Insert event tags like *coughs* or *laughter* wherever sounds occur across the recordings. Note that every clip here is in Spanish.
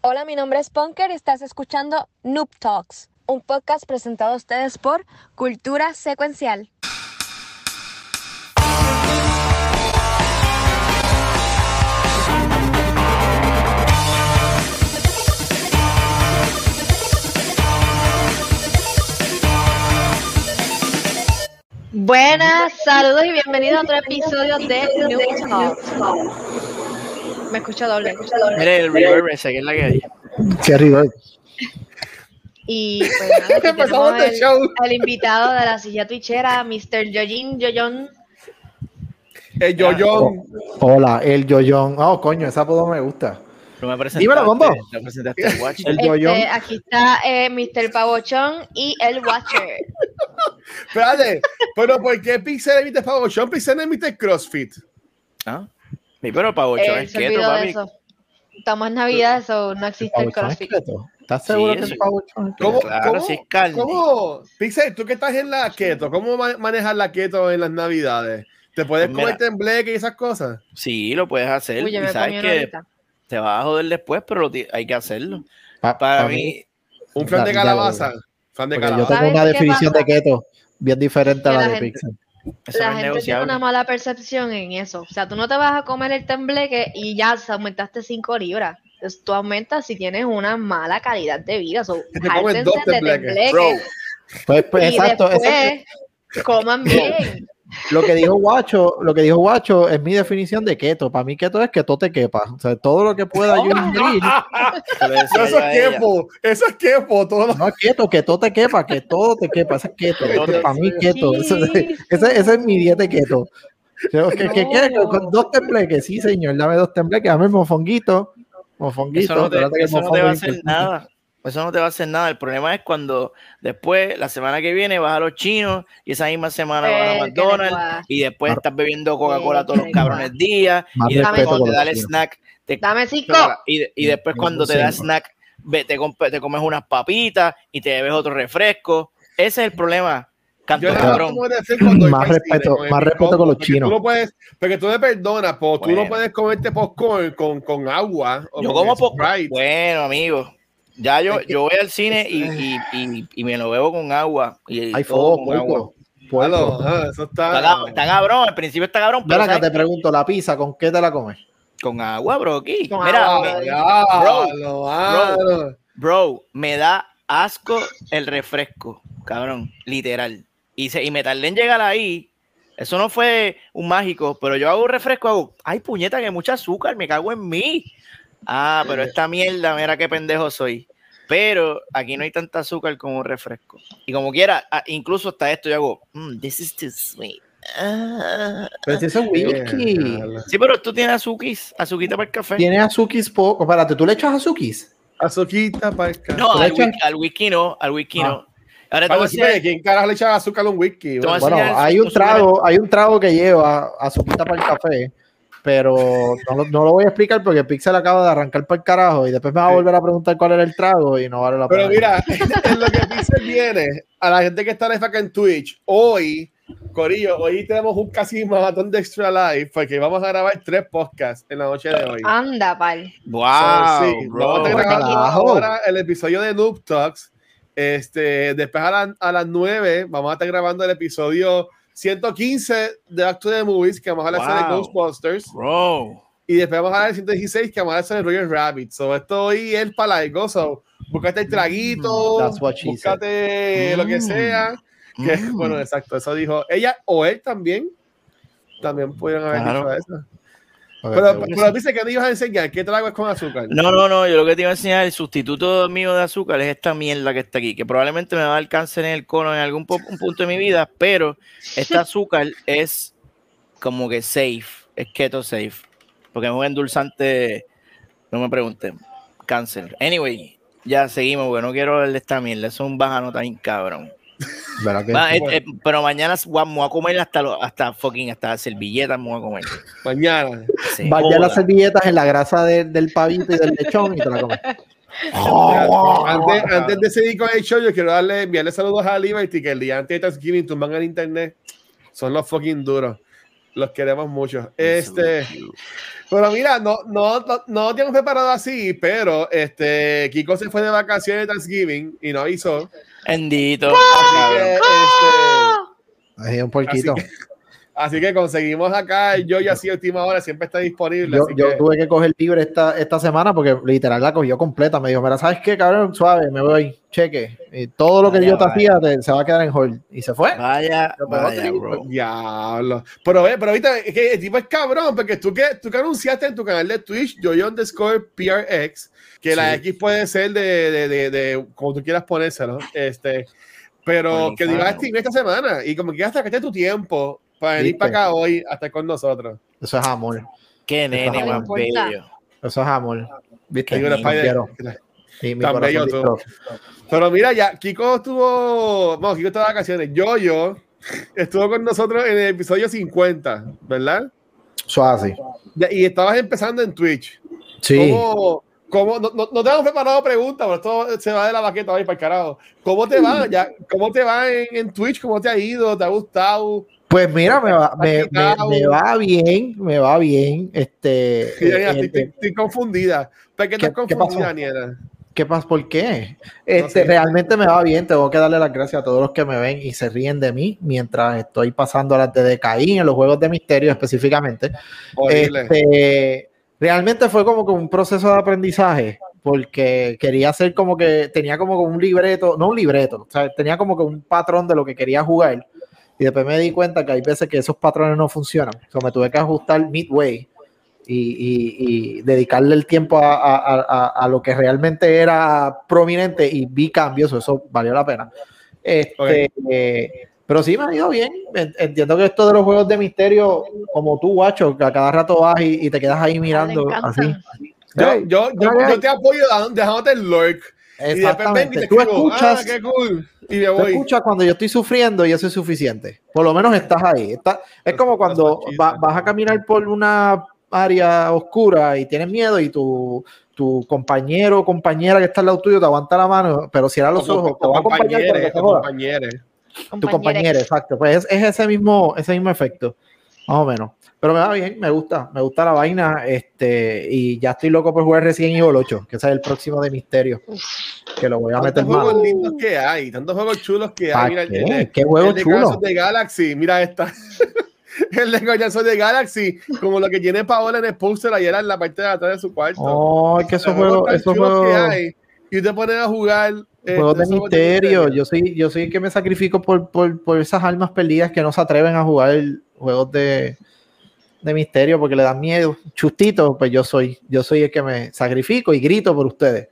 Hola, mi nombre es Punker y estás escuchando Noob Talks, un podcast presentado a ustedes por Cultura Secuencial. Buenas, saludos y bienvenidos a otro episodio de Noob Talks. Me escucho doble. Mire el reverb ese, que es la que hay. Qué reverb. Y pues nada, *laughs* tenemos este show. el, el invitado de la silla twitchera, Mr. Yojin Yoyon. El Yoyon. Hola, el Yoyon. Oh, coño, ese apodo me gusta. No me presentaste. Dímelo, Bombo. No presentaste Watch. El Este, Yoyon. aquí está eh, Mr. Pavochón y el Watcher. *laughs* Espérate, pero ¿por qué Pixel emite Power Sean Pixel emite CrossFit? ¿Ah? Sí, pero para 8 Eh, es de papi. Estamos en Navidad, eso no existe el CrossFit. keto. ¿Estás seguro Sí, que es keto? ¿Cómo, Claro, cómo, si es carne. cómo- Pixel, tú que estás en la keto, ¿cómo ma- manejas la keto en las navidades? ¿Te puedes Pues comer tembleque y esas cosas? Sí, lo puedes hacer. Uy, y sabes que ahorita. te vas a joder después, pero hay que hacerlo. Pa- Para pa' mí, Un flan de calabaza. Flan de Porque yo calabaza. tengo una ¿Sabes qué definición de keto bien diferente a la la de Pixel. Eso La no gente tiene una mala percepción en eso. O sea, tú no te vas a comer el tembleque y ya se aumentaste 5 libras. Entonces, tú aumentas si tienes una mala calidad de vida. So, te comes dos de tembleques. tembleque Bro, Pues, pues, y exacto. después coman bien. Lo que dijo Guacho, lo que dijo Guacho es mi definición de keto. Para mí keto es que todo te quepa. O sea, todo lo que pueda yo *laughs* ingerir. eso es kepo. Eso es kepo. Todo No es keto, que todo te quepa, que todo te quepa. Eso es keto. Dios Para mí keto. Eso es- ese, ese es mi dieta de keto. Yo, ¿Qué, qué quieres? No. Con dos tembleques. Sí, señor. Dame dos tembleques. Dame mofonguito. Mofonguito. Eso no te, que eso no te va a hacer nada. Eso no te va a hacer nada. El problema es cuando después, la semana que viene, vas a los chinos y esa misma semana vas a Eh, McDonald's y después estás bebiendo Coca-Cola todos los cabrones días y después cuando te da el snack, te Dame 5. y, y después cuando te da snack, ve- te, te comes unas papitas y te bebes otro refresco. Ese es el problema. Canto Yo cabrón. cuando Más respeto- más respeto con los porque chinos. Tú no puedes, porque tú me perdonas, pues tú no puedes comerte popcorn con, con agua. o Yo con como poco. Sprite. Bueno, amigo. Ya yo, que- yo voy al cine y, y, y, y me lo bebo con agua. Y Hay fuego, con agua. Claro, ah, eso está. Está, está cabrón, al principio está cabrón, pero acá, ¿sabes? te pregunto, la pizza, ¿con qué te la comes? con agua, bro. Aquí. Con Mira, agua, me- bro. Diablo, mano. bro, me da asco el refresco, cabrón, literal. Y, se, y me tardé en llegar ahí. Eso no fue un mágico, pero yo hago un refresco, hago, ay, puñeta, que mucha azúcar, me cago en mí. Ah, pero esta mierda, mira qué pendejo soy. Pero aquí no hay tanta azúcar como un refresco. Y como quiera, ah, incluso hasta esto yo hago, "Mm, this is too sweet. Ah. Pero si eso es whisky. Sí, pero tú tienes azúquis, azuquita para el café. Tiene azukis poco. Espérate, ¿tú le echas azukis? Azuquita para el café. No, ¿Tú le al whisky, al whisky no, al whisky Ah. no. Ahora te voy a ¿Quién carajo le echa azúcar a un whisky? Bueno, hay un trago, hay un trago que lleva azúquita para el café, pero no, lo- no lo voy a explicar porque Pixel acaba de arrancar para el carajo y después me va a volver a preguntar cuál era el trago y no vale la Pero pena. mira, en *laughs* lo que Pixel viene, a la gente que está live acá en Twitch, hoy, Corillo, hoy tenemos un casi maratón de Extra Live porque vamos a grabar tres podcasts en la noche de hoy. Anda, pal. Wow, So, sí, bro. vamos a estar grabando Carajo. ahora el episodio de Noob Talks. Este, después a, la- a las 9 vamos a estar grabando el episodio 115 de Back to the Movies, que vamos a hablar de Wow. Ghostbusters. Bro. Y después vamos a hablar del 116, que vamos a hablar de Roger Rabbit. So, esto hoy es para largo. So, búscate el traguito, Mm, that's what she búscate lo que Mm. sea. Que, Mm. Bueno, exacto, eso dijo ella o él también. También pudieron haber Claro. dicho eso. Pero, pero dice que no ibas a enseñar qué trago es con azúcar. No, no, no, yo lo que te iba a enseñar, el sustituto mío de azúcar es esta mierda que está aquí, que probablemente me va a dar cáncer en el cono en algún punto de mi vida, pero este azúcar es como que safe, es keto safe, porque es un endulzante, no me pregunten, cáncer. Anyway, ya seguimos, porque no quiero hablar de esta mierda, eso es un bajano tan cabrón. ¿Verdad que Va, sí? eh, eh, pero mañana a- me voy a comer hasta, lo- hasta fucking, hasta servilletas me voy a comer. Mañana. Bañar joda. las servilletas en la grasa de- del pavito y del lechón y te la comes. antes, antes de seguir con el show, yo quiero darle, enviarle saludos a Liberty, que el día antes de Thanksgiving tumban en internet. Son los fucking duros. Los queremos mucho. Este, pero mira, no, no, no, no tenemos preparado así, pero este, Kiko se fue de vacaciones de Thanksgiving y no avisó. Bendito. Así que, este, Ahí un porquito. Así Así que conseguimos acá, yo ya así última hora, siempre está disponible. Yo, así yo que- tuve que coger libre esta, esta semana porque literal la cogió completa. Me dijo, mira, ¿sabes qué, cabrón? Suave, me voy, cheque. Y todo lo que Vaya, yo te hacía te- se va a quedar en hold. Y se fue. Vaya, vaya, bro. Diablo. Pero, ve, pero ahorita es que el tipo es cabrón, porque tú que, tú que anunciaste en tu canal de Twitch, yo underscore PRX, que la Sí. X puede ser de, de, de, de como tú quieras ponérselo. Este, pero que digas stream esta semana y como que hasta que esté tu tiempo para venir ¿Viste? para acá hoy a estar con nosotros. Eso es amor. Qué nene más bello. Eso es amor. ¿Viste? Spider- quiero. Y mi Tan corazón bello tú. Pero mira, ya, Kiko estuvo, bueno, Kiko está de vacaciones. Yo, yo, estuvo con nosotros en el episodio 50, ¿verdad? Suave. Ya, Y estabas empezando en Twitch. Sí. ¿Cómo, cómo- no, no, no te hemos preparado preguntas, pero esto se va de la baqueta hoy para el carajo. ¿Cómo te va? Ya, ¿Cómo te va en, en Twitch? ¿Cómo te ha ido? ¿Te ha gustado? Pues mira, me va, me, me- me va bien, me va bien. Este, Sí, Daniela, eh, estoy, eh, estoy confundida. ¿Por qué ¿Qué- estás confundida? Daniela? ¿Qué pasa? ¿Por qué? Este, sé. Realmente me va bien. Tengo que darle las gracias a todos los que me ven y se ríen de mí mientras estoy pasando las de decaí en los juegos de misterio específicamente. Horrible. Este, realmente fue como que un proceso de aprendizaje porque quería hacer como que tenía como que un libreto, no un libreto, o sea, tenía como que un patrón de lo que quería jugar y después me di cuenta que hay veces que esos patrones no funcionan. O sea, me tuve que ajustar midway y, y- y dedicarle el tiempo a, a- a- a- lo que realmente era prominente y vi cambios, eso valió la pena. Este, eh, pero sí me ha ido bien. En- Entiendo que esto de los juegos de misterio, como tú, guacho, que a cada rato vas y, y te quedas ahí mirando Me así. Yo, Hey, yo, yo, hey. yo te apoyo dejándote el lurk. Y después vengo y Exactamente. te Tú escribo, escuchas, ah, qué cool. Y me tú escuchas cuando yo estoy sufriendo y eso es suficiente. Por lo menos estás ahí. Está- es como cuando va- vas a caminar por una área oscura y tienes miedo y tu, tu compañero o compañera que está al lado tuyo te aguanta la mano, pero cierra los ojos, te va a acompañar tu compañero, exacto. Pues es, es ese mismo, ese mismo efecto, más o menos. Pero me va bien, me gusta, me gusta la vaina, este, y ya estoy loco por jugar Resident Evil 8, que ese es el próximo de misterio, que lo voy a meter Tantos juegos más. lindos que hay, tantos juegos chulos que ¿Pa' hay. Mira, el qué? de- ¿Qué juego el de Galaxy, mira esta. *laughs* el de of the Galaxy, como lo que tiene Paola en el póster ayer en la parte de atrás de su cuarto. Oh, es que esos juegos juegos, esos chulos que juegos, hay, y te ponen a jugar este, juegos de misterio. Yo soy, yo soy el que me sacrifico por, por, por esas almas perdidas que no se atreven a jugar juegos de, de misterio porque le dan miedo. Chustito, pues yo soy, yo soy el que me sacrifico y grito por ustedes.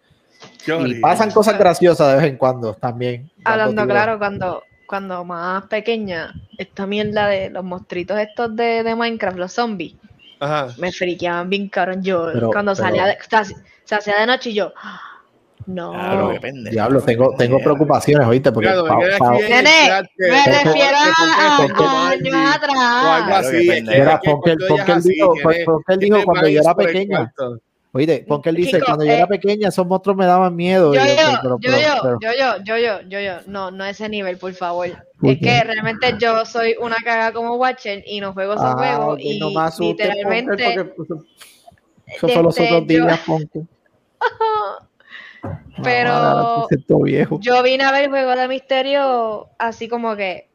Y pasan cosas graciosas de vez en cuando también. Hablando claro, cuando, cuando más pequeña, esta mierda de los monstruitos estos de, de Minecraft, los zombies, Ajá. me friqueaban bien cabrón. Yo Pero- cuando pero- salía de, o sea, se hacía de noche y yo, "Ah, no. Claro, depende. Diablo, tengo, tengo preocupaciones, oíste, porque pa- pa- que- me refiero a años atrás. Claro, porque él- dijo- cuando yo era pequeña. cuarto. Oíste, porque él dice, Chico, cuando yo eh, era pequeña, esos monstruos me daban miedo. Yo, yo, yo, yo, pero- yo, pero- yo, pero- yo, yo, yo, yo, yo, yo, no, no a ese nivel, por favor. ¿Por Es que realmente yo soy una caga como Watcher y no juego esos Ah, juegos y no me asustes, literalmente porque Eso fue los otros yo- días. *laughs* Pero- Ah, viejo. yo vine a ver Juego de Misterio así como que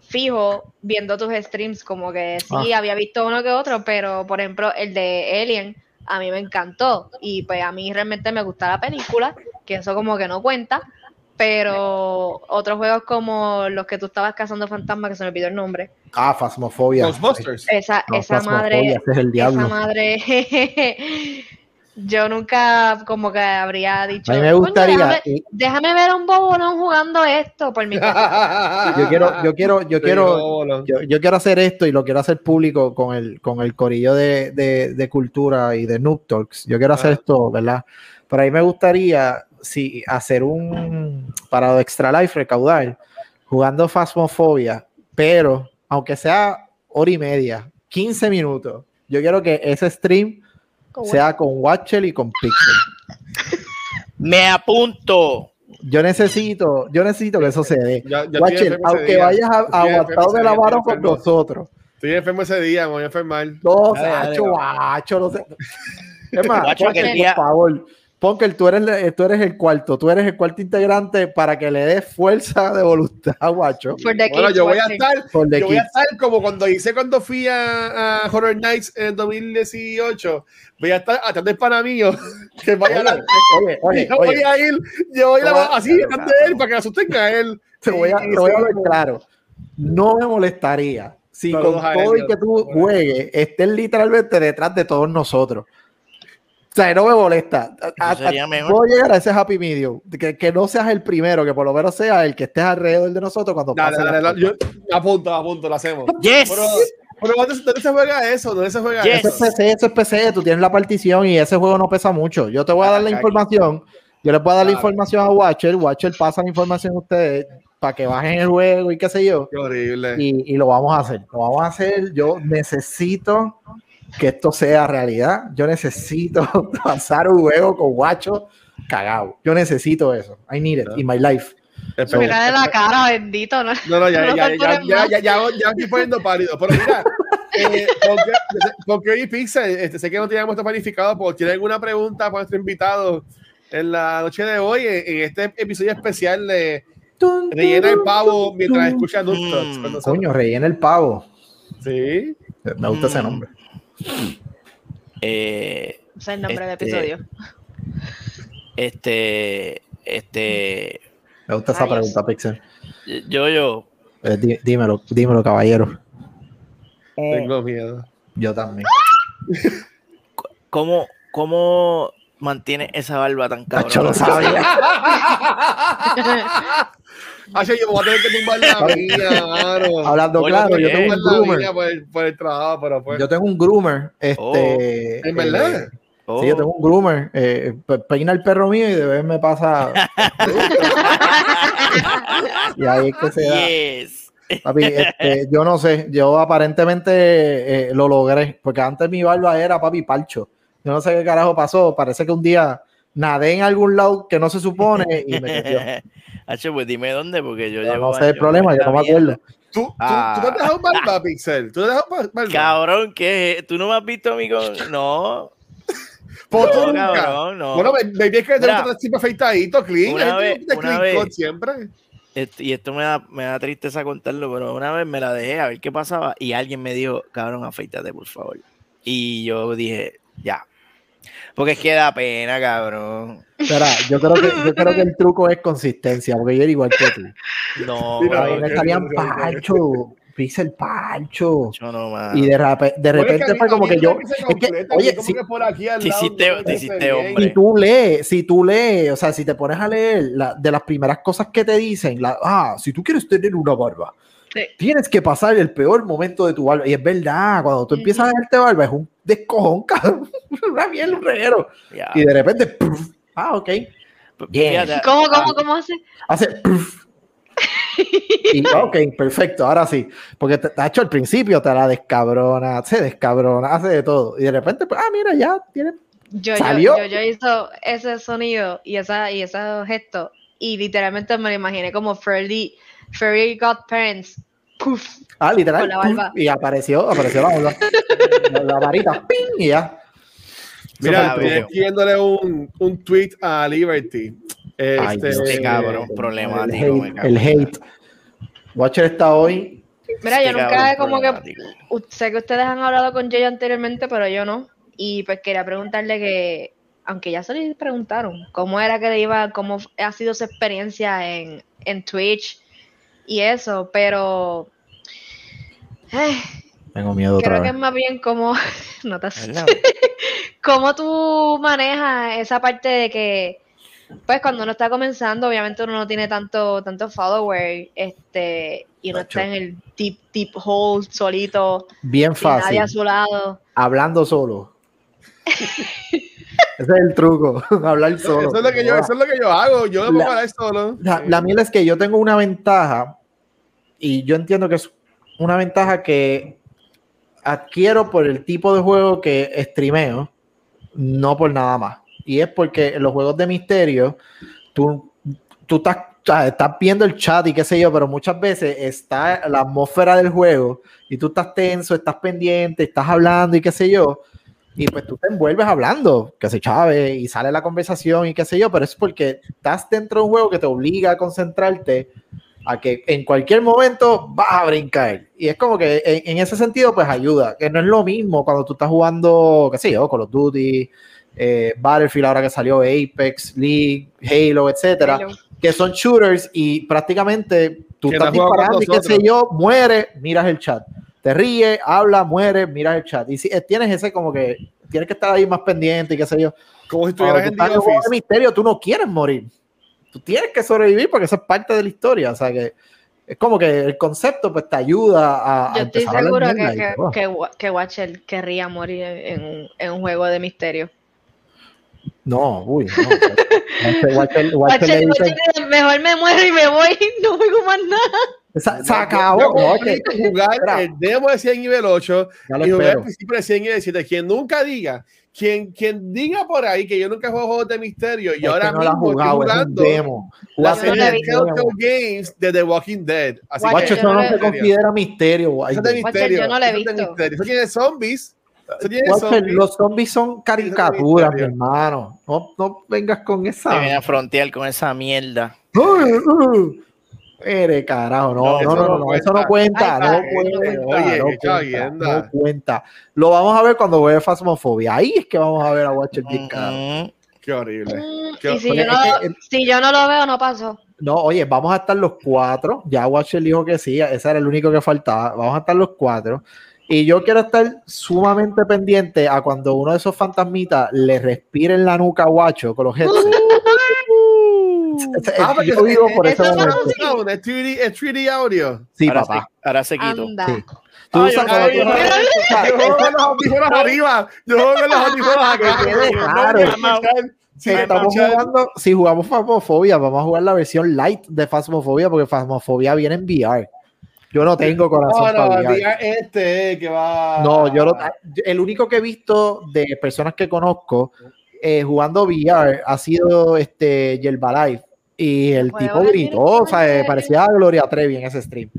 fijo viendo tus streams, como que sí, Ah. había visto uno que otro, pero por ejemplo el de Alien a mí me encantó y pues a mí realmente me gusta la película, que eso como que no cuenta, pero otros juegos como los que tú estabas cazando fantasmas, que se me olvidó el nombre, Ah, Fasmofobia. Ghostbusters. esa, No, esa Phasmophobia, madre, ese es el diablo. esa madre, *laughs* yo nunca como que habría dicho, A mí me "Coño, gustaría. déjame, y- déjame ver a un bobonón jugando esto por mi cuenta". *laughs* Yo quiero, yo quiero, yo Sí, quiero, yo, yo quiero hacer esto y lo quiero hacer público con el, con el corillo de, de, de cultura y de Noob Talks. Yo quiero hacer Ajá. esto, ¿verdad? Pero ahí me gustaría si hacer un para lo Extra Life recaudar jugando Phasmophobia, pero aunque sea hora y media, 15 minutos, yo quiero que ese stream sea con Watcher y con Pixel. Me apunto. Yo necesito, yo necesito que eso se dé. Ese aunque día. vayas aguantado de la mano con nosotros, Estoy enfermo ese día, me voy a enfermar. No, Dale, dale, guacho, no sé. Es más, Guacho, Ponker, aquel día- por favor, Ponker, tú eres, el- tú eres el cuarto, tú eres el cuarto integrante para que le des fuerza de voluntad, guacho. Bueno, yo voy a estar, For the yo voy a kids. estar como cuando hice cuando fui a, a Horror Nights en 2018. Voy a estar atrás del pana mío *laughs* que vaya Oye, adelante. oye, oye, yo oye, voy a ir, yo voy a así detrás de él para que asusten a él. te voy a, te voy a claro. No me molestaría si No, con todo y que tú juegues estés literalmente detrás de todos nosotros. O sea, no me molesta. A- a- sería a- mejor. Puedo llegar a ese happy medium. Que, que no seas el primero, que por lo menos sea el que estés alrededor de nosotros cuando Dale, pase dale, las dale, yo apunto, apunto, lo hacemos. Yes. Pero, pero ¿dónde, se juega eso? ¿Dónde se juega Yes. Eso eso? es PC, eso es PC, tú tienes la partición y ese juego no pesa mucho. Yo te voy a dar la Ah, información, yo les voy a dar la Claro. información a Watcher, Watcher pasa la información a ustedes para que bajen el juego y qué sé yo, Qué horrible. y, y lo vamos a hacer. Lo vamos a hacer, yo necesito que esto sea realidad, yo necesito *laughs* pasar un juego con Guacho cagado. Yo necesito eso. I need it in my life. Espera, Mira de la cara, bendito. ¿no? No, no, ya, No ya, ya, ya, ya, ya, ya estoy poniendo pálido. Pero mira, *laughs* eh, porque, porque hoy Pixel, este, sé que no teníamos esto planificado, pero ¿tiene alguna pregunta para nuestro invitado en la noche de hoy, en, en este episodio especial de Rellena el pavo mientras escucha Noob con? Coño, rellena el pavo. Sí. Me gusta ese nombre. Eh, Ese es el nombre del Este- episodio. este, este, Me gusta esa Rayos. pregunta, Pixel. yo, yo, Eh, dí- dímelo, dímelo, caballero. Tengo miedo. Yo también. ¿cómo, cómo mantiene esa barba tan cabrón? Nacho lo sabía. *laughs* Hacho, yo voy a tener que tumbar la *laughs* mía, mano. Hablando Voy a claro, yo tengo un groomer. por el, por el trabajo, pero pues. Yo tengo un groomer. Este, ¿En verdad? eh, Oh, Sí, yo tengo un groomer. Eh, pe- peina el perro mío y de vez me pasa. *laughs* y ahí es que se da. yes. Papi, este, yo no sé. Yo aparentemente eh, lo logré. Porque antes mi barba era papi parcho. Yo no sé qué carajo pasó. Parece que un día nadé en algún lado que no se supone y me *laughs* creció. Hacho, pues dime dónde, porque yo Yo llevo no sé el problema, yo no me acuerdo. ¿Tú, tú, Ah. te has dejado barba, Pixel. ¿Tú te has dejado barba? Cabrón, ¿qué? ¿Tú no me has visto a mí con...? No, Pues no, nunca. cabrón, no. Bueno, me, me tienes que tener siempre afeitadito, clean. una vez- te una vez- siempre. Esto- y esto me da, me da tristeza contarlo, pero una vez me la dejé a ver qué pasaba y alguien me dijo, cabrón, afeítate, por favor. Y yo dije, ya. Porque es que da pena, cabrón. Espera, yo creo que, yo creo que el *laughs* truco es consistencia, porque yo era igual que tú. No, Mira, Ahí salían ok, ok. parcho, pixel parcho. yo no más. Y de, de repente fue como que yo. Es que, oye, si, que por aquí al te hiciste- no te hiciste hombre. si tú lees, si tú lees, o sea, si te pones a leer la- de las primeras cosas que te dicen, la, ah, si tú quieres tener una barba, Sí. tienes que pasar el peor momento de tu barba. Y es verdad, cuando tú empiezas a dejarte barba, es un descojón, *laughs* cabrón. Una mierda, un reguero. Ya. Y de repente, ¡puf! ah, ok. Pues, Bien. fíjate, ¿Cómo, Ah. cómo, cómo hace? hace ¡puf! *laughs* y ok, perfecto, ahora sí, porque te, te ha hecho al principio, te la descabrona, se descabrona, hace de todo, y de repente, pues, ah, mira, ya tiene, Yo, yo, ¿Salió? yo, yo hizo ese sonido y, esa, y esos gestos y literalmente me lo imaginé como Furry, Furry Godparents. Puf. ah, literal, Con la barba. y apareció, apareció la, barba, *laughs* la, la varita, ¡ping! y ya. Mira, el escribiéndole un, un tweet a Liberty. Ay, Este, Dios. Este cabrón el problemático. me hate, el hate. Watcher está hoy, Mira, yo nunca como que sé que ustedes han hablado con Jay anteriormente, pero yo no. Y pues quería preguntarle que, aunque ya se le preguntaron, cómo era que le iba, cómo ha sido su experiencia en, en Twitch y eso, pero eh, tengo miedo otra creo que vez. es más bien como, *laughs* no te cómo tú manejas esa parte de que, pues cuando uno está comenzando, obviamente uno no tiene tanto, tanto follower, este, y uno Nacho. está en el deep, deep hole solito, Bien sin nadie fácil, a su lado. hablando solo. *laughs* Ese es el truco, *laughs* hablar solo. Eso es, lo que yo, eso es lo que yo hago. Yo pongo a hablar solo. La, la mierda es que yo tengo una ventaja y yo entiendo que es una ventaja que adquiero por el tipo de juego que streameo, no por nada más. Y es porque en los juegos de misterio, tú, tú estás, estás viendo el chat y qué sé yo, pero muchas veces está la atmósfera del juego y tú estás tenso, estás pendiente, estás hablando y qué sé yo, y pues tú te envuelves hablando, que se chave y sale la conversación y qué sé yo, pero es porque estás dentro de un juego que te obliga a concentrarte a que en cualquier momento vas a brincar. Y es como que en, en ese sentido, pues ayuda, que no es lo mismo cuando tú estás jugando, qué sé yo, Call of Duty, eh, Battlefield, ahora que salió Apex, League, Halo, etcétera, Halo. que son shooters y prácticamente tú estás disparando y qué sé yo, muere, miras el chat. Te ríes, habla, muere, miras el chat. Y si eh, tienes ese como que tienes que estar ahí más pendiente y qué sé yo. Como si estuvieras tú en de misterio, tú no quieres morir. Tú tienes que sobrevivir porque eso es parte de la historia. O sea que es como que el concepto pues te ayuda a. a Yo estoy empezar a seguro hablar que, y que, que, que Watcher querría morir en, en un, en un juego de misterio. No, uy, no. *laughs* Watcher- Watcher- Watcher dice, Watcher mejor me muero y me voy, *laughs* no juego más nada. se, se acabó. Yo que- compré jugar Espera. el demo de 100 nivel 8 Ya lo y jugar el principio de 100 nivel 7. Quien nunca diga, quien, quien diga por ahí que yo nunca juego juegos de misterio y es ahora no mismo estoy jugado, es un jugando demo. la no serie de. Telltale Games de The Walking Dead. Así Watcher, que, eso no yo se no- considera misterio. guay. eso es de Watcher, misterio. yo no lo he eso es de visto. Eso tiene zombies. Zombies. los zombies son caricaturas, mi hermano. No, no vengas con Te esa. viene a frontear con esa mierda. Eres carajo, no, No, no, no, no, no, eso no cuenta, Ay, no cuenta, oye, no cuenta, chavienda. no cuenta. Lo vamos a ver cuando juegue Phasmophobia. Ahí es que vamos a ver a Watcher. Ujú. Qué horrible. Mm, Qué- Y si yo, no, es que- si yo no lo veo, no pasó. No, oye, vamos a estar los cuatro. Ya Watcher dijo que sí, ese era el único que faltaba. Vamos a estar los cuatro. Y yo quiero estar sumamente pendiente a cuando uno de esos fantasmitas le respire en la nuca a Watcho con los headsets. Ah, porque yo vivo por eso es 3D, es 3D audio. Sí, ahora, papá. Se, ahora se. Anda. Sí. Tú Ah, usas yo yo con los audífonos arriba. Yo juego con los audífonos acá. Claro. Si estamos jugando, si jugamos Phasmophobia, vamos a jugar la versión light de Phasmophobia porque Phasmophobia viene en VR. Yo no tengo corazón No, no, para VR. este que va. No, yo lo- el único que he visto de personas que conozco eh, jugando VR ha sido este Yerbalife y el tipo gritó, o sea, directamente. parecía a Gloria Trevi en ese stream.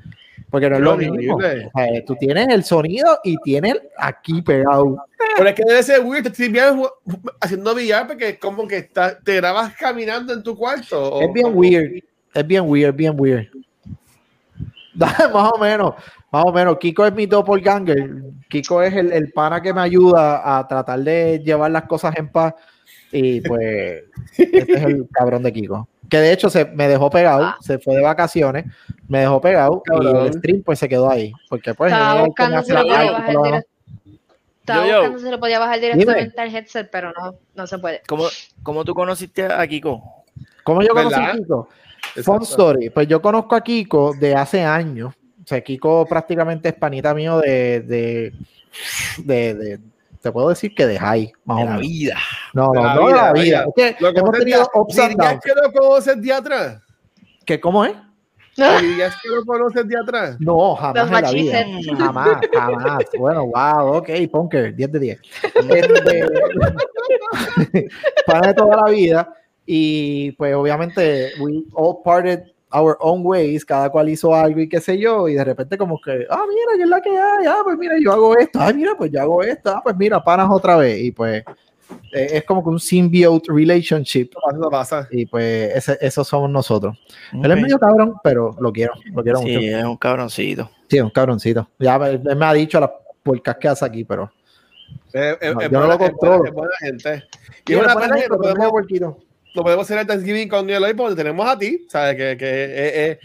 Porque no es lo mismo. O sea, tú tienes el sonido y tienes aquí pegado. Pero es que debe ser weird, te estoy viendo haciendo VR porque es como que está, te grabas caminando en tu cuarto. o- Es bien weird. Es bien weird, bien weird. *laughs* más o menos, más o menos. Kiko es mi doppelganger. Kiko es el, el pana que me ayuda a tratar de llevar las cosas en paz. Y pues, este es el cabrón de Kiko. Que de hecho se me dejó pegado, Ah. se fue de vacaciones, me dejó pegado y el stream pues se quedó ahí. Porque pues Estaba buscando la lo podía bajar todo lo demás. direct- Estaba Yo, yo. buscando si lo podía bajar directamente al headset, pero no, no se puede. ¿Cómo, ¿Cómo tú conociste a Kiko? ¿Cómo yo conocí ¿Verdad? a Kiko? Fun story. Pues yo conozco a Kiko de hace años. O sea, Kiko prácticamente es panita mío de, de, de, de- te puedo decir que de high, más De o la menos. vida. No, De no, la no de vida, la vida. Es que Lo hemos tenido ups and ¿Dirías downs. que lo conoces de atrás? ¿Que ¿Cómo es? *laughs* ¿Dirías que lo conoces de atrás? No, jamás Los en la vida. *laughs* Jamás, jamás. Bueno, wow, ok, Punker, 10 de 10. *laughs* Este, para de toda la vida. Y pues obviamente, we all parted our own ways, cada cual hizo algo y qué sé yo, y de repente como que, ah, mira, que es la que hay, ah, pues mira, yo hago esto, ah, mira, pues yo hago esto, ah, pues mira, panas otra vez, y pues eh, es como que un symbiote relationship, pasa, pasa. y pues ese, esos somos nosotros. Él es medio cabrón, pero lo quiero, lo quiero mucho. Sí, es un cabroncito. Sí, es un cabroncito. Ya me, él me ha dicho las puercas que hace aquí, pero. Eh, eh, No, es yo no buena- lo es controlo. buena- es buena gente. Y Y es una pena que no podemos, no podemos hacer el Thanksgiving con Eloy porque tenemos a ti, ¿sabes? Que, que eh, eh,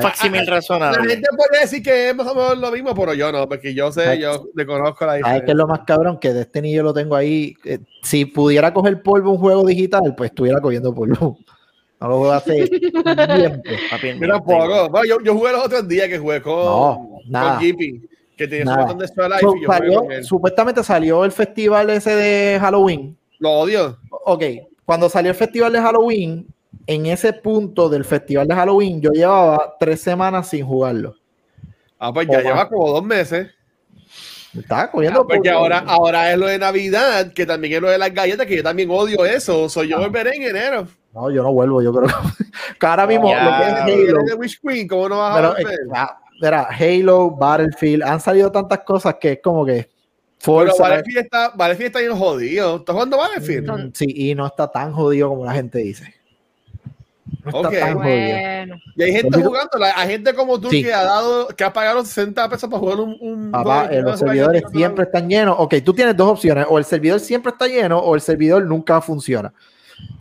Facsimil la razonable. gente puede decir que es más o menos lo mismo, pero yo no, porque yo sé, yo le conozco la ¿Sabes qué es diferencia. lo más cabrón? Que Destiny yo lo tengo ahí. eh, si pudiera coger polvo un juego digital, pues estuviera cogiendo polvo. *laughs* No lo hace tiempo. *laughs* Mira, poco. Bueno, yo, yo jugué los otros días que jugué con, No, nada. con Jippy, que tenía su Nada. botón de Extra Life So, y yo jugué salió- con él. supuestamente salió el festival ese de Halloween. Lo odio. Ok, cuando salió el festival de Halloween, en ese punto del festival de Halloween, yo llevaba tres semanas sin jugarlo. Ah, pues ya Oh, lleva va. como dos meses. Estaba cogiendo Ah, porque polvo. ahora, ahora es lo de Navidad, que también es lo de las galletas, que yo también odio eso. Soy yo volveré en enero. No, yo no vuelvo, yo creo que *laughs* ahora mismo Ya, lo que es Halo, de Witch Queen, ¿cómo no vas a volver? eh, ah, mira, Halo, Battlefield, han salido tantas cosas que es como que Pero Forza, Battlefield está, Battlefield está bien jodido. ¿Estás jugando Battlefield? mm, sí, y no está tan jodido como la gente dice. No está tan jodido. Bueno, Y hay gente jugando, la- hay gente como tú Sí. que ha dado, que ha pagado 60 pesos para jugar un, un Papá, eh, los servidores siempre están llenos. Ok, tú tienes dos opciones. O el servidor siempre está lleno o el servidor nunca funciona.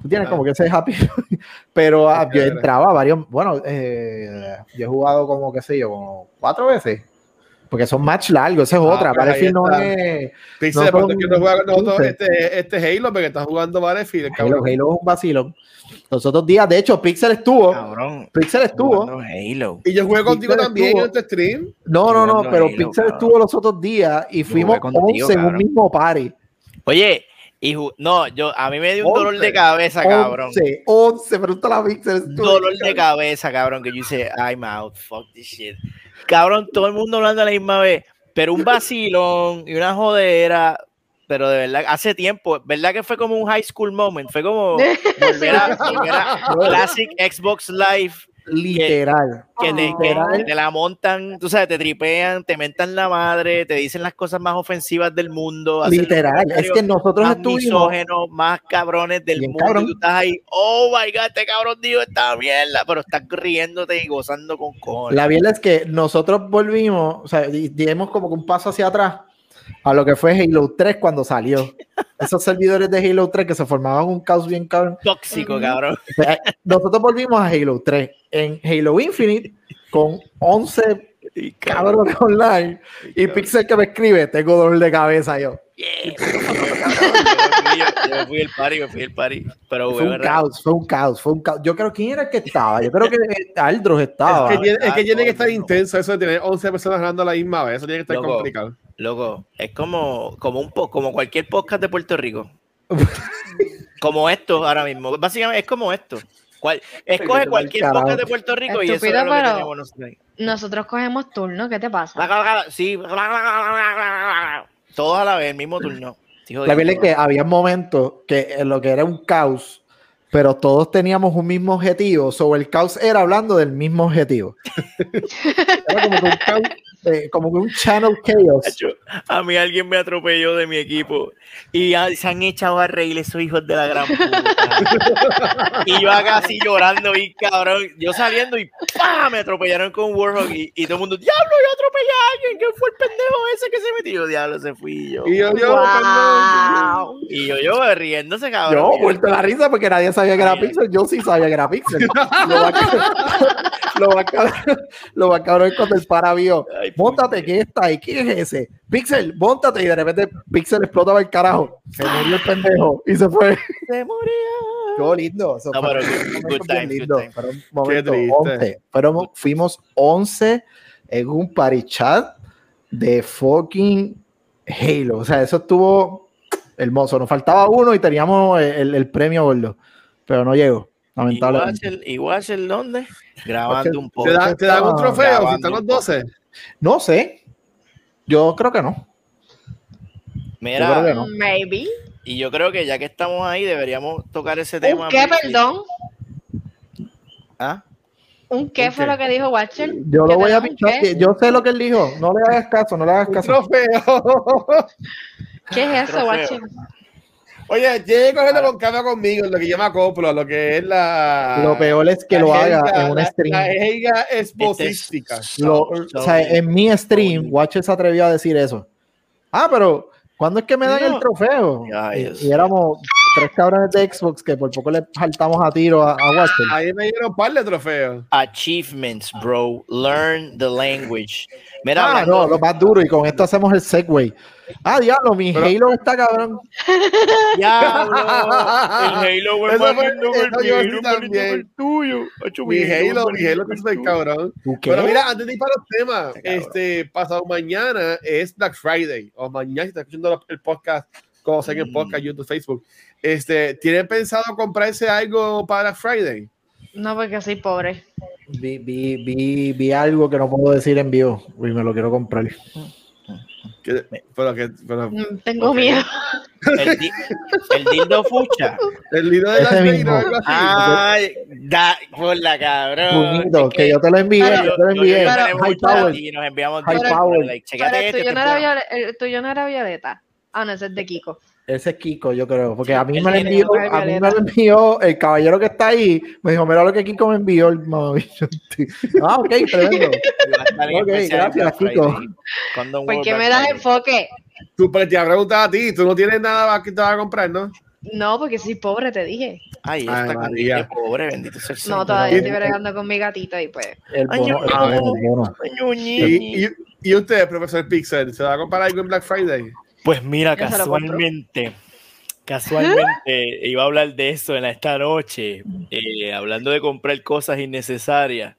Tú tienes Ah. como que ese happy. *laughs* Pero ah, yo entraba varios. Bueno, eh, yo he jugado como, qué sé yo, como cuatro veces. Porque son match largos, esa es Ah, otra. ahí Battlefield no es. Pixel, No porque son que no juega nosotros 15. este, este Halo, porque está jugando Battlefield. Halo, cabrón. Halo es un vacilón. Los otros días, de hecho, Pixel estuvo. Cabrón. Pixel estuvo. Halo. Y yo jugué contigo Pixel también estuvo- en este stream. No, no, no, pero Halo, Pixel cabrón. estuvo los otros días y Yo fuimos contigo, 11 en un cabrón. mismo party. Oye, y no, yo a mí me dio un dolor Once. de cabeza, cabrón. 11, 11, pregunta a Pixel. estuvo- dolor de cabeza, cabrón, que yo hice, I'm out, fuck this shit. Cabrón, todo el mundo hablando a la misma vez, pero un vacilón y una jodera, pero de verdad, hace tiempo, ¿verdad que fue como un high school moment? Fue como *laughs* volver a, volver a Classic Xbox Live, Literal. que te, que- Literal. que te la montan, tú sabes, te tripean, te mentan la madre, te dicen las cosas más ofensivas del mundo. Literal. Es que nosotros más estuvimos. misógenos, más cabrones del mundo. cabrón. Y tú estás ahí, oh my god, este cabrón dijo esta mierda, pero estás riéndote y gozando con cojones. La verdad es que nosotros volvimos, o sea, di- dimos como que un paso hacia atrás a lo que fue Halo 3 cuando salió. Esos servidores de Halo 3 que se formaban un caos bien cabrón. Tóxico, cabrón. Nosotros volvimos a Halo 3 en Halo Infinite con 11 Y cabrones online y Pixel que me escribe, tengo dolor de cabeza yo. Yeah, cabrón, *laughs* yo, me fui, yo- el party, me fui el party. Pero, Fue un caos, fue un caos, fue un caos. Yo creo quién era el que estaba. Yo creo que *laughs* Aldros estaba. Es que, tiene, es que tiene que estar intenso eso de tener 11 personas hablando a la misma vez. Eso tiene que estar Loco. complicado. Loco, es como, como, un po- como cualquier podcast de Puerto Rico. *laughs* como esto ahora mismo. Básicamente es como esto. Cual, escoge cualquier podcast de Puerto Rico y eso es lo que pero- tenemos nosotros nosotros cogemos turno, ¿qué te pasa? Sí, todos a la vez, el mismo turno. Hijo La verdad es que había momentos que en lo que era un caos, pero todos teníamos un mismo objetivo. Sobre el caos era hablando del mismo objetivo. *laughs* era como que un caos, eh, como que un channel chaos. A mí alguien me atropelló de mi equipo y ya se han echado a reír esos hijos de la gran puta. *laughs* y yo acá así llorando, bien cabrón. Yo saliendo y ¡pah! me atropellaron con Warhawk y, y todo el mundo, ¡Diablo, yo atropellé a alguien! ¿Quién fue el pendejo ese que se metió? Diablo, se fui yo. Y yo, yo, Wow. Y yo, yo riéndose, cabrón. Yo, vuelto la risa porque nadie sabía que era Pixel. Yo sí sabía que era Pixel. *laughs* Lo va *laughs* a- lo va a cabrón- lo va a cabrón es cuando el para vio. Ay, Móntate, ¿quién está ahí? ¿Quién es ese? Pixel, móntate. Y de repente Pixel explotaba el carajo. Se murió el pendejo y se fue. Se murió. Qué lindo. Eso No, fue pero un good- momento good bien times, lindo. good. Fueron momentos triste. 11. Fueron- fuimos 11 en un party chat de fucking Halo. O sea, eso estuvo hermoso. Nos faltaba uno y teníamos el, el premio gordo. Pero no llegó, ¿Y lamentablemente. ¿Y Watcher dónde? Grabando un ¿Te, poco. te dan un Ah, trofeo si están los un poco. 12? No sé. Yo creo que no. Mira, Yo creo que no. Maybe. y yo creo que ya que estamos ahí, deberíamos tocar ese ¿Un tema. qué, perdón? ¿Ah? ¿Un qué ¿Un fue qué? lo que dijo Watcher? Yo ¿Que lo voy a pinchar. Yo sé lo que él dijo. No le hagas caso, no le hagas caso. ¿Qué es eso. Watcher? Oye, que cogerlo con calma conmigo en lo que yo me acoplo, a lo que es la. Lo peor es que la lo haga en un stream. La jerga Este es o sea, en mi stream, Watcher se atrevió a decir eso. Ah, pero ¿cuándo es que me dan No. el trofeo? Ay, Y, Dios. y éramos tres cabrones de Xbox que por poco le saltamos a tiro a, a Watcher. Ahí me dieron un par de trofeos. Achievements, bro. Learn the language. Mira, Ah, hablando- no, lo más duro, y con esto hacemos el segue. Ah, diablo, mi Pero- Halo está cabrón. *laughs* Diablo, el Halo es Eso más fue- lindo que el el tuyo. Mi Halo, mi Halo que está el súper cabrón. Pero mira, antes de ir para los temas, Qué cabrón. este, pasado mañana es Black Friday, o mañana si estás escuchando el podcast, como en Mm. podcast, YouTube, Facebook, este, ¿tienen pensado comprarse algo para Friday? No, porque soy pobre. Vi, vi, vi, vi algo que no puedo decir en vivo y me lo quiero comprar. Pero que, pero Mm, Tengo miedo. El, di- el dildo fucha. el libro de Ese Vegas, mismo. Ay, da, por la cabrón. Es que yo te lo envié, Pero- yo te lo envié. Pero- tenemos High power. y nos enviamos High power. like, chécate el este, tuyo, este no era violeta. Ah, no, ese es de Kiko. Ese es Kiko, yo creo, porque a mí me lo envió, a mí me lo envió el caballero que está ahí, me dijo, mira lo que Kiko me envió el. *laughs* Ah, ok, tremendo. *laughs* Ok, gracias, Kiko. ¿Por qué me das enfoque? Tú, pero te ha preguntado a ti, tú no tienes nada que te vas a comprar, ¿no? No, porque soy pobre, te dije. Ay, Ay, esta María. Pobre, bendito sea el No, Señor. todavía Y- estoy bregando con mi gatito y pues. El Ay, bono, yo- el bono, el bono. Ñuñi. Y, y, y usted, profesor Pixel, ¿se va a comprar algo en Black Friday? Pues mira, casualmente, *laughs* casualmente iba a hablar de eso en esta noche, eh, hablando de comprar cosas innecesarias.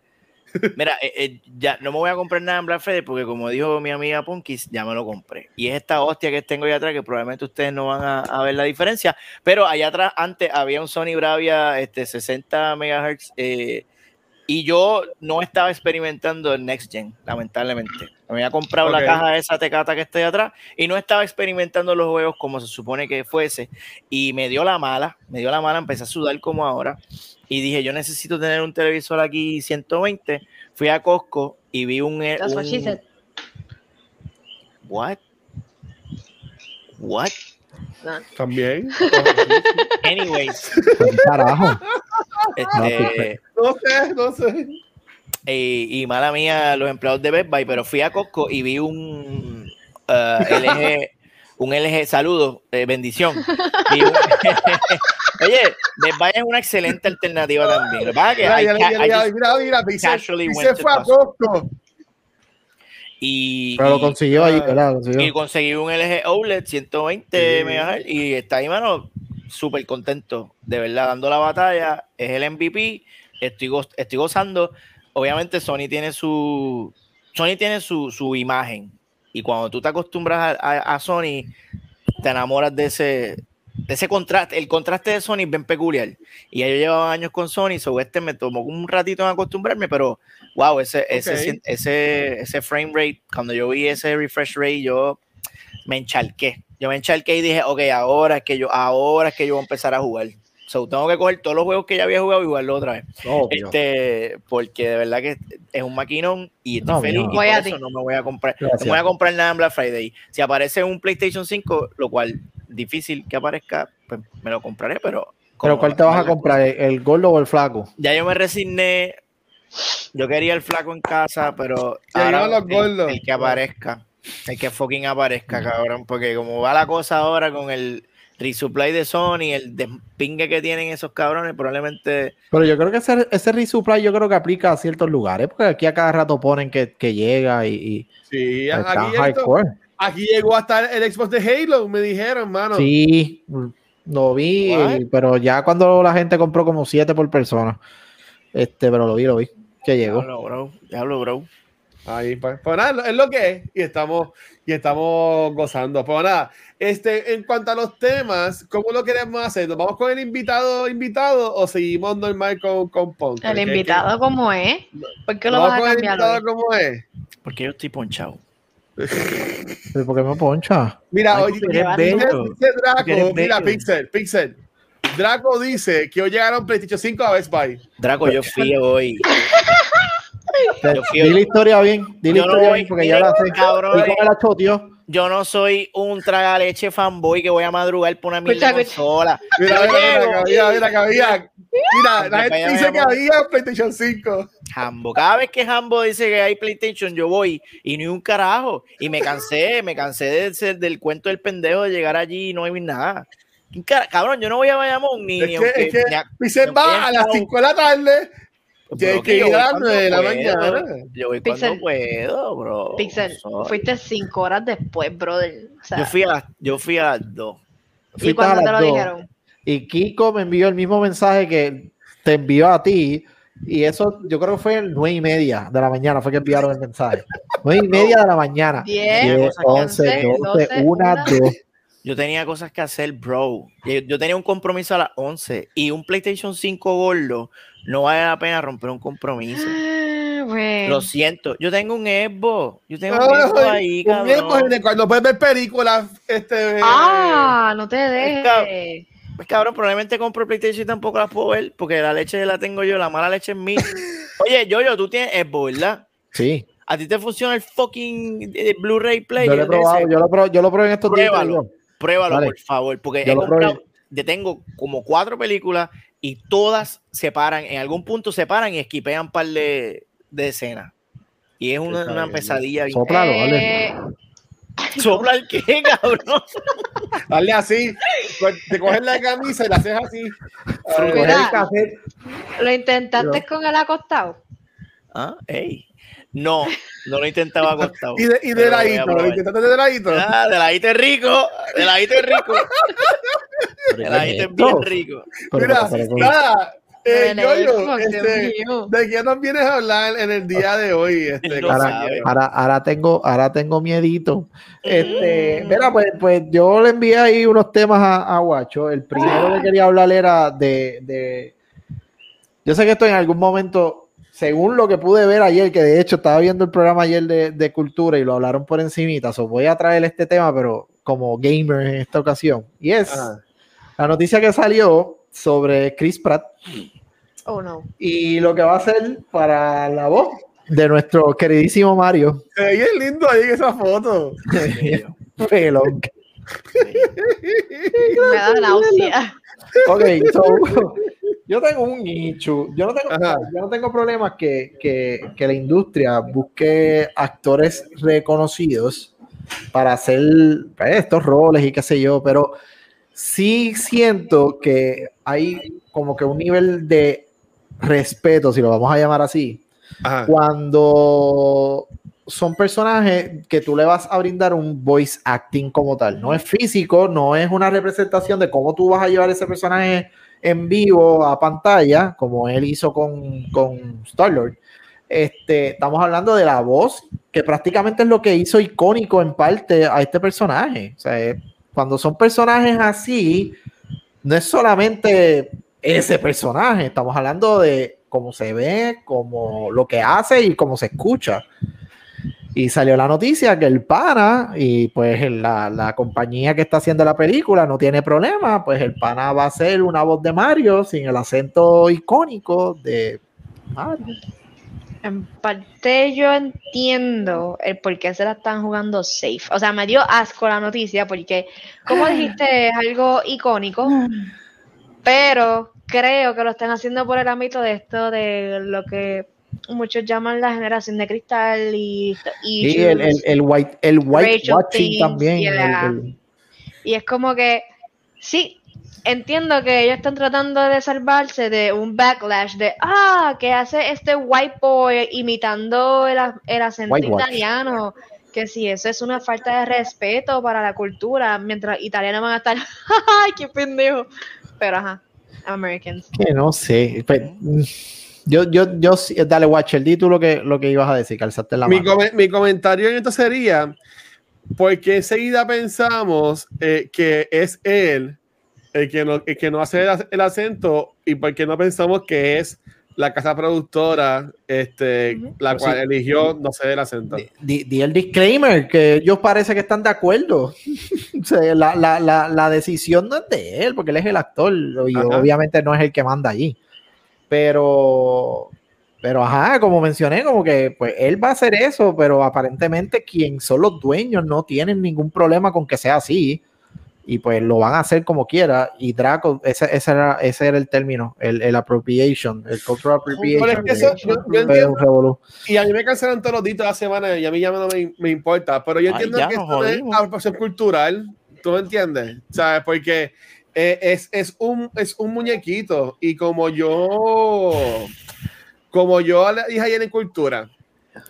Mira, eh, eh, ya no me voy a comprar nada en Black Friday porque como dijo mi amiga Punkis, ya me lo compré. Y es esta hostia que tengo ahí atrás que probablemente ustedes no van a, a ver la diferencia, pero allá atrás antes había un Sony Bravia este, 60 MHz eh, y yo no estaba experimentando el Next Gen, lamentablemente. Me había comprado la caja de esa tecata que está ahí atrás y no estaba experimentando los juegos como se supone que fuese. Y me dio la mala, me dio la mala, empecé a sudar como ahora. Y dije, yo necesito tener un televisor aquí 120. Fui a Costco y vi un... That's what she un- said. What? What? También. *laughs* Anyways, Pues, Carajo. este, No sé, no sé. y, y mala mía los empleados de Best Buy, pero fui a Costco y vi un uh, LG, un LG, saludos, eh, bendición. Un- *laughs* Oye, Best Buy es una excelente alternativa también. Lo que pasa es que Mira, mira, to fue a Costco. Y, Pero lo y- consiguió ahí, ah, ¿verdad? Lo y consiguió. conseguí un LG OLED 120 Sí. MHz y está ahí, mano, súper contento, de verdad, dando la batalla. Es el MVP, estoy, goz- estoy gozando. Obviamente, Sony tiene su Sony tiene su, su imagen y cuando tú te acostumbras a, a- a Sony, te enamoras de ese, de ese contraste. El contraste de Sony es bien peculiar. Y ya yo llevaba años con Sony, so este me tomó un ratito en acostumbrarme, pero wow, ese, ese, ese, ese frame rate, cuando yo vi ese refresh rate, yo me encharqué. Yo me encharqué y dije, ok, ahora es que yo, ahora es que yo voy a empezar a jugar. So, tengo que coger todos los juegos que ya había jugado y jugarlo otra vez. Obvio. Este, porque de verdad que es un maquinón y estoy No, feliz. no. Y Voy por a eso ti. no me voy a comprar. Gracias. No me voy a comprar nada en Black Friday. Si aparece un PlayStation 5, lo cual difícil que aparezca, pues me lo compraré, pero. Pero ¿cuál te vas a comprar? ¿El, el gordo o el flaco? ya yo me resigné. Yo quería el flaco en casa, pero ahora los el, que aparezca, el que fucking aparezca, cabrón, porque como va la cosa ahora con el resupply de Sony, el despingue que tienen esos cabrones, probablemente Pero yo creo que ese, ese resupply yo creo que aplica a ciertos lugares, porque aquí a cada rato ponen que, que llega y, y Sí, está aquí, llegó, hardcore. aquí llegó hasta el Xbox de Halo, me dijeron, mano. Sí, lo vi, What? pero ya cuando la gente compró como siete por persona, este, pero lo vi, lo vi, que llegó. diablo, bro, diablo, bro. Ahí, pues, pues nada, es lo que es. Y estamos, y estamos gozando. Pues nada, este, en cuanto a los temas, ¿cómo lo queremos hacer? ¿Nos vamos con el invitado invitado o seguimos normal con, con? El ¿Qué- invitado, ¿cómo es? ¿Por qué lo ¿Nos vas a vamos con el cambiar invitado hoy? cómo es? Porque yo estoy ponchado. ¿Pero ¿Por qué me poncha? Mira, Ay, oye, dice, Draco, mira. Pixel, Pixel. Draco dice que hoy llegaron PlayStation 5 a Best Buy. Draco, yo fui hoy. *laughs* Te- Yo fui- Di la historia bien, di la no historia voy- bien, porque ya la sé. cabrón, ¿Y cómo la choteó? Yo no soy un tragaleche fanboy que voy a madrugar por una mierda consola. Mira, mira, mira, mira, que había. Mira, la gente dice que había PlayStation 5. Hambo. Cada vez que Hambo dice que hay PlayStation, yo voy y ni un carajo. Y me cansé, me cansé de ser- del cuento del pendejo de llegar allí y no hay nada. ¿Quién cara- Cabrón, yo no voy a Bayamón ni, Es ni que, aunque- es que ni a- va a las estado- 5 de la tarde. Tienes que ir a las 9 de la mañana. Yo voy Pixel. cuando puedo, bro. Pixel, Sorry. fuiste cinco horas después, brother. O sea, Yo fui a las, yo fui a las dos. ¿Y Fuiste cuándo a te las lo dos. dijeron? Y Kiko me envió el mismo mensaje que te envió a ti. Y eso yo creo que fue el nueve y media de la mañana, fue que enviaron el mensaje. Nueve y media de la mañana. *laughs* Diez, 10, cosas que 11, hacer, 12, 12, 1, una. 2. Yo tenía cosas que hacer, bro. Yo, yo tenía un compromiso a las 11 y un PlayStation 5 gordo no vale la pena romper un compromiso. Ah. Lo siento, yo tengo un Xbox. Yo tengo un Xbox ahí, un tiempo en cabrón. el cual no puedes ver películas. Este, Ah, no te dejes. Pues cabrón, probablemente compro PlayStation y tampoco las puedo ver porque la leche la tengo yo, la mala leche es mía. *laughs* Oye, yo, tú tienes Xbox, ¿verdad? Sí, ¿A ti te funciona el fucking eh, Blu-ray player? yo lo he probado, yo lo, pro- yo lo probé en estos días. Pruébalo, pruébalo, por favor, porque Yo he comprado, probé. yo tengo como cuatro películas y todas se paran, en algún punto se paran y esquipean un par de, de escenas. Y es una, pesadilla. bien- Sóplalo, dale. Eh, ¿Sopla el qué, *laughs* cabrón? Dale así. Te coges la camisa y la haces así. El Mira. ¿Lo intentaste con el acostado? Ah, ey. No, no lo intentaba acostado. *laughs* Y de, y de ladito, probar. intentaste de ladito. Ah, de ladito es rico, de ladito es rico, *laughs* de ladito es bien rico. Mira, nada. Eh, Yoyo, este. ¿de qué nos vienes a hablar en el día de hoy? *laughs* Este, No ahora, ahora, ahora tengo, ahora tengo miedito. Este, Mm. mira, pues, pues yo le envié ahí unos temas a, a Guacho. El primero que quería hablar era de, de- Yo sé que esto en algún momento, según lo que pude ver ayer, que de hecho estaba viendo el programa ayer de, de cultura y lo hablaron por encimita, so voy a traer este tema, pero como gamer en esta ocasión. Y es Ajá. la noticia que salió sobre Chris Pratt Oh, no. y lo que va a hacer para la voz de nuestro queridísimo Mario. Se ve bien lindo ahí en esa foto. *laughs* Pelón. Me da náusea. Ok, so, *laughs* yo tengo un nicho. Yo no tengo, yo no tengo problemas que, que, que la industria busque actores reconocidos para hacer pues, estos roles y qué sé yo, pero sí siento que hay como que un nivel de respeto, si lo vamos a llamar así, Ajá. cuando son personajes que tú le vas a brindar un voice acting como tal. No es físico, no es una representación de cómo tú vas a llevar ese personaje en vivo a pantalla, como él hizo con, con Star-Lord. Este, estamos hablando de la voz, que prácticamente es lo que hizo icónico en parte a este personaje. O sea, cuando son personajes así, no es solamente ese personaje, estamos hablando de cómo se ve, cómo lo que hace y cómo se escucha. Y salió la noticia que el pana y pues la, la compañía que está haciendo la película no tiene problema, pues el pana va a ser una voz de Mario sin el acento icónico de Mario. En parte yo entiendo el por qué se la están jugando safe. O sea, me dio asco la noticia porque, como dijiste, es algo icónico, pero creo que lo están haciendo por el ámbito de esto de lo que muchos llaman la generación de cristal y, y Y el, el, el white, el white watching también. el- Y es como que, sí, entiendo que ellos están tratando de salvarse de un backlash de, ah, que hace este white boy imitando el, el acento italiano. Que si eso es una falta de respeto para la cultura, mientras italianos van a estar, *laughs* ¡ay, qué pendejo! Pero ajá, Americans. que no sé. pues, yo, yo, yo, dale, Watcher, di tú lo que, lo que ibas a decir, calzaste la Mi, mano. mi comentario en esto sería, porque enseguida pensamos eh, que es él el que no, el que no hace el, ac- el acento y porque no pensamos que es la casa productora este, la Pues cual sí. eligió no sé el acento. Di, di- di el disclaimer, que ellos parece que están de acuerdo. *laughs* O sea, la, la, la, la decisión no es de él, porque él es el actor y Ajá. obviamente no es el que manda allí. Pero, pero ajá, como mencioné, como que pues él va a hacer eso, pero aparentemente quien son los dueños no tienen ningún problema con que sea así. Y pues lo van a hacer como quiera. Y Draco, ese, ese, era, ese era el término, el, el appropriation, el cultural appropriation. Pero es que eso- yo- yo entiendo-. Y a mí me cancelan todos los días de la semana y a mí ya no me, me importa, pero yo Ay, entiendo ya que esto es apropiación cultural, ¿tú me entiendes? ¿Sabes? Porque eh, es, es, un, es un muñequito y como yo, como yo le dije ayer en cultura,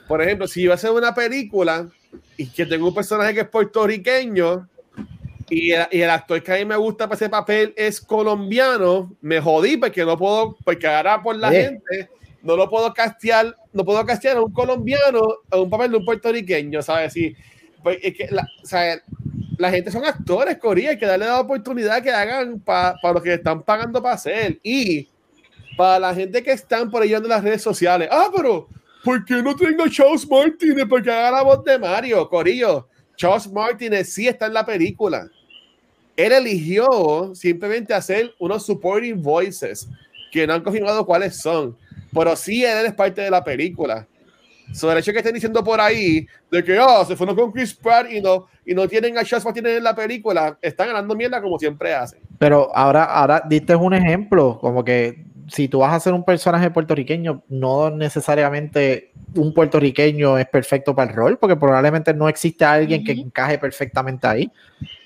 por ejemplo, si yo a hacer una película y que tengo un personaje que es puertorriqueño y el, y el actor que a mí me gusta para ese papel es colombiano, me jodí porque no puedo, porque ahora por la Eh. gente no lo puedo castear, no puedo castear a un colombiano a un papel de un puertorriqueño, ¿sabes? Sí, pues es que la, o sea, la gente son actores, Corea, hay que darle la oportunidad que hagan para lo que están pagando para hacer. Y para la gente que están por ahí en las redes sociales, ah, pero ¿por qué no tengo a Charles Martínez para que haga la voz de Mario? Corillo, Charles Martínez sí está en la película. Él eligió simplemente hacer unos supporting voices que no han confirmado cuáles son, pero sí él es parte de la película. Sobre el hecho que estén diciendo por ahí de que oh, se fueron con Chris Pratt y no, y no tienen a Charles Martínez en la película, están ganando mierda como siempre hacen. Pero ahora, ahora diste un ejemplo, como que si tú vas a ser un personaje puertorriqueño, no necesariamente un puertorriqueño es perfecto para el rol, porque probablemente no existe alguien que encaje perfectamente ahí.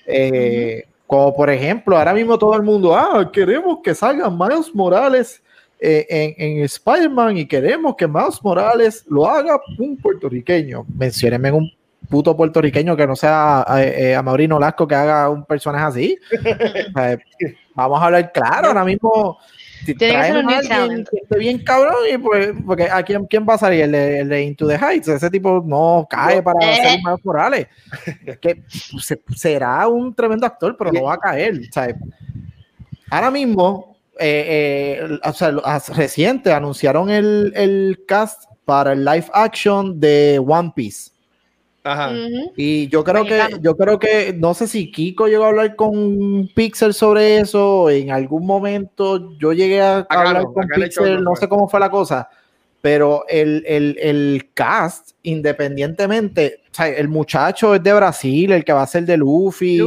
Eh, como por ejemplo, ahora mismo todo el mundo, ah, queremos que salga Miles Morales en, en Spider-Man y queremos que Miles Morales lo haga un puertorriqueño. Menciónenme un puto puertorriqueño que no sea eh, a Maurino Lasco que haga un personaje así. *laughs* vamos a hablar claro, ahora mismo tiene que ser esté bien cabrón y pues, porque a quién, quién va a salir el de, Into the Heights, ese tipo no cae para eh. hacer más Morales. que será un tremendo actor, pero no va a caer. Ahora mismo, eh, eh, o sea, reciente anunciaron el, el cast para el live action de One Piece. Y yo creo que, yo creo que, no sé si Kiko llegó a hablar con Pixel sobre eso, en algún momento yo llegué a, hablar con Pixel, no sé cómo fue la cosa, pero el, el, el cast, independientemente, o sea, el muchacho es de Brasil, el que va a ser de Luffy,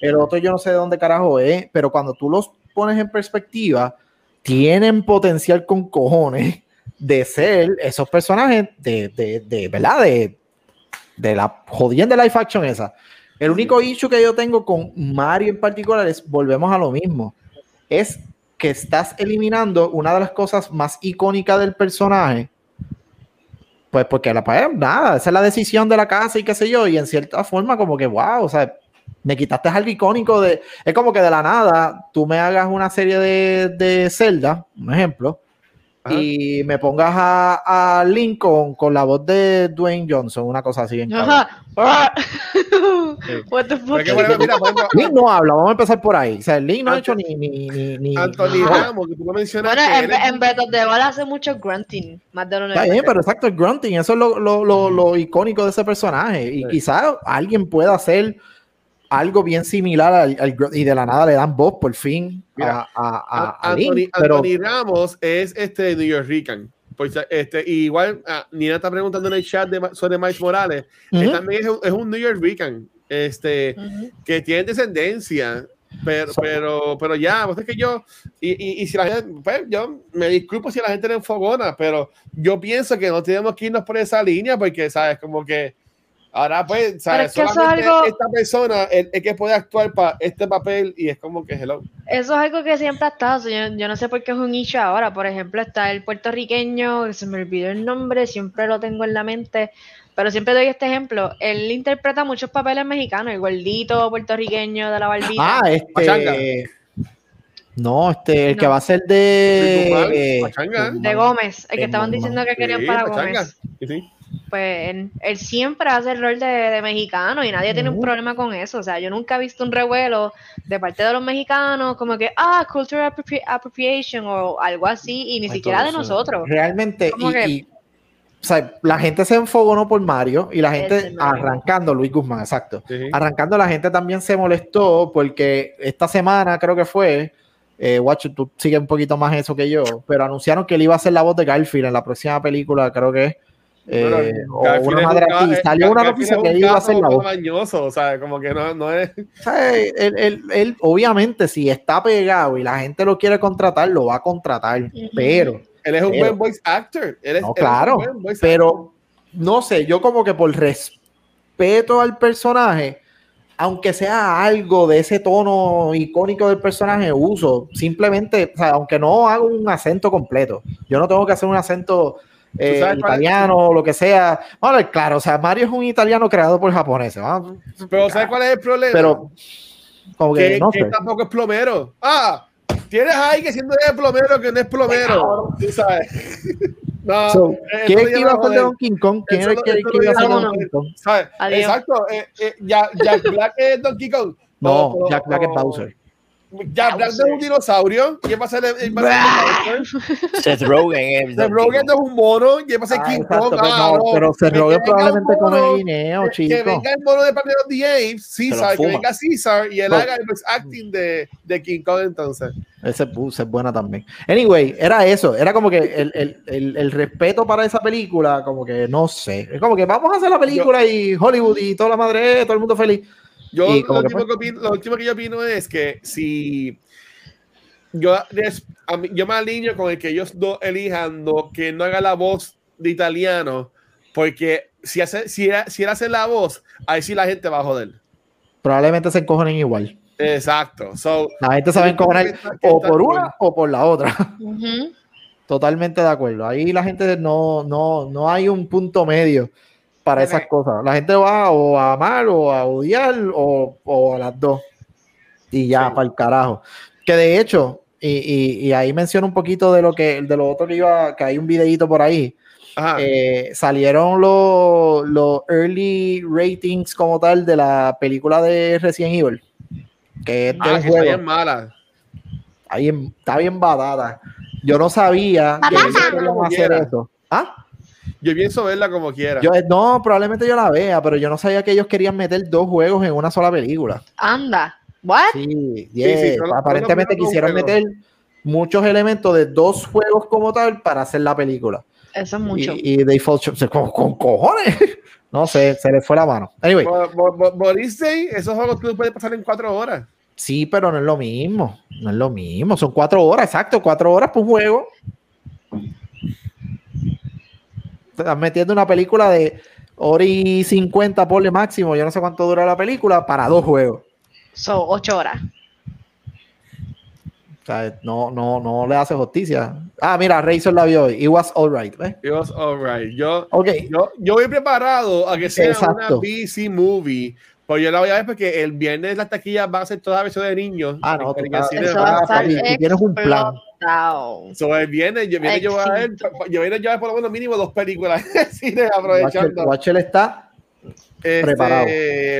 el otro yo no sé de dónde carajo es, pero cuando tú los pones en perspectiva, tienen potencial con cojones de ser esos personajes de, de, de ¿verdad? De, de la jodienda live action esa. El único issue que yo tengo con Mario en particular es, volvemos a lo mismo, es que estás eliminando una de las cosas más icónicas del personaje. Pues porque la pues, nada, esa es la decisión de la casa y qué sé yo, y en cierta forma como que, wow, o sea, me quitaste algo icónico de, es como que de la nada, tú me hagas una serie de, de Zelda, un ejemplo, y me pongas a, a Lincoln con la voz de Dwayne Johnson, una cosa así. En Ajá. *laughs* What the fuck? Link no habla, vamos a empezar por ahí. O sea, Link no ha hecho ni. ni, ni, ni Anthony Ramos, que tú lo mencionaste. Bueno, en, en Breath of the Wild hace mucho grunting, más de lo Está bien, pero exacto, el grunting, eso es lo, lo, lo, lo icónico de ese personaje. Y quizás alguien pueda hacer algo bien similar al, y de la nada le dan voz por fin a, a, a, Anthony, Anthony, Ramos es este New York Rican. Pues, este, igual ah, Nina está preguntando en el chat de, sobre Miles Morales. Él también es, un New York Rican este, que tiene descendencia. Pero, pero, pero ya, pues es que yo, y, y, y, si la gente, pues yo me disculpo si la gente le enfogona, pero yo pienso que no tenemos que irnos por esa línea porque, ¿sabes? Como que Ahora, pues, ¿sabes? esta persona es, que puede actuar para este papel y es como que hello. Eso es algo que siempre ha estado. Yo, no sé por qué es un nicho ahora. Por ejemplo, está el puertorriqueño, se me olvidó el nombre, siempre lo tengo en la mente. Pero siempre doy este ejemplo. Él interpreta muchos papeles mexicanos, el gordito puertorriqueño de la barbita. Ah, este. No, este, el que va a ser de. de Gómez, el que estaban diciendo que querían para Gómez. Sí, pues él, siempre hace el rol de, mexicano y nadie tiene un problema con eso. O sea, yo nunca he visto un revuelo de parte de los mexicanos como que, ah, cultural appropriation o algo así, y ni siquiera de nosotros. Realmente, y, o sea, la gente se enfogó por Mario y la gente arrancando, Luis Guzmán, exacto. Arrancando, la gente también se molestó porque esta semana creo que fue. Eh, Watch, tú sigues un poquito más eso que yo, pero anunciaron que él iba a ser la voz de Garfield en la próxima película, creo que es eh, o una madre aquí. Salió una noticia que iba a ser la voz. Bañoso, o sea, como que no, no es. Él, él, él, obviamente, si está pegado y la gente lo quiere contratar, lo va a contratar. Pero. Él es un buen voice actor. Él es, no, claro. pero no sé, yo como que por respeto al personaje, aunque sea algo de ese tono icónico del personaje, uso. Simplemente, o sea, aunque no hago un acento completo. Yo no tengo que hacer un acento eh, italiano o lo que sea. Vale, claro, o sea, Mario es un italiano creado por japoneses. Pero ¿sabes cuál es el problema? Pero, como que, que, tampoco es plomero. Ah, tienes ahí que siendo es plomero que no es plomero. Tú sabes. No, so, ¿Quién es que iba a hacer de Donkey Kong? ¿Quién es que, iba a hacer de Donkey Kong? Exacto. Eh, eh, Jack, Black es Donkey Kong. No, Jack Black es Bowser. Ya no es un dinosaurio. ¿Quién va a ser el, el- va a ser el Bowser? Seth Rogen es Seth Rogen no es un mono. ¿Quién va a ser Ah, King exacto, Kong? pero Ah, pero Seth Rogen probablemente come guineo, chico. Que venga el mono de Planet of the Apes, César, que venga César y él No. haga el acting de, de King Kong entonces. Ese bus es buena también. Anyway, era eso. Era como que el, el, el, el respeto para esa película, como que no sé. Es como que vamos a hacer la película y Hollywood y toda la madre, todo el mundo feliz. Yo Y lo que último, que opino, lo último que yo opino es que si yo, yo me alineo con el que ellos dos elijan no- que no haga la voz de italiano, porque si, hace, si, era- si él hace la voz, ahí sí la gente va a joder. Probablemente se encojonen igual. Exacto. So, La gente se va a encojonar está- o por una o por la otra. Ujú. Totalmente de acuerdo. Ahí la gente no, no, no hay un punto medio para esas cosas. La gente va o a amar o a odiar o, o a las dos. Y ya, Sí. para el carajo. Que de hecho, y, y- y ahí menciono un poquito de lo que de lo otro que iba, que hay un videito por ahí. Eh, salieron los, los early ratings como tal de la película de Resident Evil. Que es Ah, un que juego. está bien mala. Está bien, está bien batata. Yo no sabía que querían Como hacer eso. ¿Ah? Yo pienso verla como quiera. Yo, no, probablemente yo la vea, pero yo no sabía que ellos querían meter dos juegos en una sola película. Anda. ¿What? Sí, los- aparentemente quisieron meter muchos elementos de dos juegos como tal para hacer la película. Eso es mucho. Y, y they fall short. con, con cojones. *laughs* No sé, se les fue la mano. Anyway, Bo- Bo- Bo- Boris Day, esos juegos tú puedes pasar en cuatro horas. sí, pero no es lo mismo. No es lo mismo. Son cuatro horas, exacto, cuatro horas por juego. Te estás metiendo una película de hora y 50 por le máximo. Yo no sé cuánto dura la película para dos juegos. Son ocho horas. O sea, no, no, no le hace justicia. Ah, mira, Razor la vio hoy. It was alright. ¿ves? It was alright. Yo, Ok, yo, yo voy preparado a que sea Exacto. una BC movie. Pues yo la voy a ver porque el viernes las taquillas van a ser toda versión de niños. Ah, no, el cine Eso va a va- estar tienes un plan. Explotado. So, el viernes, yo, viernes yo voy a ver, yo viernes yo voy a ver por lo menos mínimo dos películas *laughs* el cine aprovechando. Watcher está. Este, preparado.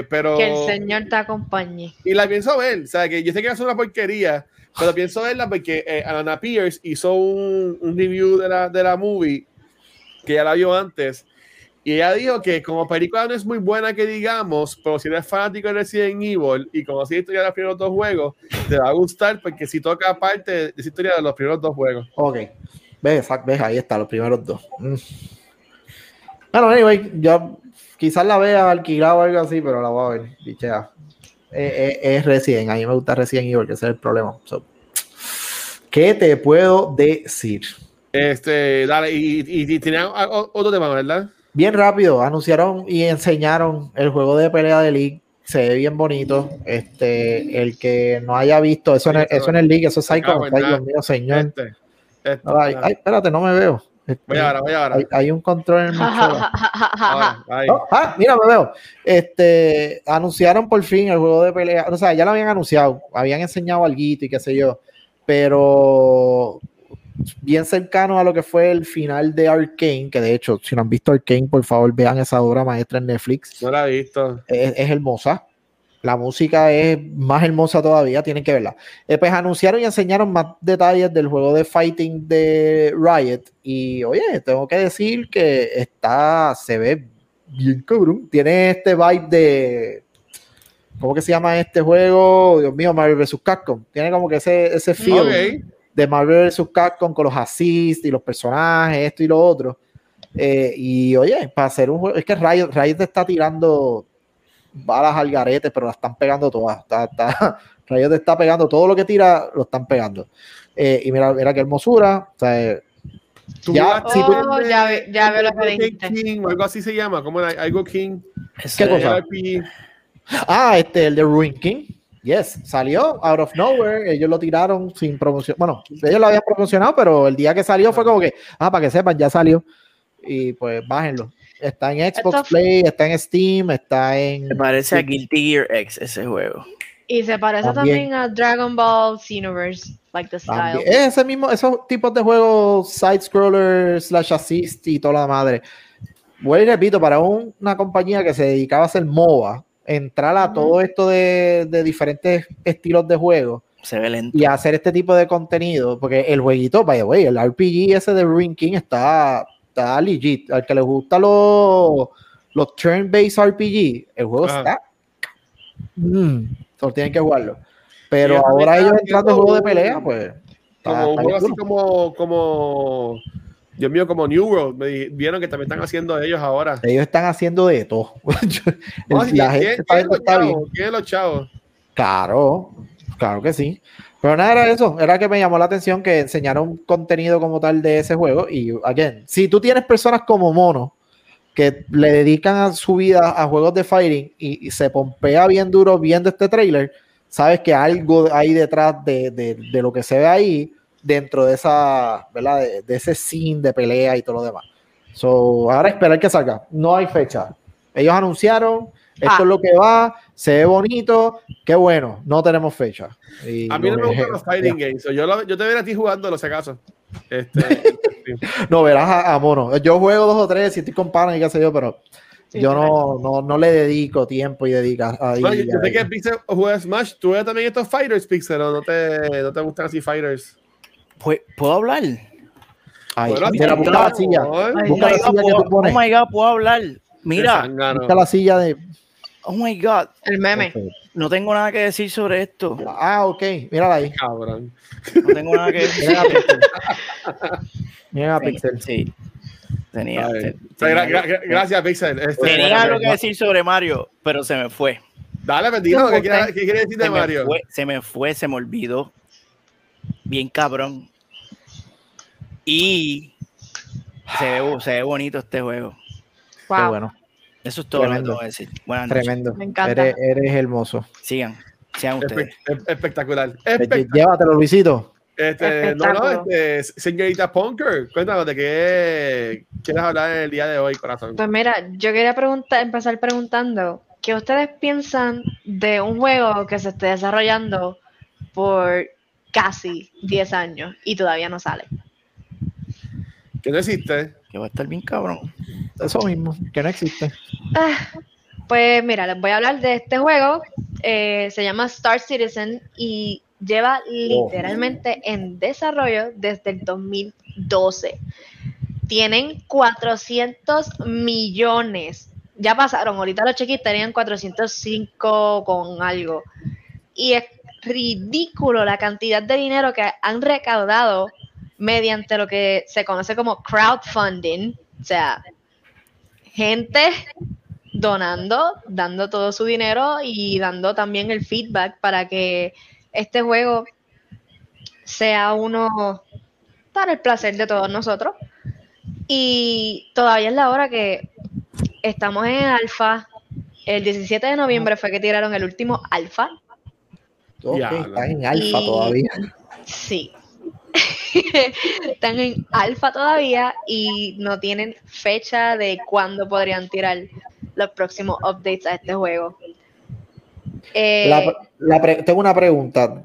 Pero, Que el Señor te acompañe. y la pienso ver, o sea, que yo sé que es una porquería, pero pienso verla porque eh, Alana Pierce hizo un, un review de la, de la movie que ya la vio antes y ella dijo que como película no es muy buena que digamos, pero si eres fanático de Resident Evil y conocí la historia de los primeros dos juegos, te va a gustar porque si toca parte de esa historia de los primeros dos juegos. Ok. Ves, ves, ahí está, los primeros dos. Mm. Bueno, anyway, yo quizás la vea alquilada o algo así, pero la voy a ver. Dichea. Eh, eh, es Resident, a mí me gusta Resident Evil, que ese es el problema. So, ¿Qué te puedo decir? Este, dale, y, y, y tenía otro tema, ¿verdad? Bien rápido, anunciaron y enseñaron el juego de pelea de League. Se ve bien bonito. Este, el que no haya visto eso en el, eso en el League, eso es Psycho. cago en Ay. Dios mío, señor. Este, este, Ay, ay, espérate, no me veo. Este, voy ahora, voy ahora. hay, hay un control en el micrófono. Ahora. Oh, ah, mira, me veo. Este, anunciaron por fin el juego de pelea. O sea, ya lo habían anunciado, habían enseñado algo y qué sé yo, pero bien cercano a lo que fue el final de Arkane, que de hecho, si no han visto Arkane, por favor vean esa obra maestra en Netflix. No la he visto. Es, es hermosa. La música es más hermosa todavía, tienen que verla. Eh, pues anunciaron y enseñaron más detalles del juego de fighting de Riot. Y oye, tengo que decir que está, se ve bien cabrón. Tiene este vibe de. ¿Cómo que se llama este juego? Dios mío, Marvel vs. Capcom. Tiene como que ese, ese feel Ok. De Marvel vs. Capcom con los assists y los personajes, esto y lo otro. Eh, y oye, para hacer un juego, es que Riot, Riot te está tirando balas al garete, pero la están pegando todas. Está, está, *laughs* Riot te está pegando todo lo que tira, lo están pegando. Eh, y mira, mira qué hermosura. O sea, eh, ¿Tú Ya, jugaste si tú- ya ve- ya veo lo que Algo dijiste. King, o algo así se llama, como era? algo King. ¿Qué cosa? Ah, este, el de Ruin King. Yes, salió out of nowhere. Ellos lo tiraron sin promoción. Bueno, ellos lo habían promocionado, pero el día que salió fue como que, ah, para que sepan, ya salió. Y pues bájenlo. Está en Xbox Esto- Play, está en Steam, está en. Me parece a Guilty Gear X ese juego. Y se parece También. también, a Dragon Ball Xenoverse, like the style. También. Ese mismo, esos tipos de juegos side scroller slash assist y toda la madre. Vuelvo y repito, para un- una compañía que se dedicaba a hacer MOBA, entrar a todo esto de, de diferentes estilos de juego, Se ve lento. y hacer este tipo de contenido, porque el jueguito, by the way, el RPG ese de Ring King está, está legit. Al que le gusta los, los turn-based RPG, el juego Ajá. está. Mm, solo tienen que jugarlo. Pero ahora ellos entrando en juego de pelea, pues. está- un juego así como, como, Dios mío, como New World. Me di- vieron que también están haciendo ellos ahora. Ellos están haciendo de todo. *laughs* No, la ¿quién- gente está los está bien. chavos? ¿Quién es los chavos? Claro, claro que sí. Pero nada, era eso. Era que me llamó la atención que enseñaron contenido como tal de ese juego. Y, again, si tú tienes personas como Mono que le dedican a su vida a juegos de fighting y, y se pompea bien duro viendo este trailer, sabes que algo hay detrás de, de- de lo que se ve ahí dentro de esa, ¿verdad? De, de ese scene de pelea y todo lo demás. So, ahora esperar que salga. No hay fecha. Ellos anunciaron, esto Ah. es lo que va, se ve bonito, qué bueno, no tenemos fecha. Y A mí no me gustan los fighting games. so yo, lo- yo te veré a ti jugándolo, si acaso. Este, *laughs* No, verás a, a mono. Yo juego dos o tres, si estoy con panas y qué sé yo, pero Sí, yo no, no, no le dedico tiempo y dedica. ahí- no, yo, yo sé que Pixel juega Smash. ¿Tú ves también estos fighters, Pixel? ¿O no te, no te gustan así fighters? Pues, ¿Puedo hablar? Mira, busca la silla. Ay, Busca la Oh my God, silla que ¿puedo- tú pones. oh my God, puedo hablar. Mira. Busca la silla de. oh my God, El meme. no tengo nada que decir sobre esto. Ah, ok, mírala ahí. Cabrón. No tengo nada que decir. Miren a Pixel. Miren a Pixel. Sí. Tenía, gra- gra- gracias, Pixel. Este, tenía algo que decir sobre Mario, pero se me fue. Dale, bendito. ¿Qué quiere, qué quiere decir de Se me, Mario? fue, se me fue, se me olvidó. Bien cabrón. Y se ve, se ve bonito este juego. Qué Wow. bueno, Eso es todo Tremendo. lo que tengo que decir. Buenas noches. tremendo. Me encanta. Eres, eres hermoso. Sigan, sean ustedes. Espe- espectacular. Espectacular. Llévatelo, Luisito. Este, no, no, este, señorita Punker, cuéntanos de qué quieres hablar el día de hoy, corazón. Pues mira, yo quería preguntar, empezar preguntando, ¿qué ustedes piensan de un juego que se esté desarrollando por casi 10 años y todavía no sale? Que no existe. Que va a estar bien cabrón. Eso mismo, que no existe. Ah, pues mira, les voy a hablar de este juego. eh, se llama Star Citizen y lleva literalmente en desarrollo desde el 2012. Tienen 400 millones. Ya pasaron, ahorita los chequis tenían 405 con algo. Y es ridículo la cantidad de dinero que han recaudado mediante lo que se conoce como crowdfunding. O sea, gente donando, dando todo su dinero y dando también el feedback para que este juego sea uno para el placer de todos nosotros. Y todavía es la hora que estamos en alfa. El 17 de noviembre fue que tiraron el último alfa. Estás en alfa Y- todavía. Sí. *laughs* Están en alfa todavía y no tienen fecha de cuándo podrían tirar los próximos updates a este juego. Eh, La- la pre- tengo una pregunta.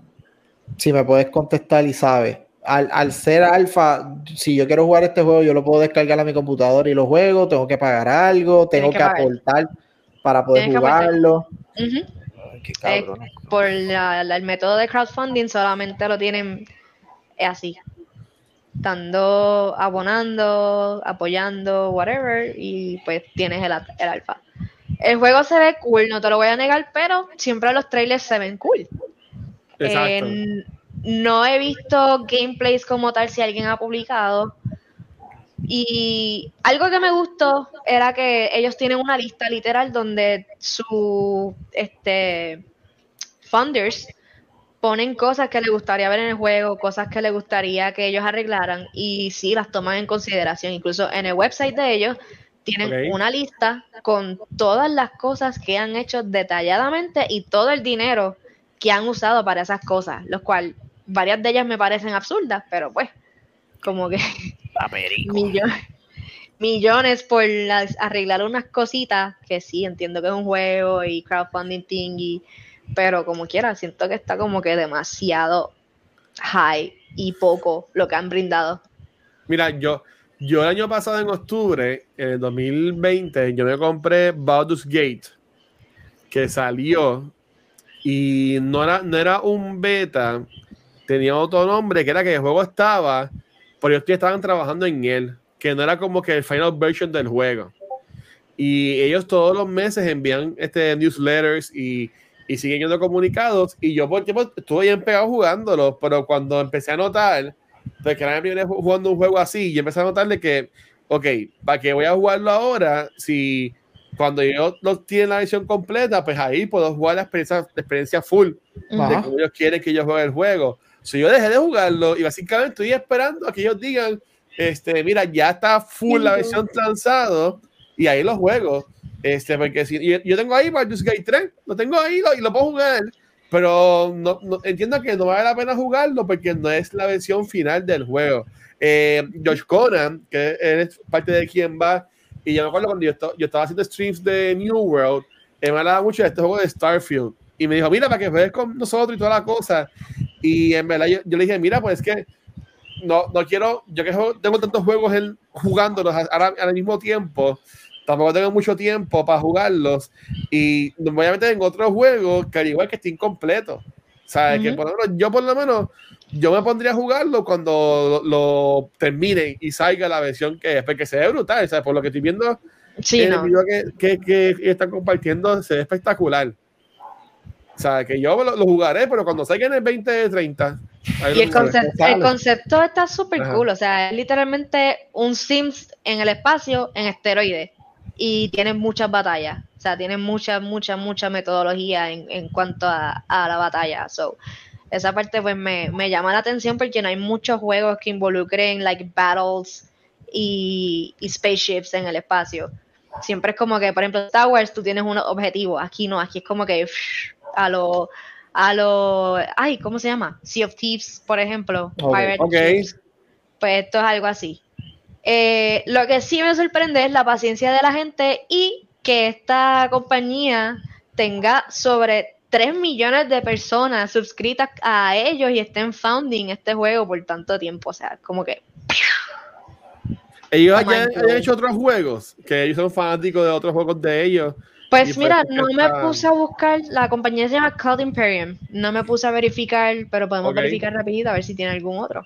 Si me puedes contestar y sabes. Al, al ser alfa, si yo quiero jugar este juego, yo lo puedo descargar a mi computadora y lo juego. Tengo que pagar algo, tengo que, que aportar para poder jugarlo. ujú. Ay, qué cabrón. Por la- la- el método de crowdfunding solamente lo tienen eh, así. Dando, abonando, apoyando, whatever, y pues tienes el, el alfa. El juego se ve cool, no te lo voy a negar, pero siempre los trailers se ven cool. Exacto. Eh, no he visto gameplays como tal si alguien ha publicado. Y algo que me gustó era que ellos tienen una lista literal donde su este funders ponen cosas que les gustaría ver en el juego, cosas que les gustaría que ellos arreglaran y sí las toman en consideración. Incluso en el website de ellos tienen una lista con todas las cosas que han hecho detalladamente y todo el dinero que han usado para esas cosas, los cuales varias de ellas me parecen absurdas, pero pues como que *laughs* millones, millones por las- arreglar unas cositas que sí, entiendo que es un juego y crowdfunding thingy, pero como quiera, siento que está como que demasiado high y poco lo que han brindado. Mira, yo, yo el año pasado en octubre, en el 2020, yo me compré Baldur's Gate, que salió y no era, no era un beta, tenía otro nombre que era que el juego estaba, pero ellos estaban trabajando en él, que no era como que el final version del juego. Y ellos todos los meses envían este newsletters y, y siguen yendo comunicados. Y yo por tiempo estuve bien pegado jugándolo, pero cuando empecé a notar, de que era mi jugando un juego así, y empecé a notarle que, ok, ¿para qué voy a jugarlo ahora? Si cuando yo lo tiene la versión completa, pues ahí puedo jugar la experiencia, la experiencia full de Ajá. cómo ellos quieren que yo juegue el juego. Si yo dejé de jugarlo y básicamente estoy esperando a que ellos digan, este, mira, ya está full la versión lanzado y ahí lo juego. Este, porque si yo, yo tengo ahí Baldur's Gate 3, lo tengo ahí lo- y lo puedo jugar, pero no, no- entiendo que no vale la pena jugarlo porque no es la versión final del juego. Eh, Josh Conan, que es parte de quien va, y yo me acuerdo cuando yo, esto- yo estaba haciendo streams de New World, él me hablaba mucho de este juego de Starfield. Y me dijo, mira, para que juegues con nosotros y toda la cosa. Y en verdad yo, yo le dije, mira, pues es que no, no quiero, yo que tengo tantos juegos en, jugándolos ahora al mismo tiempo, tampoco tengo mucho tiempo para jugarlos. Y me voy a meter en otros juegos que al igual que esté incompleto. ¿Sabes? Que por lo menos, yo por lo menos, yo me pondría a jugarlo cuando lo, lo termine y salga la versión que es, porque se ve brutal, ¿sabes? Por lo que estoy viendo Sí, en no. el video que, que, que están compartiendo, se ve espectacular. O sea, que yo lo, lo jugaré, pero cuando salga en el 2030. ahí Y el, concepto, el concepto está súper cool, o sea, es literalmente un Sims en el espacio en esteroides y tiene muchas batallas, o sea, tiene mucha, mucha, mucha metodología en, en cuanto a, a la batalla, so, esa parte pues me, me llama la atención porque no hay muchos juegos que involucren like battles y, y spaceships en el espacio. Siempre es como que, por ejemplo, Star Wars tú tienes unos objetivos, aquí no, aquí es como que a lo a lo ay, ¿cómo se llama? Sea of Thieves, por ejemplo, Ok. Pirate. Ships. Pues esto es algo así. Eh, lo que sí me sorprende es la paciencia de la gente y que esta compañía tenga sobre 3 millones de personas suscritas a ellos y estén founding este juego por tanto tiempo. O sea, como que Ellos Oh hayan, hecho otros juegos, que ellos son fanáticos de otros juegos de ellos. Pues pues mira, no me puse a buscar, la compañía se llama Cloud Imperium, no me puse a verificar, pero podemos verificar rapidito a ver si tiene algún otro.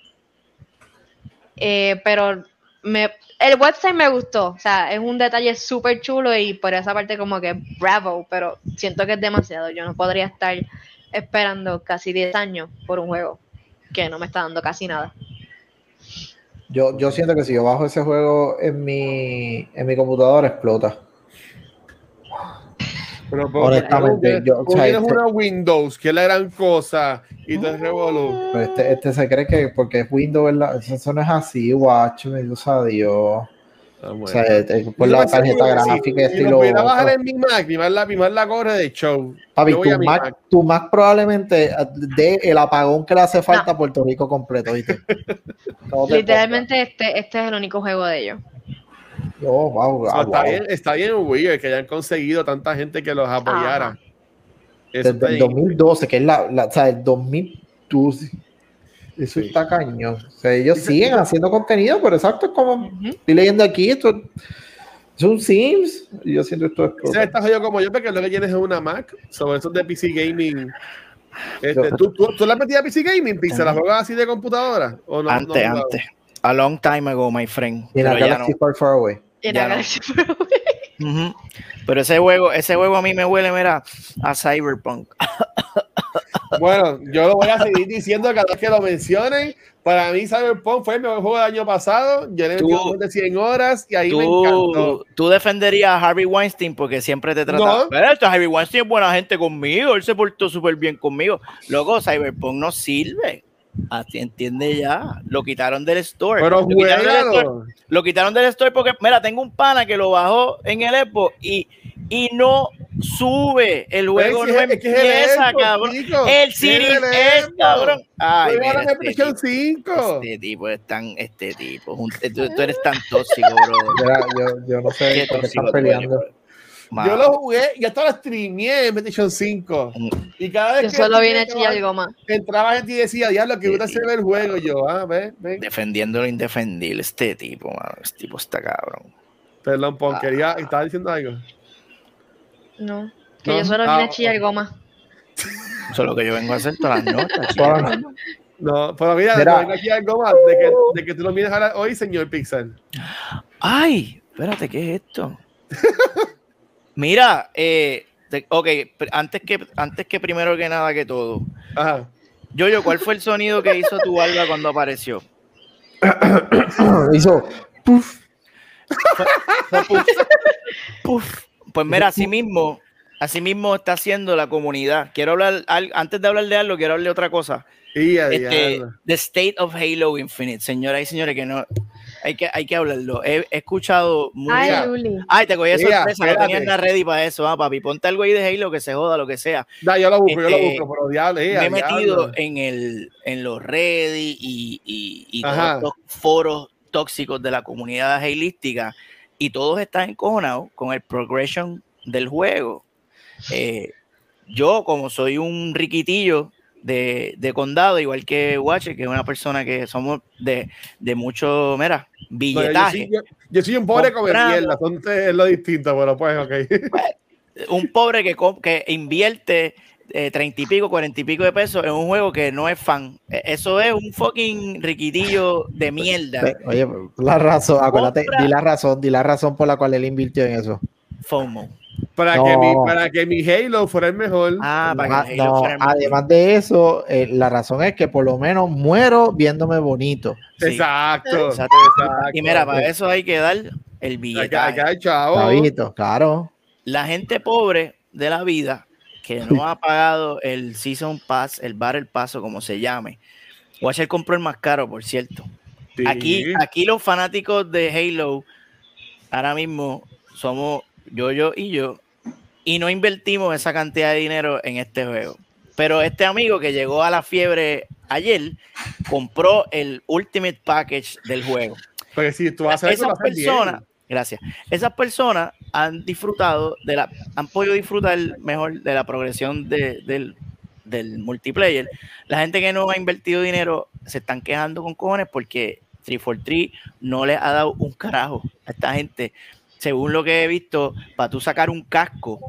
Eh, pero me, el website me gustó, o sea, es un detalle súper chulo y por esa parte como que bravo, pero siento que es demasiado, yo no podría estar esperando casi 10 años por un juego que no me está dando casi nada. Yo, yo siento que si yo bajo ese juego en mi, en mi computadora, explota. Pero, pero, Honestamente, yo- tú o sea, tienes este- una Windows, que es la gran cosa, y te revolú. Pero este, este se cree que porque es Windows, ¿verdad? Eso, eso no es así, watch, me Dios a Dios. Ah, O bueno. sea, este, por la tarjeta gráfica si- y si esto y lo lo pudiera bajar en mi Mac, mi Mac la, mi Mac la corre de show. Papi, voy a tu Mac, Mac. tu Mac probablemente dé el apagón que le hace falta a Puerto Rico completo, ¿viste? *laughs* Literalmente este, este es el único juego de ellos. Toca. Oh, wow, O sea, wow, está, wow. bien, está bien weird que hayan conseguido tanta gente que los apoyara. Eso Desde el bien. 2012, que es la, la o sea, el 2012. Eso Sí. está cañón. O sea, ellos Dice- siguen haciendo contenido, pero exacto, es como estoy leyendo aquí, esto es un Sims. Y yo siento esto es Ese está jodido como yo, porque lo que tienes es una Mac, sobre eso de PC Gaming. Este, Yo- ¿tú, tú, tú la metías a PC Gaming, Pixel? ¿La jugabas así de computadora? ¿O no, antes, no antes. A long time ago, my friend. Y en la Pero ya no. Galaxy Far Far Away. Y Ya la no. Galaxy- Ujú. Pero ese juego, ese juego a mí me huele, mira, a Cyberpunk. *laughs* Bueno, yo lo voy a seguir diciendo cada vez que lo mencionen. Para mí, Cyberpunk fue el mejor juego del año pasado. Yo le metí Tú- más de 100 horas y ahí me encantó. Tú, tú defenderías a Harvey Weinstein porque siempre te trataba. No. Pero esto, Harvey Weinstein es buena gente conmigo, él se portó súper bien conmigo. Luego, Cyberpunk no sirve. Así entiende ya. Lo quitaron del store. Pero lo, quitaron del store lo quitaron del store porque, mira, tengo un pana que lo bajó en el Expo y, y no sube. El juego Es no es que es el empieza, Expo, cabrón. chico. El Es Series el S, Expo. cabrón. Ay, mira, este PlayStation tipo. 5. Este tipo es tan, este tipo, es un- tú, tú eres tan tóxico, bro. Mira, yo, yo no sé Qué tóxico están tú eres, peleando. bro. Yo lo jugué y hasta lo streameé en PlayStation 5. Mm. Y cada vez Yo que solo vine a entraba- chillar goma. entraba gente y decía, diablo, que Sí, gusta ve el juego. Yo, ah, ven, ven. defendiendo lo indefendible, este tipo, mano, este tipo está cabrón. Perdón, Pon, quería, estaba diciendo algo. No, que No. yo solo Ah, vine a chillar goma. Eso es lo que yo vengo a hacer todas las *laughs* noches. No, pero mira, Mira. vengo aquí algo más de que, de que tú lo miras ahora hoy, señor Pixel. Ay, espérate, ¿qué es esto? *laughs* Mira, eh, te- ok, antes que, antes que primero que nada que todo, Ajá. Yoyo, ¿cuál fue el sonido que hizo tu alga cuando apareció? *coughs* Hizo. Puf. Fue puf. *laughs* Puf. Pues mira, así mismo, así mismo está haciendo la comunidad. Quiero hablar, al- antes de hablar de algo, quiero hablar de otra cosa. Y a Este, diablo. The State of Halo Infinite, señoras y señores, que no, hay que, hay que hablarlo. He, he escuchado mucha- Ay. Luli. Ay, te cogí de Mira, sorpresa, no tenías nada ready para eso, ah, papi. Ponte algo ahí de Halo que se joda, lo que sea. Da, yo lo busco, yo lo este, busco, pero diablo, Me he diablo. metido en, el, en los Reddit y, y, y todos estos foros tóxicos de la comunidad hailística y todos están encojonados con el progression del juego. Eh, yo, como soy un riquitillo de, de condado, igual que Watcher, que es una persona que somos de, de mucho, mira, yo, billetaje. soy, yo- yo soy un pobre mierda, entonces es lo distinto, pero pues, ok. *laughs* un pobre que, que invierte eh, treinta y pico, cuarenta y pico de pesos en un juego que no es fan. Eh, Eso es un fucking riquitillo de mierda. Oye, la razón, acuérdate, di la razón, di la razón por la cual él invirtió en eso. FOMO. Para, No. que mi, para que mi Halo fuera el mejor. Ah, para Ah, que el Halo no, fuera el mejor. además de eso, eh, la razón es que por lo menos muero viéndome bonito. Sí. Exacto. Exacto. exacto. Y mira, para eso hay que dar el billete. claro. La gente pobre de la vida que no *laughs* ha pagado el Season Pass, el Battle Pass o como se llame. Watcher compró el más caro, por cierto. Sí. Aquí, aquí los fanáticos de Halo, ahora mismo somos yo, yo y yo, y no invertimos esa cantidad de dinero en este juego. Pero este amigo que llegó a la fiebre ayer, compró el Ultimate Package del juego. Porque si tú vas a Esas personas, gracias, esas personas han disfrutado de la, han podido disfrutar mejor de la progresión de- del, del multiplayer. La gente que no ha invertido dinero se están quejando con cojones porque 343 no les ha dado un carajo a esta gente. Según lo que he visto, para tú sacar un casco,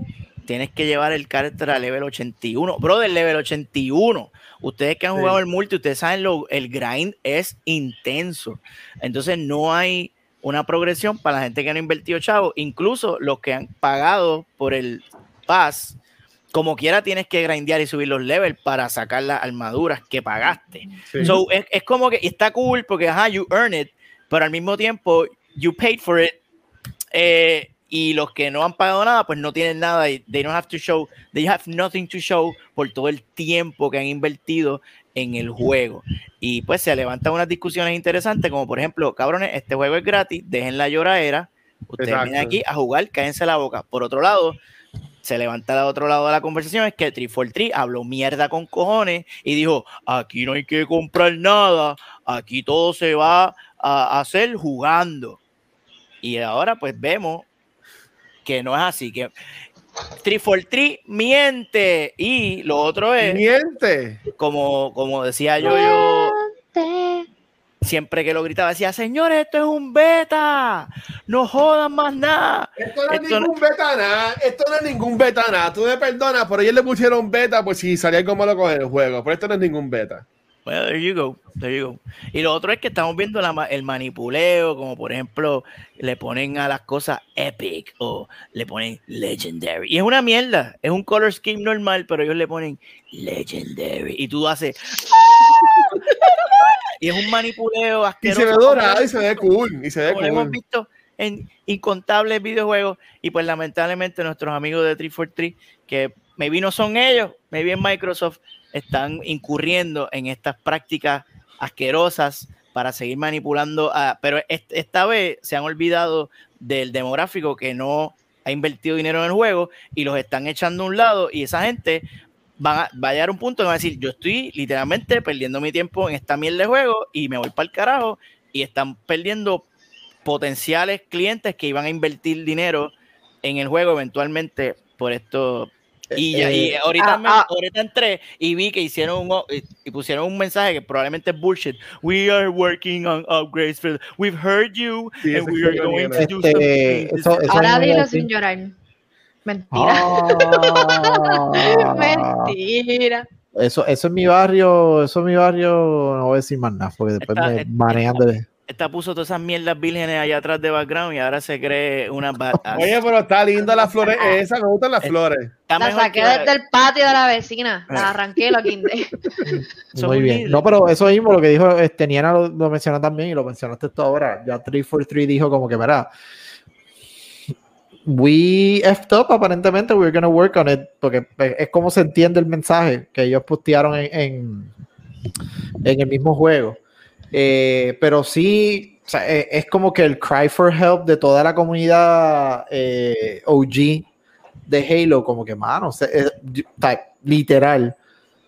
tienes que llevar el carácter a level 81. Brother, level 81. Ustedes que han Sí. jugado el multi, ustedes saben, lo, el grind es intenso. Entonces no hay una progresión para la gente que no ha invertido chavo. Incluso los que han pagado por el pass, como quiera tienes que grindear y subir los levels para sacar las armaduras que pagaste. Sí. So, es, es como que está cool porque, ajá, you earn it, pero al mismo tiempo, you paid for it. Eh, y los que no han pagado nada, pues no tienen nada y they don't have to show, they have nothing to show por todo el tiempo que han invertido en el juego. Y pues se levantan unas discusiones interesantes, como por ejemplo, cabrones, este juego es gratis, dejen la lloradera, ustedes Exacto. vienen aquí a jugar, cállense la boca. Por otro lado, se levanta al otro lado de la conversación, es que 343 habló mierda con cojones y dijo, aquí no hay que comprar nada, aquí todo se va a hacer jugando. Y ahora pues vemos que no es así, que 343 miente y lo otro es, Miente. como, como decía yo, yo siempre que lo gritaba, decía, señores, esto es un beta, no jodan más nada. Esto no es Esto no- ningún beta nada. Esto no es ningún beta nada. Tú me perdonas, pero ellos le pusieron beta, pues si salía algo malo con el juego. Pero esto no es ningún beta. Well, there you go, there you go. Y lo otro es que estamos viendo la el manipuleo, como por ejemplo, le ponen a las cosas epic o le ponen legendary. Y es una mierda, es un color scheme normal, pero ellos le ponen legendary. Y tú haces. y es un manipuleo Y asqueroso. se ve dorado y se ve cool. Y se ve como lo hemos cool. visto en incontables videojuegos y pues lamentablemente nuestros amigos de 343 que maybe no son ellos, maybe en Microsoft están incurriendo en estas prácticas asquerosas para seguir manipulando a, pero est- esta vez se han olvidado del demográfico que no ha invertido dinero en el juego y los están echando a un lado y esa gente van a, va a llegar a un punto que va a decir, yo estoy literalmente perdiendo mi tiempo en esta mierda de juego y me voy para el carajo y están perdiendo potenciales clientes que iban a invertir dinero en el juego eventualmente por esto. Y, ya, y Eh, ahorita, ah, me- ah. ahorita entré y vi que hicieron un, y- y pusieron un mensaje que probablemente es bullshit. We are working on upgrades. For, we've heard you Sí, and we are going to do Este, something. eso- Ahora dilo sin llorar. Mentira. Ah. Mentira. Eso, eso es mi barrio, eso es mi barrio, no voy a decir más nada, porque después Está- me está- manejan de... Esta puso todas esas mierdas vírgenes allá atrás de background y ahora se cree una badass. Oye, pero está linda las flores *laughs* esas, me gustan las Eh, flores. La saqué la- desde el patio de la vecina. La arranqué y. *laughs* Son Muy bien. No, pero eso mismo, lo que dijo este, Niana lo, lo mencionó también y lo mencionaste tú ahora. Ya 343 dijo como que, verá, we effed up aparentemente, we're gonna work on it, porque es como se entiende el mensaje que ellos postearon en, en, en el mismo juego. Eh, pero sí, o sea, eh, es como que el cry for help de toda la comunidad eh, OG de Halo, como que, mano, o sea, sea, literal.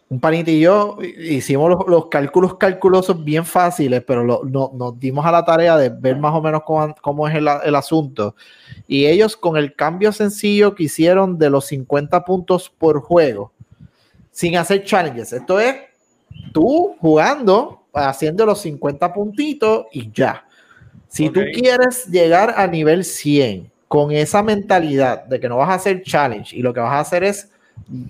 Un panita y yo hicimos los, los cálculos calculosos bien fáciles, pero lo- no- nos dimos a la tarea de ver más o menos cómo, cómo es el, el asunto. Y ellos con el cambio sencillo que hicieron de los 50 puntos por juego, sin hacer challenges. Esto es tú jugando, haciendo los 50 puntitos y ya. Si tú Ok. quieres llegar a nivel 100 con esa mentalidad de que no vas a hacer challenge y lo que vas a hacer es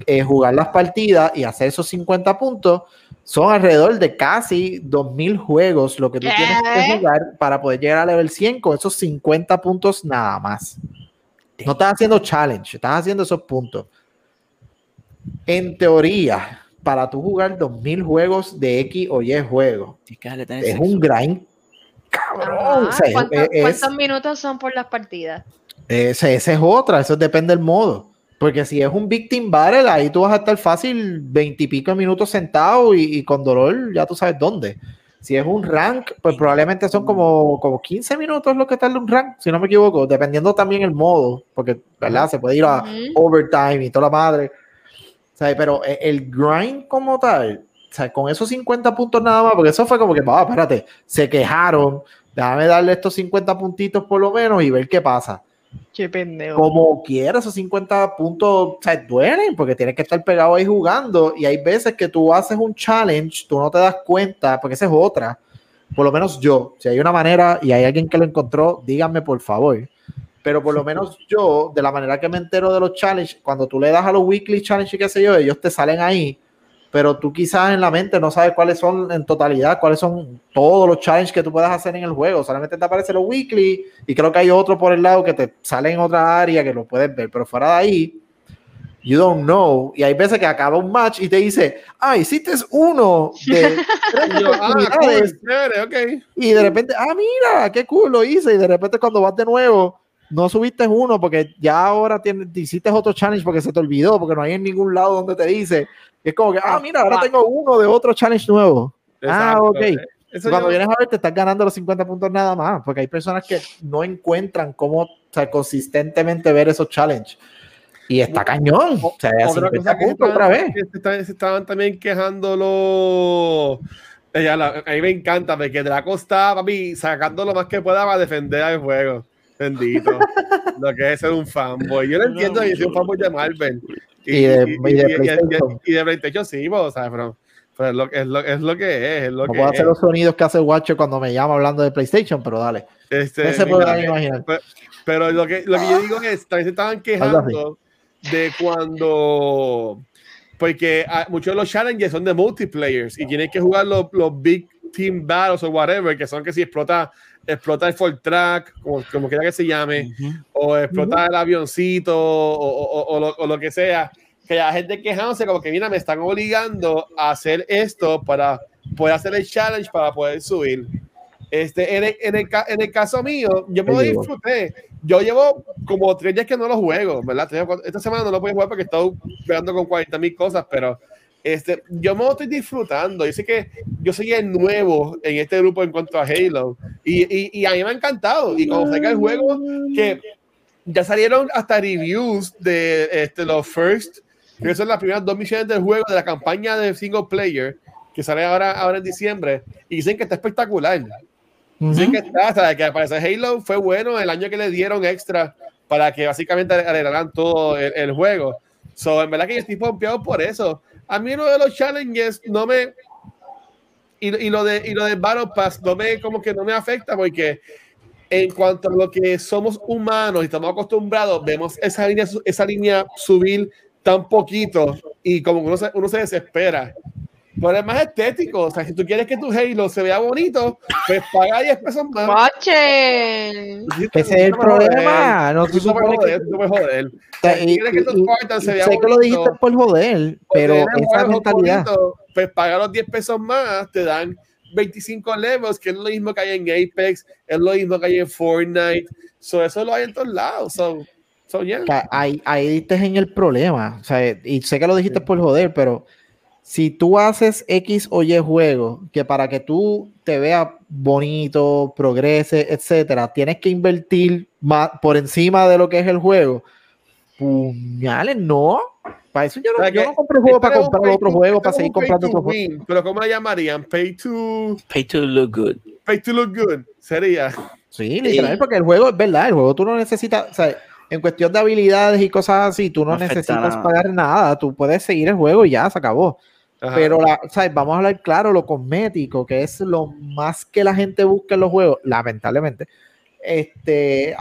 eh, jugar las partidas y hacer esos 50 puntos, son alrededor de casi 2000 juegos lo que tú tienes que jugar para poder llegar a level 100 con esos 50 puntos nada más. No estás haciendo challenge, estás haciendo esos puntos. En teoría, para tú jugar 2000 juegos de X o Y juego, Tienes que darle tener es sexo. un grind cabrón. Ajá. O sea, es- ¿Cuántos, es- cuántos minutos son por las partidas? ese, ese es otra, eso depende del modo. Porque si es un Victim Battle, ahí tú vas a estar fácil veintipico minutos sentado y, y con dolor, ya tú sabes dónde. Si es un rank, pues probablemente son como, como 15 minutos lo que tarda un rank, si no me equivoco, dependiendo también el modo, porque, ¿verdad? Se puede ir a overtime y toda la madre. Sea, pero e- el grind como tal, o sea, con esos 50 puntos nada más, porque eso fue como que, va, espérate, se quejaron, déjame darle estos 50 puntitos por lo menos y ver qué pasa Qué pendejo. como quiera, esos 50 puntos o sea, duelen porque tienes que estar pegado ahí jugando y hay veces que tú haces un challenge, tú no te das cuenta, porque esa es otra. Por lo menos yo, si hay una manera y hay alguien que lo encontró, díganme por favor. Pero por lo menos yo, de la manera que me entero de los challenges, cuando tú le das a los weekly challenge y qué sé yo, ellos te salen ahí, pero tú quizás en la mente no sabes cuáles son en totalidad, cuáles son todos los challenges que tú puedas hacer en el juego. Solamente te aparecen los weekly y creo que hay otro por el lado que te sale en otra área que lo puedes ver, pero fuera de ahí, you don't know. Y hay veces que acaba un match y te dice, ah, hiciste uno de *laughs* tres Y yo, ah, oportunidades", cool, chévere, ok. y de repente, ah, mira, qué cool lo hice. Y de repente cuando vas de nuevo, no subiste uno porque ya ahora tienes, hiciste otro challenge porque se te olvidó, porque no hay en ningún lado donde te dice. Y es como que, ah, mira, ahora tengo uno de otro challenge nuevo. Ah, Exacto. ok. Eso Cuando yo- vienes a ver, te estás ganando los 50 puntos nada más, porque hay personas que no encuentran cómo o sea, consistentemente ver esos challenges. Y está cañón. O sea, Otra 50 cosa que se puntos estaban, otra vez. que se estaban- se estaban también quejando los. Ella, la- a mí me encanta porque Draco está, papi, sacando lo más que pueda para defender al juego. Bendito. lo que es ser un fanboy. Yo lo entiendo, yo soy un fanboy de Marvel. Y de- y de PlayStation. y de PlayStation, sí, pues, o sea, pero, pero es, lo, es, lo, es lo que es. Es lo No que puedo es. hacer los sonidos que hace Watcher cuando me llama hablando de PlayStation, pero dale. Este, No se mira, puede imaginar. Pero lo que, lo que yo digo es, también se estaban quejando de cuando, porque ah, muchos de los challenges son de multiplayers y tienes que jugar los, los big team battles o whatever, que son que si explota, explota el full track, como, como quiera que se llame, Ujú. o explota el avioncito, o, o- o- lo, o lo que sea, que la gente quejándose como que, mira, me están obligando a hacer esto para poder hacer el challenge, para poder subir. Este, en, el, en, el, en el caso mío, yo me lo disfruté. Yo llevo como tres días que no lo juego, ¿verdad? Esta semana no lo puedo jugar porque estoy pegando con 40 mil cosas, pero este, yo me lo estoy disfrutando. Yo sé que yo soy el nuevo en este grupo en cuanto a Halo y, y, y a mí me ha encantado. Y cuando salga el juego, que ya salieron hasta reviews de este, los first, que son las primeras dos misiones del juego de la campaña de single player que sale ahora, ahora en diciembre y dicen que está espectacular. Dicen que está, sea, que al parecer Halo fue bueno el año que le dieron extra para que básicamente arreglaran todo el, el juego. So, en verdad que yo estoy pompeado por eso. A mí lo de los challenges no me. Y, y lo de y lo de Battle Pass no me como que no me afecta porque en cuanto a lo que somos humanos y estamos acostumbrados, vemos esa línea, esa línea subir tan poquito y como uno se, uno se desespera. Pero es más estético. O sea, si tú quieres que tu Halo se vea bonito, pues paga 10 pesos más. ¡Moche! Ese es el problema. No, Tú no puedes joder, tú puedes joder. Si quieres que tu Spartan se vea sé que lo bonito, dijiste por joder, pero esa mentalidad. Pues paga los 10 pesos más, te dan 25 levels, que es lo mismo que hay en Apex, es lo mismo que hay en Fortnite. So, eso lo hay en todos lados. So, so yeah. Ahí, ahí diste en el problema. O sea, y sé que lo dijiste por joder, pero si tú haces X o Y juego, que para que tú te veas bonito, progrese, etcétera, tienes que invertir más por encima de lo que es el juego. Puñales, no. Para eso yo O no, sea, yo no compro juegos para comprar otro to- juego, para seguir comprando otro juego. win, Pero ¿cómo le llamarían? Pay to, Pay to look good. pay to look good. Sería. Sí, literal, porque el juego es verdad, el juego tú no necesitas, o sea, en cuestión de habilidades y cosas así, tú no, No necesitas pagar nada, tú puedes seguir el juego y ya se acabó. Pero la, ¿sabes? vamos a hablar claro, lo cosmético, que es lo más que la gente busca en los juegos, lamentablemente. Este,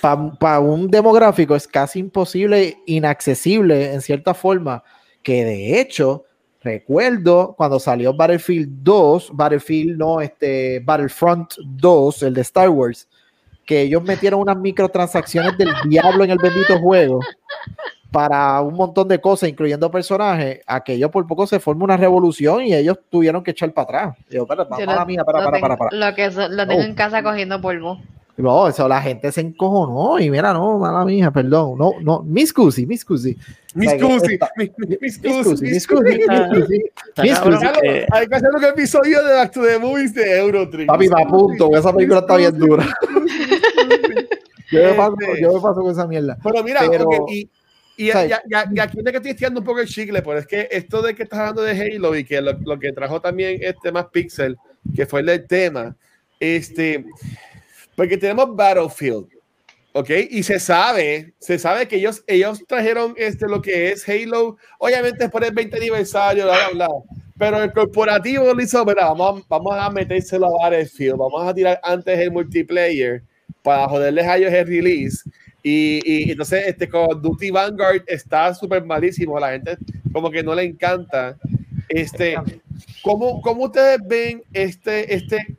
para un demográfico es casi imposible, inaccesible en cierta forma, que de hecho, recuerdo cuando salió Battlefield 2, Battlefield no, este, Battlefront 2, el de Star Wars, que ellos metieron unas microtransacciones del diablo en el bendito juego para un montón de cosas, incluyendo personajes, aquello por poco se forma una revolución y ellos tuvieron que echar para atrás. Yo, para, Yo mala lo- mía, para, lo para, tengo- para, para. Lo que so- lo tengo Oh. en casa cogiendo polvo. No, eso la gente se encojonó y mira, no, mala mía, perdón. No, no, mis cusi, mis cusi. Mis cusi, mis- cusi, mis cusi, Hay que hacer un episodio de Back to the Movies de Eurotrip. Papi, me apunto, esa película está bien dura. Yo me paso, Este- yo me paso con esa mierda. Pero mira, Pero- y, sea, ya, ya, aquí es que estoy estirando un poco el chicle, pero es que esto de que estás hablando de Halo y que lo, lo que trajo también este más Pixel, que fue el del tema, este, porque tenemos Battlefield, ¿ok? Y se sabe, se sabe que ellos, ellos trajeron este, lo que es Halo, obviamente es por el 20 aniversario, bla, bla, bla. Pero el corporativo lo hizo, mira, vamos, a- vamos a metérselo a Battlefield, vamos a tirar antes el multiplayer para joderles a ellos el release. Y, y entonces, este Call of Duty Vanguard está súper malísimo. La gente como que no le encanta. Este, ¿cómo, cómo ustedes ven este, este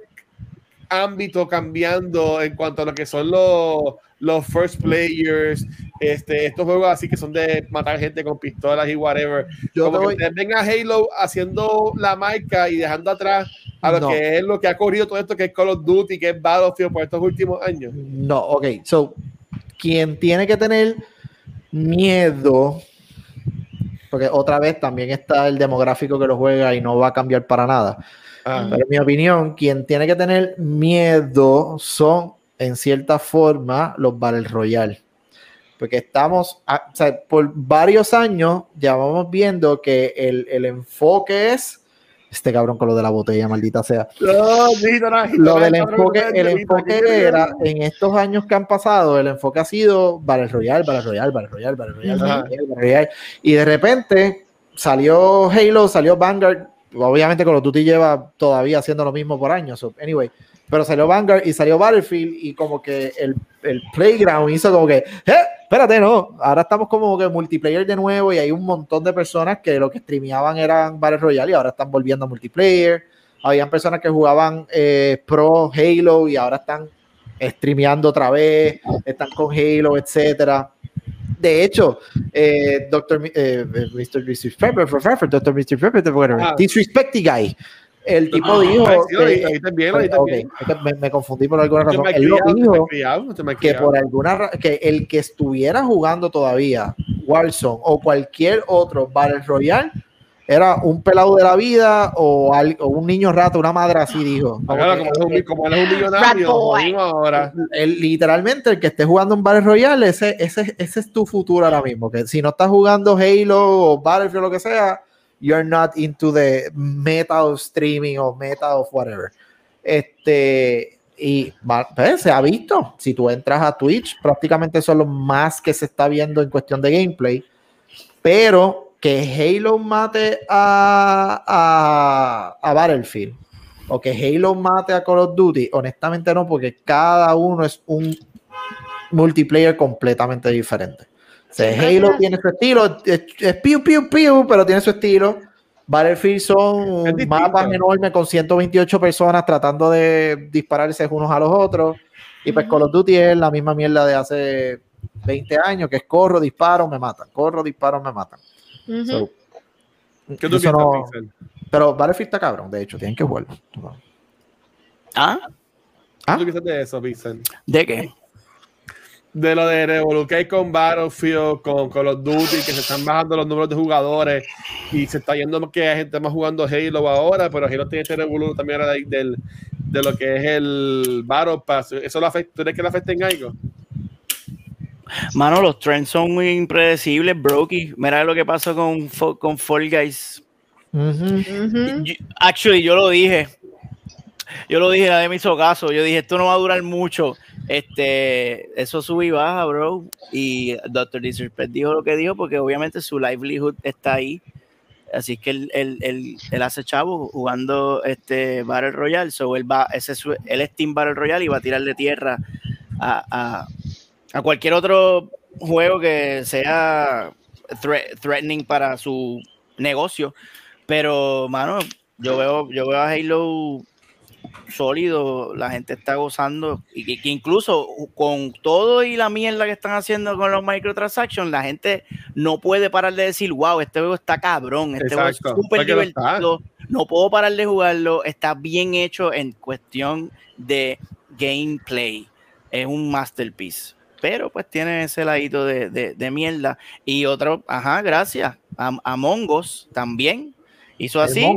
ámbito cambiando en cuanto a lo que son los, los first players, este, estos juegos así que son de matar gente con pistolas y whatever? Yo como te que voy- ustedes ven a Halo haciendo la marca y dejando atrás a lo No. que es lo que ha corrido todo esto que es Call of Duty, que es Battlefield por estos últimos años. No, ok. So, quien tiene que tener miedo, porque otra vez también está el demográfico que lo juega y no va a cambiar para nada. Ah, Pero en mi opinión, quien tiene que tener miedo son, en cierta forma, los Battle Royale. Porque estamos, a- o sea, por varios años ya vamos viendo que el, el enfoque es este cabrón con lo de la botella, maldita sea. No, sí, no, no, Lo del enfoque, el enfoque era, en estos años que han pasado, el enfoque ha sido Battle Royale, Battle Royale, Battle Royale, Battle Royale. Battle Royale, Battle Royale. Y de repente salió Halo, salió Vanguard. Obviamente Call of Duty lleva todavía haciendo lo mismo por años. so, anyway, pero salió Vanguard y salió Battlefield y como que el, el Playground hizo como que, ¡eh! Espérate, no. Ahora estamos como que multiplayer de nuevo y hay un montón de personas que lo que streameaban eran Battle Royale y ahora están volviendo a multiplayer. Habían personas que jugaban eh, Pro Halo y ahora están streameando otra vez, están con Halo, etcétera. De hecho, eh, Dr. Mi- eh, Mr. Disrespect, Dr. Mr. Pepper, whatever, Ah. Disrespecty Guy. El tipo dijo. que- me, me confundí por alguna razón. Él criado, dijo criado, que por alguna que el que estuviera jugando todavía Warzone o cualquier otro Battle Royale era un pelado de la vida o, al- o un niño rato, una madre así dijo. Como Ahora, que- como, él es un, como él es un Rat millonario, ahora. literalmente el que esté jugando un Battle Royale, ese, ese, ese es tu futuro ahora mismo. Que si no estás jugando Halo o Battlefield o lo que sea, you're not into the meta of streaming o meta of whatever. Este, y pues, se ha visto. Si tú entras a Twitch, prácticamente son los más que se está viendo en cuestión de gameplay. Pero que Halo mate a, a, a Battlefield. o que Halo mate a Call of Duty, honestamente no, porque cada uno es un multiplayer completamente diferente. O sea, Halo tiene su estilo, es, es piu, piu, piu, pero tiene su estilo. Battlefield son Es mapas enormes con 128 personas tratando de dispararse unos a los otros. Y pues. Call of Duty es la misma mierda de hace 20 años, que es corro, disparo, me matan. Corro, disparo, me matan. Ujú. So, ¿Qué tú no- Pixel? pero Battlefield está cabrón, de hecho, tienen que jugarlo. ¿Ah? ¿Qué ¿Ah? tú piensas de eso, Pixel? ¿De qué? De lo de Revolution con Battlefield, con Call of Duty, que se están bajando los números de jugadores y se está yendo que hay gente más jugando Halo ahora, pero Halo tiene este Revolution también ahora de, del- de lo que es el Battle Pass. ¿Eso lo afecta? ¿Tú crees que lo afecta en algo? Mano, los trends son muy impredecibles, Brokey. Mira lo que pasó con, con Fall Guys. Actually, yo lo dije. Yo lo dije, nadie me hizo caso. Yo dije, esto no va a durar mucho. Este, eso sube y baja, bro. Y Dr. Disrespect dijo lo que dijo porque obviamente su livelihood está ahí. Así que él, él, hace chavo jugando este Battle Royale. So él va, ese es Team Battle Royale y va a tirarle tierra a, a, a cualquier otro juego que sea thre- threatening para su negocio. Pero, mano, yo veo, yo veo a Halo sólido, la gente está gozando y que, que incluso con todo y la mierda que están haciendo con los microtransactions, la gente no puede parar de decir, wow, este juego está cabrón, este juego es súper divertido, no puedo parar de jugarlo, está bien hecho en cuestión de gameplay, es un masterpiece. Pero pues tiene ese ladito de, de- de mierda. Y otro, ajá, gracias. A, Among Us también hizo así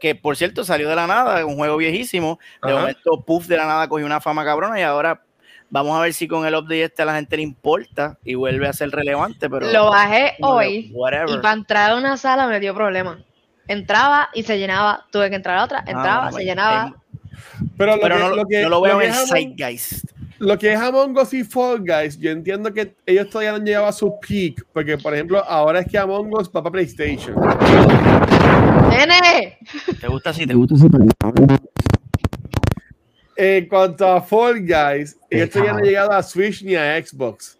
que por cierto salió de la nada, un juego viejísimo. De Ajá. momento, Puff de la nada cogió una fama cabrona y ahora vamos a ver si con el update este a la gente le importa y vuelve a ser relevante. Pero Lo bajé hoy whatever. y para entrar a una sala me dio problema. Entraba y se llenaba, tuve que entrar a otra, entraba, Ah, se bueno, llenaba. Pero, lo, pero que, no, lo, que, no lo veo lo en el Zeitgeist. Lo que es Among Us y Fall Guys, yo entiendo que ellos todavía no han llegado a su peak, porque por ejemplo, ahora es que Among Us va para PlayStation. ¡Nene! ¿Te gusta así? ¿Te gusta En cuanto a Fall Guys, ellos todavía no han llegado a Switch ni a Xbox.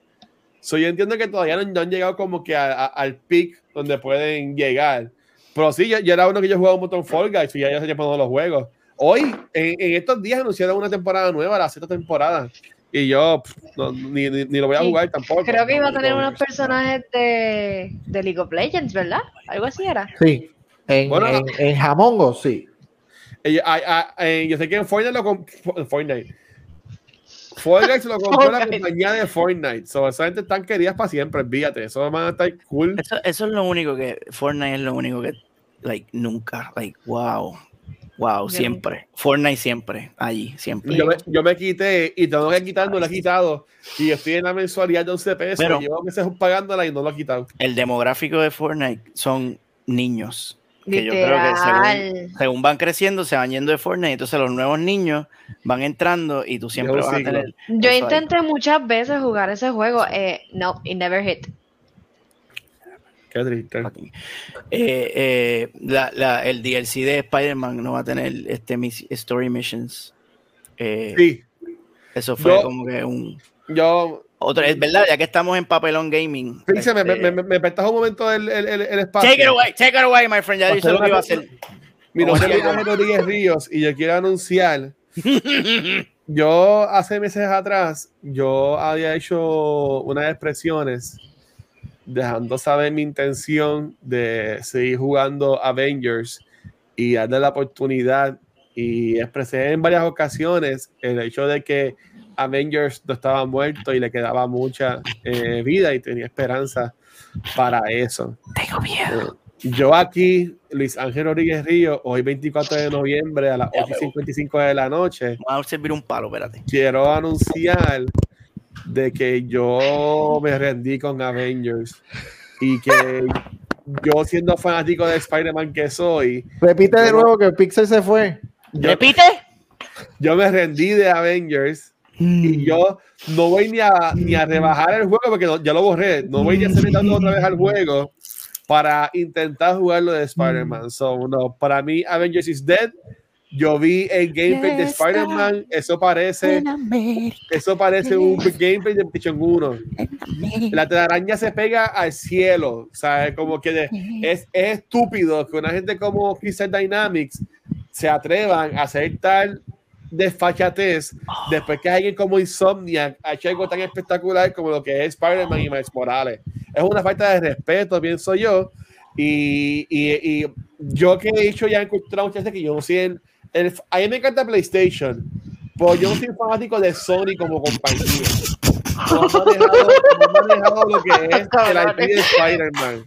So, yo entiendo que todavía no, no han llegado como que a- a- al peak donde pueden llegar. Pero sí, yo, yo era uno que yo jugaba un montón Fall Guys y ya yo se todos los juegos. Hoy, en, en estos días, anunciaron una temporada nueva, la sexta temporada. Y yo pff, no, ni, ni, ni lo voy a Sí, jugar tampoco. Creo que iba a tener No, unos personajes de, de League of Legends, ¿verdad? Algo así era. Sí. En, Bueno, en, en Jamongo, sí. Eh, yo sé que en Fortnite lo compró. Fortnite. Guys lo compró la Fortnite. compañía de Fortnite. So, esa gente están queridas para siempre, fíjate. Eso van a estar cool. Eso, eso es lo único que Fortnite es lo único que like nunca like wow wow siempre Fortnite siempre allí siempre Yo me, yo me quité y tengo que quitar, no lo he quitado. Y estoy en la mensualidad de 11 pesos. Pero- llevo meses pagándola y no lo he quitado. el demográfico de Fortnite son niños que yo creo que según, según van creciendo se van yendo de Fortnite entonces los nuevos niños van entrando y tú siempre un vas a ciclo. tener Yo eso ahí. intenté muchas veces jugar ese juego. Eh, no, it never hit. Fucking- Eh, eh, la- la- el DLC de Spider-Man no va a tener este mis- story missions Eh, Sí, eso fue Yo- como que un yo. otro es verdad ya que estamos en papelón gaming Fíjese, me, este, me, me, me prestas un momento el, el, el, el espacio. Take it away, take it away, my friend. Ya dije lo que iba a hacer. Mi nombre es Rodríguez Ríos y yo quiero anunciar. *laughs* Yo hace meses atrás, yo había hecho unas expresiones dejando saber mi intención de seguir jugando Avengers y darle la oportunidad y expresé en varias ocasiones el hecho de que Avengers no estaba muerto y le quedaba mucha eh, vida y tenía esperanza para eso. Tengo miedo. Yo aquí, Luis Ángel Rodríguez Río, hoy 24 de noviembre a las Ya, 8.55 de la noche, Vamos a servir un palo, espérate. quiero anunciar de que yo me rendí con Avengers y que yo siendo fanático de Spider-Man que soy, Repite de nuevo que Pixel se fue. yo, ¿Repite? yo me rendí de Avengers y yo no voy ni a, ni a rebajar el juego porque no- ya lo borré, no voy ni a tanto otra vez al juego para intentar jugarlo de Spider-Man. So, no, para mí Avengers is dead. Yo vi el gameplay de Spider-Man, eso parece, eso parece un gameplay de PlayStation 1. La telaraña se pega al cielo, ¿sabes? Como que es, es estúpido que una gente como Crystal Dynamics se atrevan a hacer tal desfachatez después que alguien como Insomniac ha hecho algo tan espectacular como lo que es Spider-Man y Miles Morales. Es una falta de respeto, pienso yo. Y, y, y yo que he dicho ya en cultura muchas veces que yo no soy el, a mí me encanta PlayStation, pero yo no soy fanático de Sony como compañía. No han manejado, no han manejado lo que es el IP de Spider-Man.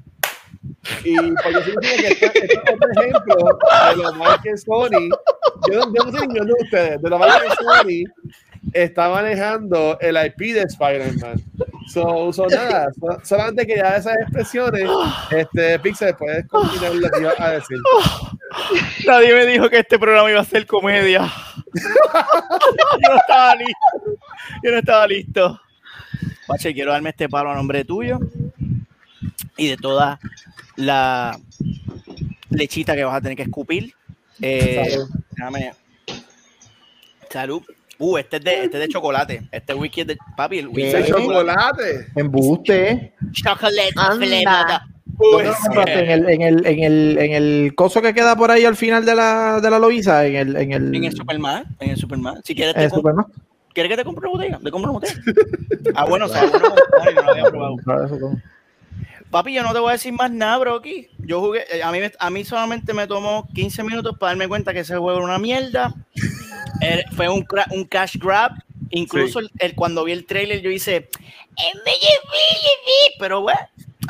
Y pues yo siento que este, este es otro ejemplo de lo mal que Sony, yo, yo no sé ni de ustedes, de lo mal que Sony está manejando el IP de Spider-Man. So, so, nada, so, solamente que ya esas expresiones, este Pixel, puedes continuar lo que iba a decir. Nadie me dijo que este programa iba a ser comedia. Yo no estaba listo. Yo no estaba listo. Pache, quiero darme este palo a nombre tuyo y de toda la lechita que vas a tener que escupir. Eh, Salud. déjame. Salud. Uh, este es de, este es de chocolate. Este whisky es de papi. El whisky ¿Qué? ¡De de chocolate! Embuste. Chocolate Anda. flavored. ¿Dónde lo compraste? ¿En el, en, el, en, el, en el coso que queda por ahí al final de la, de la Loiza, en el, en el, En el Superman, en el Superman. Si quieres, te Superman. ¿quieres que te compre una botella? ¿Te compro una botella? *laughs* ah, bueno, o sea, bueno, no lo había probado. Papi, yo no te voy a decir más nada, bro, aquí. Yo jugué, eh, a mí, a mí solamente me tomó 15 minutos para darme cuenta que ese juego era una mierda. Eh, fue un, un cash grab. Incluso el, el- cuando vi el trailer yo hice, pero bueno,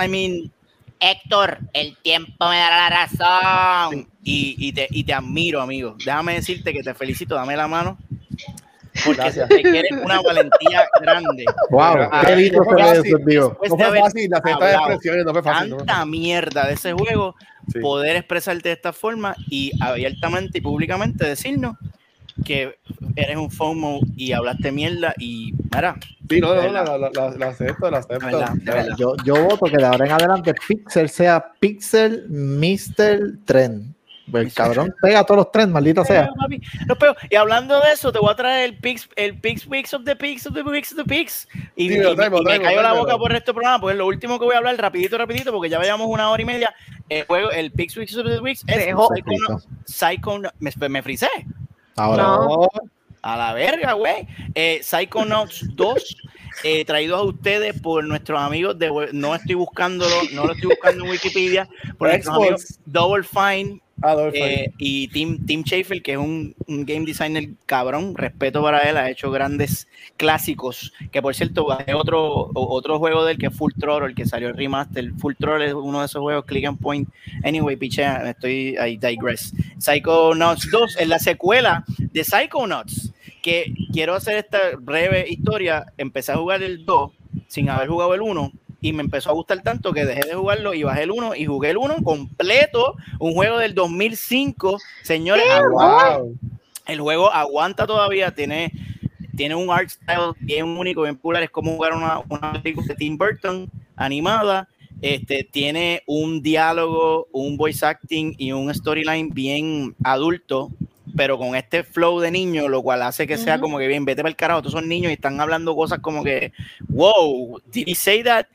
I mean, Héctor, el tiempo me dará la razón. Y, y te, y te admiro, amigo. Déjame decirte que te felicito, dame la mano. Porque Gracias. te quieres una valentía grande. Wow, qué lindo no fue se eso, tío. No fue fácil, la fiesta de expresiones no fue fácil. no tanta mierda de ese juego, Sí. poder expresarte de esta forma y abiertamente y públicamente decirnos que eres un FOMO y hablaste mierda y mira, Sí, no, no, la, la, la, la acepto, la acepto. verdad, verdad. Yo, yo voto que de ahora en adelante Pixel sea Pixel Mr. Trend. El cabrón pega todos los trends, maldita sea. Papi, no, pero, y hablando de eso, te voy a traer el Pix, el Pix Pix of the Pix of the Pix of the Pix. Y, y me cayó la boca por este programa, porque es lo último que voy a hablar, rapidito, rapidito, porque ya llevamos una hora y media. El juego, el Pix Pix of the Pix es Dejo. Psychonaut- Psychonaut- me, me frisé. Ahora, No. A la verga, güey. Eh, Psychonauts 2, eh, traídos a ustedes por nuestros amigos de. No estoy buscándolo, no lo estoy buscando en Wikipedia. Por nuestros Xbox. amigos Double Fine Adolfo. eh, y Tim, Tim que es un, game designer cabrón. Respeto para él, ha hecho grandes clásicos. Que por cierto, hay otro, otro juego del que es Full Throttle, que salió el remaster. Full Throttle es uno de esos juegos, Click and Point. Anyway, pichea, estoy ahí, digress. Psychonauts 2 es la secuela de Psychonauts. Que quiero hacer esta breve historia. Empecé a jugar el 2 sin haber jugado el 1 y me empezó a gustar tanto que dejé de jugarlo y bajé el 1 y jugué el 1 completo. Un juego del 2005. Señores, wow. el juego aguanta todavía. Tiene, tiene un art style bien único, bien popular. Es como jugar una, una película de Tim Burton animada. Este, tiene un diálogo, un voice acting y un storyline bien adulto, pero con este flow de niño, lo cual hace que sea como que bien, vete para el carajo, todos son niños y están hablando cosas como que, wow, did he say that?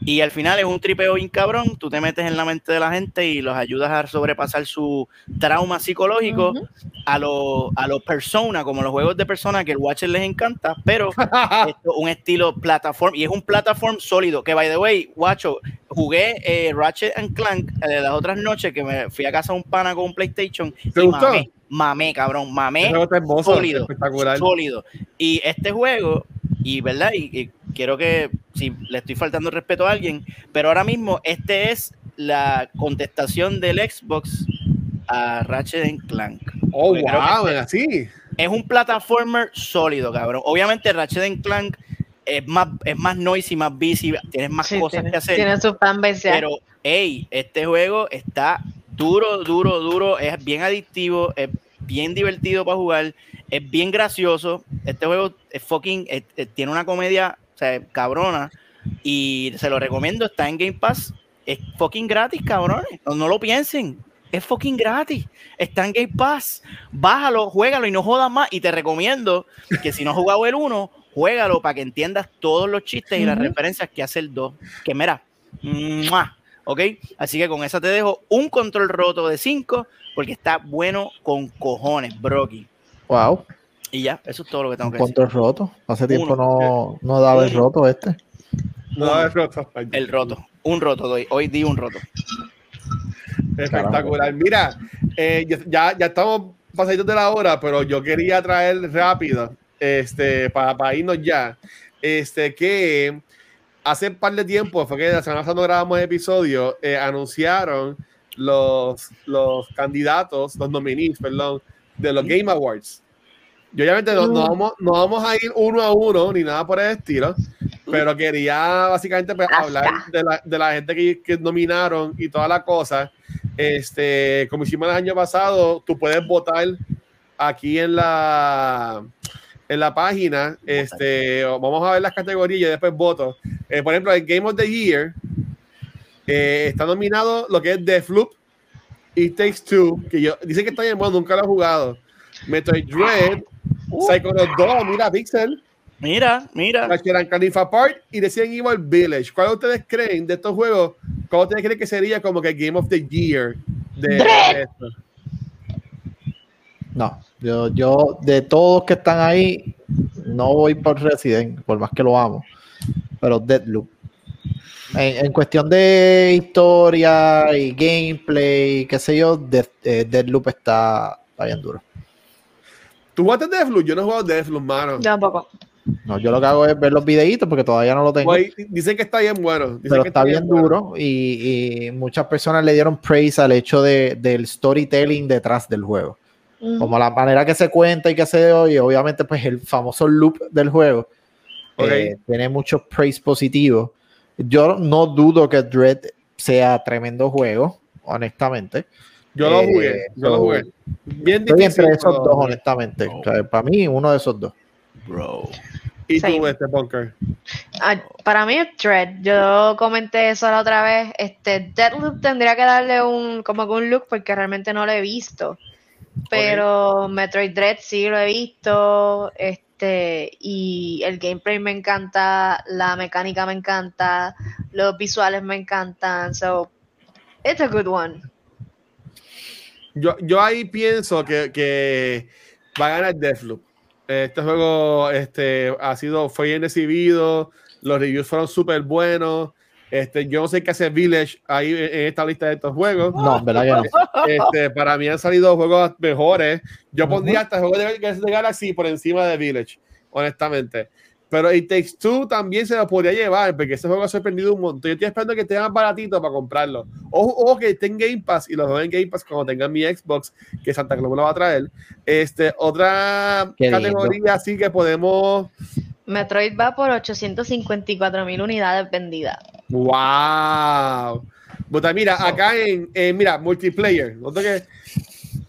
Y al final es un tripeo bien cabrón, tú te metes en la mente de la gente y los ayudas a sobrepasar su trauma psicológico Ujú. a los a los persona, como los juegos de persona que el Watcher les encanta, pero *laughs* esto, un estilo plataforma y es un platform sólido. Que by the way, guacho, jugué eh, Ratchet and Clank eh, las otras noches que me fui a casa de un pana con un PlayStation ¿Te y gustó? mamé, mamé, cabrón, mamé hermoso, sólido, espectacular. sólido. Y este juego, y verdad, y, y quiero que si le estoy faltando el respeto a alguien, pero ahora mismo este es la contestación del Xbox a Ratchet and Clank. Oh, Porque creo que wow, este- así. es un plataformer sólido, cabrón. Obviamente Ratchet and Clank es más, es más noisy, más busy, tienes más Sí, cosas tiene, que hacer. tiene su. Pero, hey, este juego está duro, duro, duro, es bien adictivo, es bien divertido para jugar, es bien gracioso. Este juego es fucking, es- es- tiene una comedia, o sea, cabrona, y se lo recomiendo, está en Game Pass, es fucking gratis, cabrones, no, no lo piensen. es fucking gratis. Está en Game Pass. Bájalo, juégalo y no jodas más. Y te recomiendo que si no has jugado el 1, juégalo para que entiendas todos los chistes y las referencias que hace el 2. Que mira, ¡mua! ¿ok? Así que con esa te dejo un control roto de 5 porque está bueno con cojones, Brocky. Wow. Y ya, eso es todo lo que tengo que decir. control roto. Hace tiempo Uno. no, no daba el roto este. No, es roto. El roto. Un roto doy. Hoy di un roto. Espectacular. Mira, eh, ya- ya, estamos pasaditos de la hora, pero yo quería traer rápido, este, para, para irnos ya, este, que hace un par de tiempo, fue que la semana pasada no grabamos episodio, eh, anunciaron los, los candidatos, los nominees, perdón, de los Game Awards. Y obviamente no, no vamos, no vamos a ir uno a uno ni nada por el estilo, pero quería básicamente pues, hablar de la, de la gente que, que nominaron y toda la cosa. Este, como hicimos el año pasado, tú puedes votar aquí en la en la página. Este, vamos a ver las categorías y después voto. Eh, por ejemplo, el Game of the Year eh, está nominado lo que es Deathloop, It Takes Two, que yo dice que está bien bueno, nunca lo he jugado. Metroid Dread, Psychonauts 2, mira Pixel, Mira, mira. Park y Resident Evil Village. ¿Cuál ustedes creen de estos juegos? ¿Cuál ustedes creen que sería como que Game of the Year de, de esto? No, yo, yo de todos que están ahí, no voy por Resident, por más que lo amo, pero Deadloop. En, en cuestión de historia y gameplay, qué sé yo, Death- eh, Deadloop está, está bien duro. ¿Tú jugaste Deathloop? Yo no he jugado Deathloop, mano. Yo tampoco. No, yo lo que hago es ver los videitos porque todavía no lo tengo. Güey, dicen que está bien bueno. Dicen pero que está bien duro y, y muchas personas le dieron praise al hecho de, del storytelling detrás del juego. Mm. Como la manera que se cuenta y que se oye, obviamente pues el famoso loop del juego eh, tiene muchos praise positivos. Yo no dudo que Dread sea tremendo juego, honestamente. Yo lo Eh, jugué. Yo lo jugué. Bien Estoy difícil. entre esos dos, honestamente. No. O sea, para mí, uno de esos dos. Bro. ¿Y Sí. tú, este bunker? Ah, para mí es Dread. Yo comenté eso la otra vez. Este Deadloop tendría que darle un como que un look porque realmente no lo he visto. Pero Metroid Dread sí lo he visto. Este, y el gameplay me encanta, la mecánica me encanta, los visuales me encantan. So it's a good one. Yo, yo ahí pienso que, que va a ganar Deathloop. Este juego este, ha sido, fue bien recibido, los reviews fueron súper buenos. Este, yo no sé qué hace Village ahí en, esta lista de estos juegos. No, verdad que no. *laughs* Este, para mí han salido juegos mejores. Yo pondría hasta el juego de, de Galaxy por encima de Village, honestamente. Pero It Takes Two también se lo podría llevar, porque ese juego ha sorprendido un montón. Yo estoy esperando que esté más baratito para comprarlo. Ojo, ojo que esté en Game Pass y los juegos en Game Pass cuando tengan mi Xbox, que Santa Claus me lo va a traer. Este, otra Qué lindo. categoría así que podemos. Metroid va por 854 mil unidades vendidas. ¡Wow! Pero mira, acá en, en, mira, multiplayer. Que,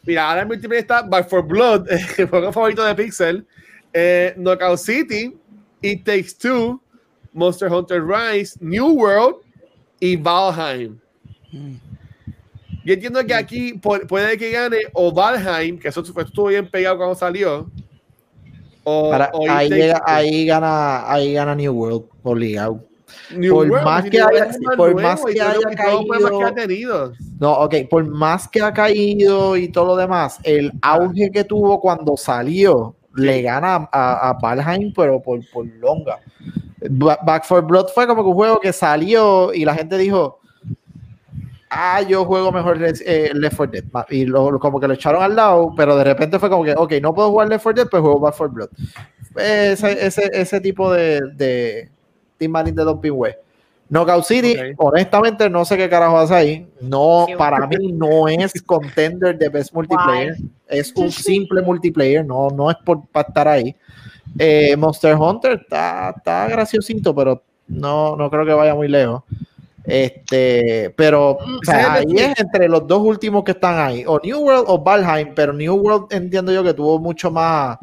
mira, ahora en multiplayer está Back for Blood, *laughs* el juego favorito de Pixel, eh, Knockout City, It Takes Two, Monster Hunter Rise, New World y Valheim. Yo entiendo que aquí pu- puede que gane o Valheim, que eso fue- estuvo bien pegado cuando salió. O, Para- o ahí, llega- ahí gana, ahí gana New World, obligado. New por World, más si que haya- por nuevo más que haya problemas que caído- ha tenido. No, ok, por más que ha caído y todo lo demás, el auge que tuvo cuando salió le gana a, a Valheim, pero por, por longa. Ba- Back for Blood fue como que un juego que salió y la gente dijo, ah, yo juego mejor eh, Left 4 Dead. Y lo, como que lo echaron al lado, pero de repente fue como que, ok, no puedo jugar Left 4 Dead, pues juego Back for Blood. Ese, ese, ese tipo de, de Team Marine de Dumping Way. Knockout City, Ok. honestamente, no sé qué carajo hace ahí. No, Sí, para mí no es contender de best multiplayer. Es un simple multiplayer, no, no es por para estar ahí. Eh, Monster Hunter está, está graciosito, pero no, no creo que vaya muy lejos. Este, pero o sea, Ese es ahí es entre los dos últimos que están ahí, o New World o Valheim, pero New World entiendo yo que tuvo mucho más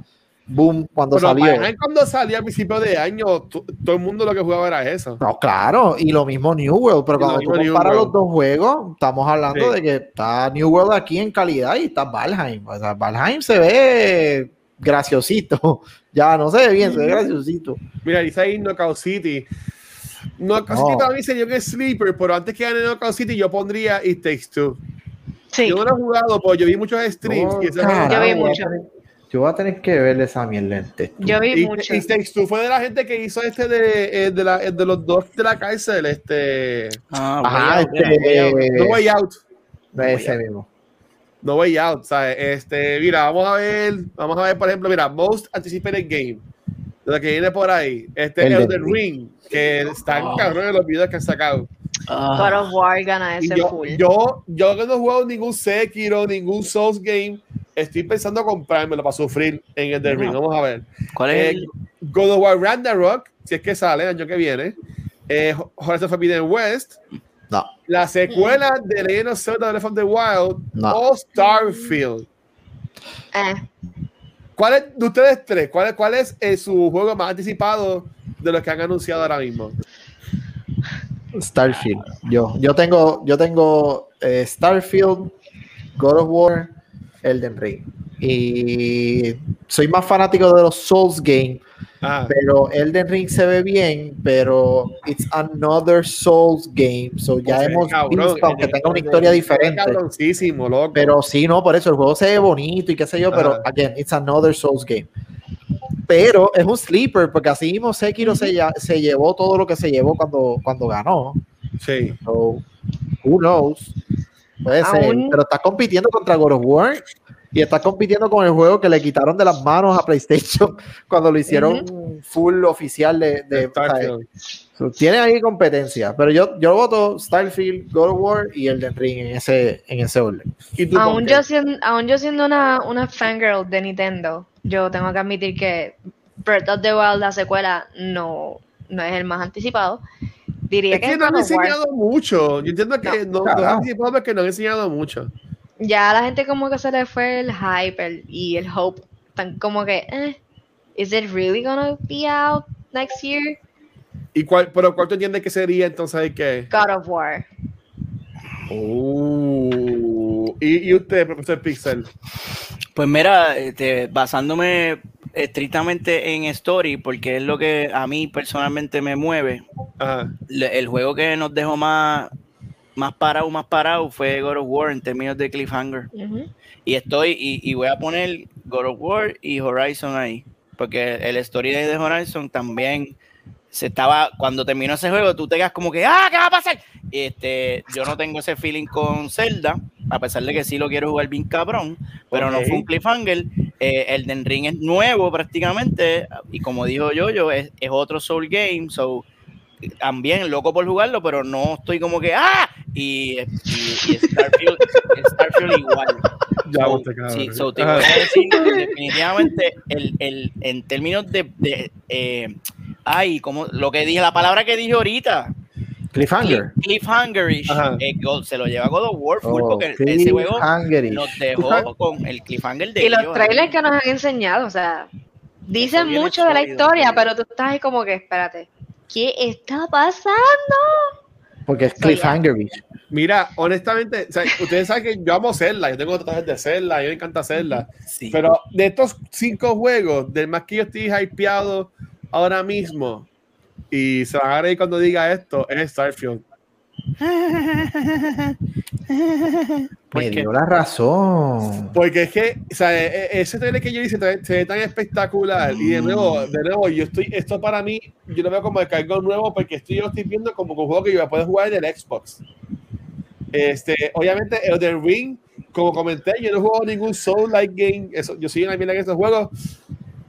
boom cuando Pero salió. Valheim cuando salió a principios de año, to- todo el mundo lo que jugaba era eso. No, claro, y lo mismo New World, pero Y cuando tú comparas los dos juegos, estamos hablando Sí. de que está New World aquí en calidad y está Valheim. O sea, Valheim se ve graciosito. *laughs* Ya no se ve bien, se ve graciosito. Mira, dice ahí Knockout City. Knockout No. City para mí sería un sleeper, pero antes que gane Knockout City, yo pondría It Takes Two. Sí. Yo no lo he jugado, pero yo vi muchos streams. No, y Yo vi voy a mucho. tener- Yo voy a tener que ver esa mierda en texto. Yo vi mucho. It Takes Two fue de la gente que hizo este de, eh, de, la, de los dos de la cárcel, este. Ah, Ajá, Way Out, este, Way Out. No Way Out. ese mismo. No Way Out, ¿sabes? Este, mira, vamos a ver, vamos a ver, por ejemplo, mira, Most Anticipated Game, de lo que viene por ahí, este Elden Elden Ring, que están Oh. cabrones los videos que han sacado. Ah. God of War gana ese yo, full. yo, yo que no he jugado ningún Sekiro, ningún Souls game, estoy pensando comprármelo para sufrir en Ring. No. Vamos a ver. ¿Cuál es Eh, el- God of War Ragnarok, si es que sale el año que viene. Eh, Horizon Forbidden West. No, La secuela de Legend of Zelda Breath of the Wild No. o Starfield. Eh, ¿Cuál es, de ustedes tres, cuál, es- cuál es eh, su juego más anticipado de los que han anunciado ahora mismo? Starfield. Yo, yo tengo, yo tengo eh, Starfield, God of War, Elden Ring. Y soy más fanático de los Souls game, Ah, pero Elden Ring se ve bien, pero it's another Souls game. So ya Pues, hemos cabrón, visto, aunque tenga una historia diferente. loco. Pero sí, no, por eso el juego se ve bonito y qué sé yo, pero Ajá. again, it's another Souls game. Pero es un sleeper, porque así mismo Sekiro se, ya- se llevó todo lo que se llevó cuando, cuando ganó. sí. So, who knows? Puede ser, pero estás compitiendo contra God of War y estás compitiendo con el juego que le quitaron de las manos a PlayStation *laughs* cuando lo hicieron full oficial de, de- so, tiene ahí competencia, pero yo, yo voto Starfield, God of War y Elden Ring en ese, en ese orden. ¿Y tú, aún, yo siendo, aún yo siendo una, una fangirl de Nintendo, yo tengo que admitir que Breath of the Wild, la secuela, no, no es el más anticipado. Diría Es que, que no han God of War. enseñado mucho. Yo entiendo que no, no, Carajo. han anticipado porque no han enseñado mucho. Ya a la gente como que se le fue el hype el- y el hope. Tan como que, eh, ¿is it really gonna be out next year? ¿Y cuál, pero cuál tú entiendes que sería entonces que? God of War. Uh, ¿Y, y usted, profesor Pixel? Pues mira, este, basándome estrictamente en story, porque es lo que a mí personalmente me mueve, Ajá. le- el juego que nos dejó más, más parado, más parado fue God of War en términos de cliffhanger. Y estoy, y, y voy a poner God of War y Horizon ahí. Porque el story de Horizon también se estaba, cuando terminó ese juego, tú te quedas como que, ¡ah! ¿Qué va a pasar? Este, yo no tengo ese feeling con Zelda, a pesar de que sí lo quiero jugar bien cabrón, pero no fue un cliffhanger. Eh, el Den Ring es nuevo prácticamente, y como dijo yo, yo es, es otro Soul Game, so también loco por jugarlo, pero no estoy como que ¡ah! Y, y- y Starfield, Starfield igual. Ya, So, usted, cabrón. sí, so te voy a decir definitivamente el, el, en términos de, de eh, ay, como lo que dije, la palabra que dije ahorita, Cliffhanger. cliffhangerish, eh, God- se lo lleva God of War full Oh, porque ese juego cliffhangerish. nos dejó con el cliffhanger de Y los ellos. trailers que nos han enseñado, o sea, dicen mucho de la historia, pero tú estás ahí como que, espérate, ¿qué está pasando? Porque es cliffhangerish. Mira, honestamente, o sea, ustedes saben que yo amo Zelda, yo tengo tatuajes de Zelda, a mí me encanta Zelda, Sí. pero de estos cinco juegos, del más que yo estoy hypeado ahora mismo, y se van a reír cuando diga esto, es Starfield. *laughs* Me Porque dio la razón. Porque es que, o sea, e- e- ese trailer que yo hice se ve tan espectacular. Y de nuevo, de nuevo, yo estoy, esto para mí, yo lo veo como algo nuevo porque estoy, yo lo estoy viendo como un juego que yo voy a poder jugar en el Xbox. Este, obviamente, el The Ring, como comenté, yo no jugado ningún Soul-like game. Eso, yo soy una mierda en estos juegos.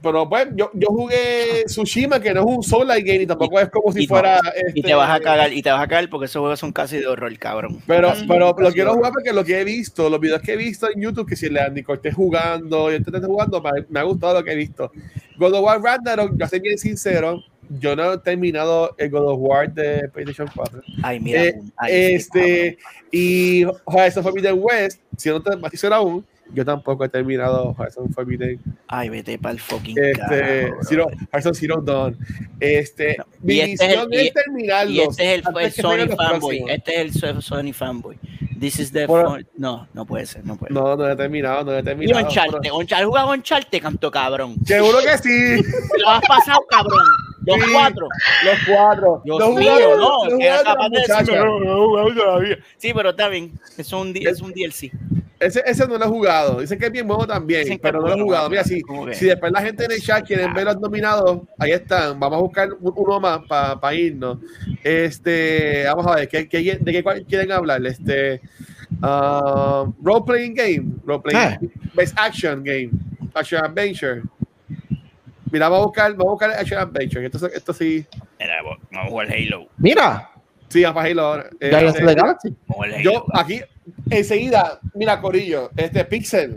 Pero pues, yo, yo jugué Tsushima, que no es un Soul-like game y tampoco es como si fuera. y te este, vas a cagar, y te vas a cagar porque esos juegos son casi de horror, cabrón. Pero, Ujú. pero lo Casi quiero jugar porque lo que he visto, los videos que he visto en YouTube, que si el Andy esté jugando y este esté jugando, me, me ha gustado lo que he visto. God of War Ragnarok, yo soy bien sincero, yo no he terminado el God of War de PlayStation 4. Ay, mira. Eh, ay, sí, este, y Horizon Forbidden West, si no te sincero aún, Yo tampoco he terminado Horizon Forbidden. Ay, vete para el fucking Este, carajo, Zero. Horizon Zero Dawn. Este, No, mi este es el- es, y- terminarlo. Y este es el, el Sony fanboy. Este, Este es el Sony fanboy. This is the Bueno. fun- No, no puede ser, no puede no, no he terminado, no he Y terminado. Pero- Uncharted, jugado Uncharted, canto cabrón. Seguro que sí. Lo has pasado, cabrón. Los Sí. cuatro. Los cuatro. Dios los mío, no, los era capaz de no, no, he jugado todavía. Sí, pero está bien. Es un, es un DLC. Ese, ese no lo he jugado. Dicen que es bien bueno también, Dicen pero no lo he jugado. Mira, si, si después la gente en el chat quieren ver los nominados, ahí están. Vamos a buscar un- uno más para irnos. Este, vamos a ver, ¿qué, qué- de qué quieren hablar? Este, ah, role playing game, role playing, best action game, action adventure. Mira, vamos a buscar, vamos a buscar action adventure. Esto, esto sí, Mira, vamos a jugar Halo. Mira, sí, vamos a irlo ahora. Of the Galaxy. Vamos a jugar Halo. yo aquí enseguida, mira, Corillo, este Pixel.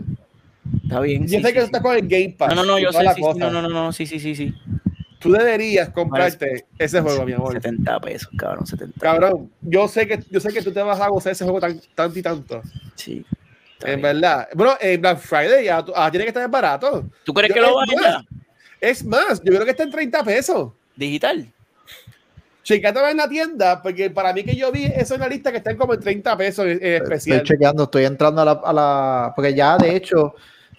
Está bien. Yo sí, sé sí, que sí. estás con el Game Pass. No, no, no, yo sé, sí, sí, cosa. no, no, no, no, sí, sí, sí, sí. Tú deberías comprarte ese juego, mi amor. 70 pesos, cabrón, 70. Cabrón, yo sé que yo sé que tú te vas a gozar ese juego tan, tanto y tanto. Sí. está En bien. verdad. Bueno, en Black Friday ya ah, tiene que estar barato. ¿Tú crees Yo- que lo más, ya? Es más, yo creo que está en 30 pesos. Digital. Checate en la tienda, porque para mí que yo vi eso en la lista que están como en 30 pesos en, en especial. Estoy chequeando, estoy entrando a la, a la- porque ya de hecho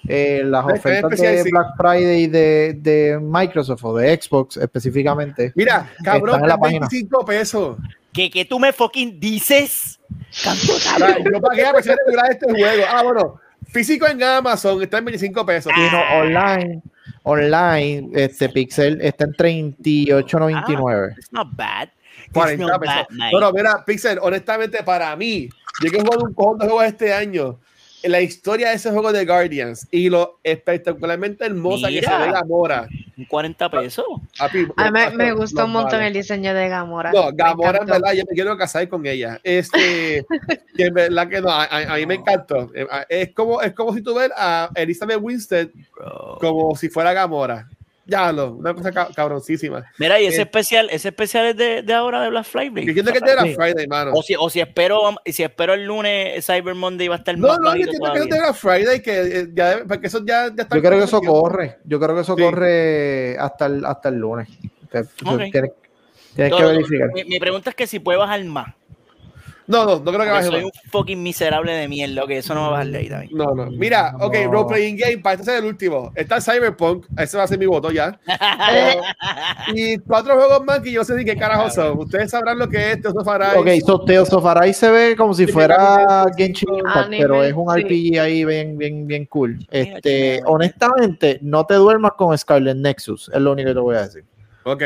eh, las ofertas de. Black Friday de, de Microsoft o de Xbox específicamente. Mira, cabrón, en la en página. 25 pesos. Que, que tú me fucking dices. Yo pagué a pesar de este juego. Ah, bueno, físico en Amazon está en 25 pesos. Y no, online, online, este Pixel está en 38.99. It's not bad. It's 40 not pesos. Bueno, mira, Pixel, honestamente, para mí, yo que he jugado un cojón de juegos este año, la historia de ese juego de Guardians y lo espectacularmente hermosa que se ve Gamora. Un 40 pesos. A mí me, me gustó un montón vale. el diseño de Gamora. No, Gamora, en verdad, yo me quiero casar con ella. Este, *laughs* que en verdad que no, a, a- a mí me encantó. Eh, Es como, es como si tú ves a Elizabeth Winstead Bro. como si fuera Gamora. Ya lo, una cosa ca- cabroncísima. Mira, y ese Eh, especial, ese especial es de, de ahora de Black Friday. Yo entiendo que es de la Sí. Friday, mano. O si, o si espero, si espero el lunes Cyber Monday va a estar No, más no, yo entiendo que es de todavía. la Friday, que eh, ya, debe- porque eso ya, ya está. Yo creo que eso tiempo. corre, yo creo que eso Sí. corre hasta el, hasta el lunes. Te- te- Ok. Tienes, tienes Todo- que verificar. Mi, mi pregunta es que si puede bajar más. No, no, no creo que baje soy un fucking miserable de mierda, que eso no va a bajar ahí también. No, no. Mira, ok, No. role playing game, para este ser el último. Está Cyberpunk, ese va a ser mi voto ya. *laughs* Eh, y cuatro juegos más que yo sé ni qué carajo son. Ustedes sabrán lo que es Tales of Arise. Ok, so Tales of Arise se ve como si fuera Genshin Impact, pero es un. RPG ahí bien, bien, bien cool. Este, honestamente, no te duermas con Scarlet Nexus, es lo único que te voy a decir. Ok.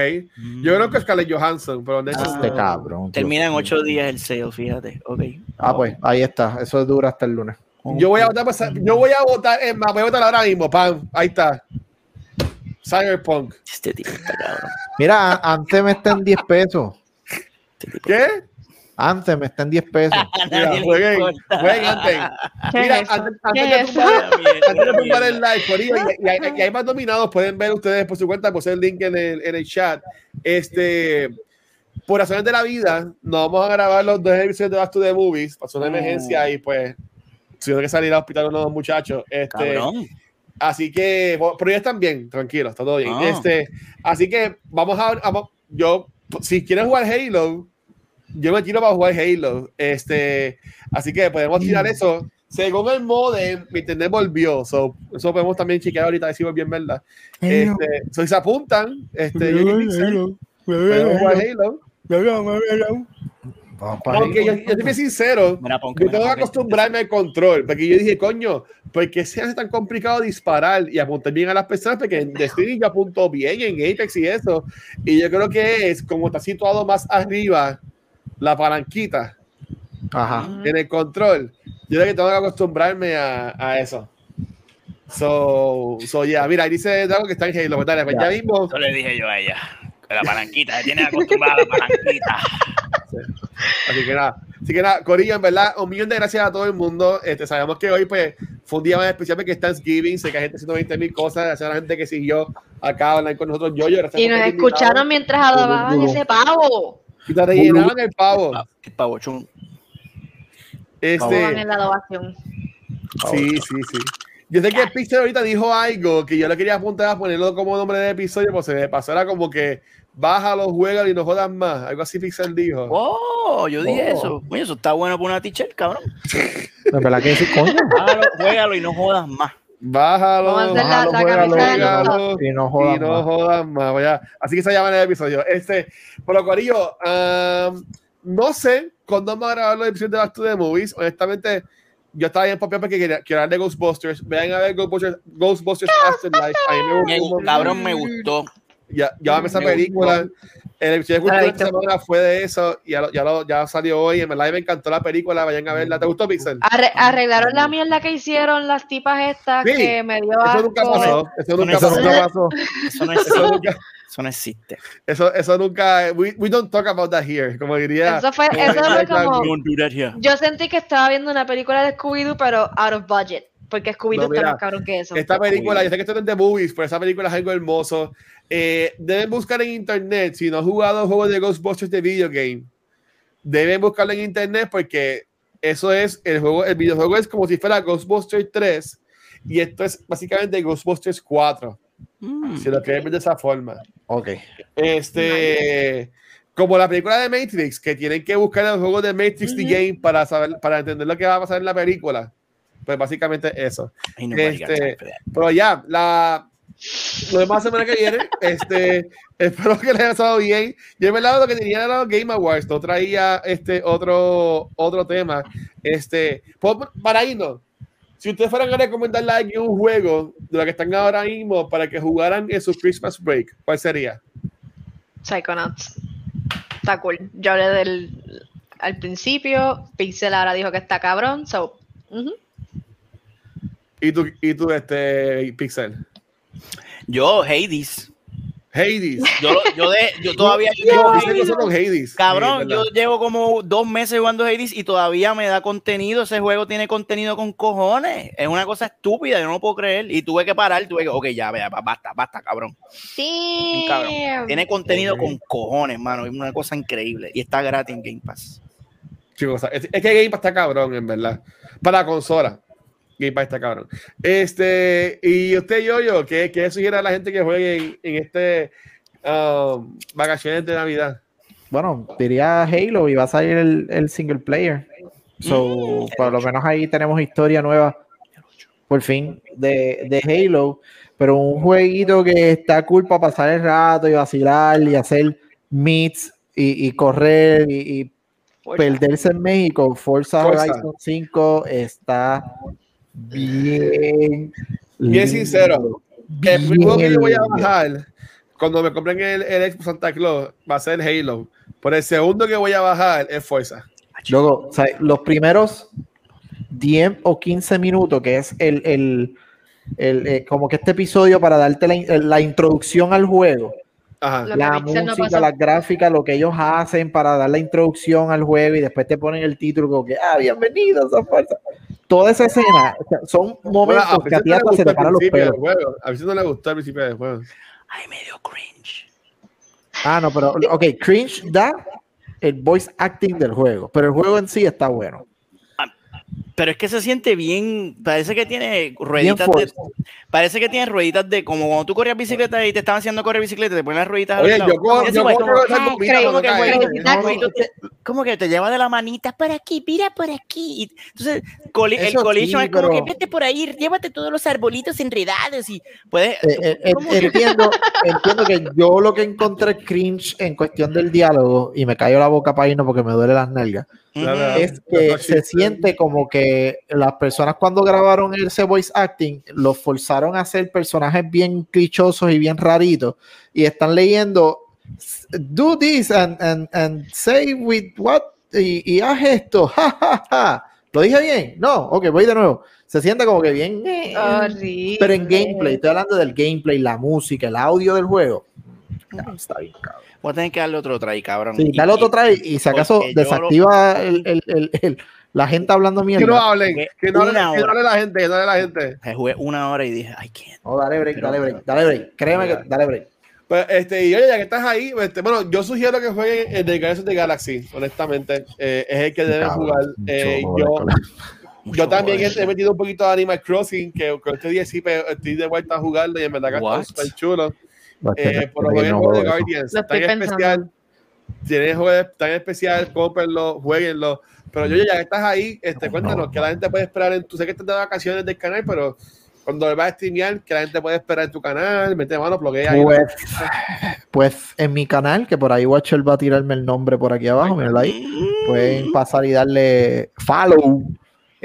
Yo creo que es Scarlett Johansson, pero de eso Ah. Este cabrón. Termina en ocho días el sale, fíjate. Ok. Ah, pues, ahí está. Eso dura hasta el lunes. Yo voy a votar, Cy- yo voy a votar, es más, voy a votar ahora mismo, pam, ahí está. Cyberpunk. Este tipo está cabrón. Mira, antes me está en 10 pesos. Este. ¿Qué? Antes me está en 10 pesos. *laughs* Mira, jueguen, jueguen antes. *laughs* ¿Qué Mira, es antes, ¿Qué antes eso? tumbar- el live, Corillo, y, y hay, y hay más dominados, pueden ver ustedes por su cuenta, puse el link en el, en el chat. Este, por razones de la vida, no vamos a grabar los dos episodios de Back to the Movies, pasó una Mm. emergencia y pues tuvieron que salir al hospital unos muchachos. Este, Cabrón. Así que, pero ya están bien, tranquilos, está todo bien. Ah. Este, así que vamos a, vamos- yo, si quieren jugar Halo, yo me tiro para jugar Halo. Este, así que podemos tirar eso. Según el modem, mi internet volvió. So, eso podemos también chequear ahorita, decir bien, ¿verdad? Este, so, si se apuntan, este, Halo. Vamos para Porque yo, yo te soy sincero, Mira, yo me tengo que ponga- acostumbrarme al control, porque yo dije, coño, ¿por qué se hace tan complicado disparar y apuntar bien a las personas? Porque en Destiny yo apunto bien, en Apex y eso, y yo creo que es como está situado más arriba la palanquita Ajá. en el control, yo creo que tengo que acostumbrarme a, a eso. So, so yeah, mira, ahí dice algo que está en Halo, dale, pues ya mismo, Eso le dije yo a ella. Que la palanquita, se tiene acostumbrada a la palanquita. Así que nada, así que nada, Corillo, en verdad, un millón de gracias a todo el mundo. Este, sabemos que hoy pues fue un día más especial porque es Thanksgiving, sé que hay gente haciendo 20 mil cosas, gracias a la gente que siguió acá online con nosotros. Yo, yo, gracias Y nos escucharon mientras adobaban ese pavo. Y te rellenaban el pavo. Qué pavochón. Adobaban Este, la. Sí, sí, sí. Yo sé que Pixel ahorita dijo algo que yo le quería apuntar a ponerlo como nombre de episodio, pues se me pasó, era como que bájalo, juega y no jodas más. Algo así Pixel dijo. Oh, yo dije Oh. eso. Oye, eso está bueno para una teacher, cabrón. ¿De verdad que decir, coño? Bájalo, juégalo y no jodas más. Bájalo, Vamos a hacer la- bájalo, la de Y no y jodas no más. jodas más. vaya. Así que se llama el episodio. Este, por lo Corillo, um, no sé cuándo vamos a grabar los episodios de Back to the Movies. Honestamente, yo estaba bien papiado porque quería, hablar de Ghostbusters. Vean a ver Ghostbusters, Ghostbusters *laughs* Afterlife. A mí me gustó cabrón, me gustó. Ya, ya esa Me película. El episodio de esta semana fue de eso. y Ya, lo- ya, lo- ya salió hoy. En verdad me encantó la película. Vayan a verla. ¿Te gustó, Pixel? Arre- arreglaron la mierda que hicieron las tipas estas Sí, que me dio Eso nunca pasó. Eso nunca Eso pasó. Eso no pasó. Eso no Eso existe. nunca. Eso no existe. Eso, eso nunca. We, we don't talk about that here. Como diría. Eso fue, eso fue como. Yo sentí que estaba viendo una película de Scooby-Doo, pero out of budget. Porque Scooby-Doo No, está más cabrón que eso. Esta película, yo sé que esto es de movies, pero esa película es algo hermoso. Eh, deben buscar en internet, si no han jugado juegos de Ghostbusters de video game, deben buscarlo en internet porque eso es el juego, el videojuego es como si fuera Ghostbusters 3 y esto es básicamente Ghostbusters 4, Mm. si lo quieren ver de esa forma. Ok. Este, como la película de Matrix, que tienen que buscar el juego de Matrix The Ujú. Game para saber, para entender lo que va a pasar en la película. Pues básicamente eso. Este. Pero ya, la, lo demás semana que viene, este, *laughs* espero que les haya estado bien. Yo en verdad lo que tenía era los Game Awards, no traía este otro, otro tema. Este, por- para irnos, si ustedes fueran a recomendarle a alguien un juego de lo que están ahora mismo para que jugaran en su Christmas break, ¿cuál sería? Psychonauts. Está cool. Yo hablé del al principio. Pixel ahora dijo que está cabrón. So. Y tú, y tú este, Pixel. Yo, Hades. Hades. Yo, yo, de, yo *laughs* todavía Yo llevo hice Hades. Hades. Cabrón, Sí, yo llevo como dos meses jugando Hades y todavía me da contenido. Ese juego tiene contenido con cojones. Es una cosa estúpida, yo no lo puedo creer. Y tuve que parar, tuve que, ok, ya, vea, basta, basta, cabrón. Sí. cabrón. Tiene contenido con cojones, mano. Es una cosa increíble. Y está gratis en Game Pass. Chicos, es, es que Game Pass está cabrón, en verdad. Para la consola. Game Pass está cabrón. Este, y usted, yo, ¿qué, qué sugiere a la gente que juegue en, en este um, vacaciones de Navidad? Bueno, diría Halo y va a salir el, el single player. So, Mm, por lo menos ahí tenemos historia nueva, por fin, de, de Halo. Pero un jueguito que está cool para pasar el rato y vacilar y hacer meets y, y correr y, y perderse en México. Forza, Forza. Horizon 5 está bien. Bien sincero, El primer juego que yo voy a Bien bajar cuando me compren el, el Xbox Santa Claus va a ser Halo. Por el segundo que voy a bajar es Forza. Luego, o sea, los primeros 10 o 15 minutos, que es el, el, el, eh, como que este episodio para darte la, in- la introducción al juego, Ajá. La no música, pasó. las gráficas, lo que ellos hacen para dar la introducción al juego y después te ponen el título como que, ah, bienvenidos a Forza. Toda esa escena, o sea, son Bueno, momentos que a ti hasta se te paran los pelos. A veces no le gustó al principio del juego. Ay, medio cringe. Ah, no, pero, ok, cringe da el voice acting del juego, pero el juego en sí está bueno. Pero es que se siente bien, parece que tiene rueditas de, parece que tiene rueditas de como cuando tú corrías bicicleta y te estaban haciendo correr bicicleta, te ponen las rueditas Oye, al lado. yo corro, yo corro como, que te- lleva de la manita para aquí, mira por aquí. Y entonces, coli- el collision sí, es como pero- que vete por ahí, llévate todos los arbolitos enredados y puedes. Eh, eh, eh, ¿cómo que- entiendo, entiendo que yo lo que encontré cringe en cuestión del diálogo, y me cayó la boca para irnos porque me duele las nalgas. Es que se siente como que las personas cuando grabaron ese voice acting los forzaron a hacer personajes bien clichosos y bien raritos y están leyendo do this and, and, and say with what y, y haz esto *laughs* ja, ja, ja. lo dije bien no ok voy de nuevo se siente como que bien eh, Horrible. pero en gameplay estoy hablando del gameplay la música el audio del juego No, está bien cabrón. Voy a tener que darle otro try, cabrón. Sí, Y- dale otro try y si acaso desactiva el, el- el- el- la gente hablando mierda. Que no hablen, que no, hable, que no hora. hable la gente, que no hable la gente. Me jugué una hora y dije, I can't. No, dale break, Pero- dale break, dale break. Créeme que dale break. Pues, este, y oye, ya que estás ahí, este, bueno, yo sugiero que jueguen el de Guardians of the Galaxy, honestamente. Eh, es el que deben jugar. Eh, yo. *laughs* Yo también he metido un poquito de Animal Crossing, que, que este día sí pe- estoy de vuelta a jugarlo y en verdad que está súper chulo. Eh, por lo no menos juego de. Guardians, Lo estoy en especial. Tiene juegos tan especial, cómprenlo, jueguenlo. Pero yo ya que estás ahí, este, No, cuéntanos no. que la gente puede esperar en tu, sé que estás de vacaciones del canal, pero cuando vas a streamear, que la gente puede esperar en tu canal, mete mano, bloquea ahí. Pues, pues en mi canal, que por ahí Watcher va a tirarme el nombre por aquí abajo, míralo ahí. Pueden pasar y darle follow.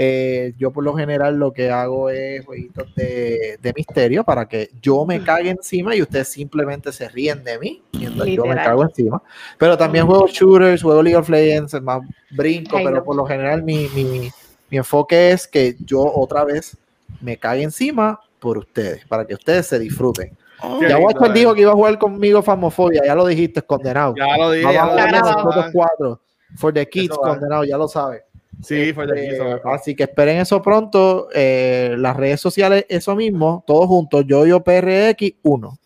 Eh, yo por lo general lo que hago es jueguitos de, de misterio para que yo me cague encima y ustedes simplemente se ríen de mí mientras yo me cago encima. Pero también juego shooters, juego League of Legends, es más brinco, Ay, pero no. por lo general mi, mi, mi enfoque es que yo otra vez me cague encima por ustedes, para que ustedes se disfruten. Oh, Ya lindo, Watcher eh. dijo que iba a jugar conmigo Famofobia, ya lo dijiste, condenado. Ya lo dije, Vamos ya a jugar nosotros cuatro. For the kids, condenado, ya lo sabes. Sí, fue de aquí, eso Eh, así que esperen eso pronto. Eh, las redes sociales, eso mismo, todos juntos. Yo, yo, PRX1.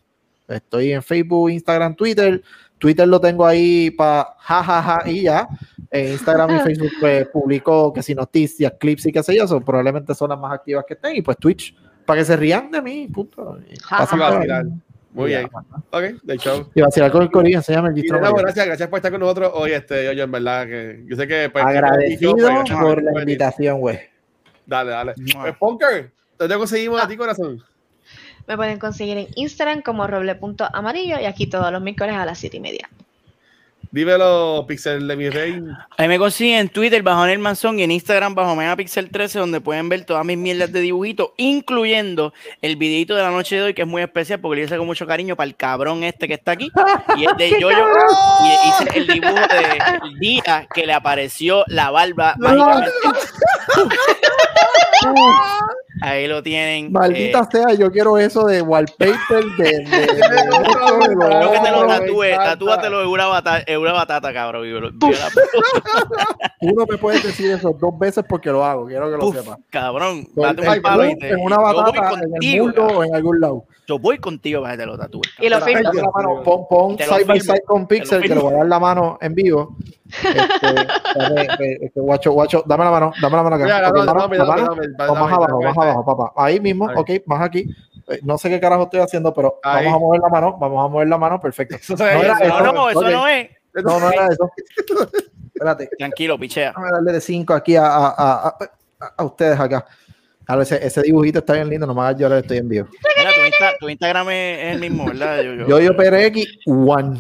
Estoy en Facebook, Instagram, Twitter. Twitter lo tengo ahí para jajaja y ya. En Instagram y *laughs* Facebook pues, publico que si noticias, clips y qué sé yo, son, probablemente son las más activas que estén. Y pues Twitch, para que se rían de mí, punto. Y Ja, pasen ja, Muy Ya, bien. bueno. Ok, de show. Y vacilar con el corillo, enséñame el Y distro. gracias, gracias por estar con nosotros hoy, este, yo, en verdad, que yo sé que... pues, Agradecido que- gracias por la venir. invitación, güey. Dale, dale. Pues, Punker, ¿dónde conseguimos a ti, corazón? Me pueden conseguir en Instagram como roble.amarillo y aquí todos los miércoles a las 7 y media. Dímelo, Pixel de mi rey. Ahí me consiguen en Twitter bajo Nel Manzón y en Instagram bajo Megapixel13, donde pueden ver todas mis mierdas de dibujitos, incluyendo el videito de la noche de hoy, que es muy especial porque le hice con mucho cariño para el cabrón este que está aquí. Y es de *laughs* yo Y hice el dibujo del día que le apareció la barba mágicamente. *laughs* *laughs* Ahí lo tienen. Maldita eh, sea, yo quiero eso de wallpaper de. de- de- de- Creo que te lo tatúe, tatúatelo en una, bata- en una batata, cabrón. y me lo envío a la- Uno me puede decir eso dos veces porque lo hago, quiero que lo Puf, sepa. cabrón, Pues, date un palo y en una yo batata, en el cabrón. o en algún lado. Yo voy contigo para que te lo tatúes. Y lo firmo. Dame la mano, pon, pon Te lo side by side con Pixel, Te lo que le voy a dar la mano en vivo. Este, dame, eh, este, guacho, guacho, dame la mano, dame la mano acá. Más abajo, más abajo, papá. Ahí mismo, ok, más aquí. Eh, No sé qué carajo estoy haciendo, pero Ahí. vamos a mover la mano, vamos a mover la mano, perfecto. No era bien, eso, No, no, eso no es. No, no era eso. *laughs* Espérate. Tranquilo, pichea. Déjame darle de 5 aquí a, a, a, a- a ustedes acá. A ver, ese, ese dibujito está bien lindo, no me hagas llorar, estoy en vivo. *laughs* Mira, tu, Insta- tu Instagram es, el mismo, ¿verdad? Yo, yo, Yo, yo, PRX, one.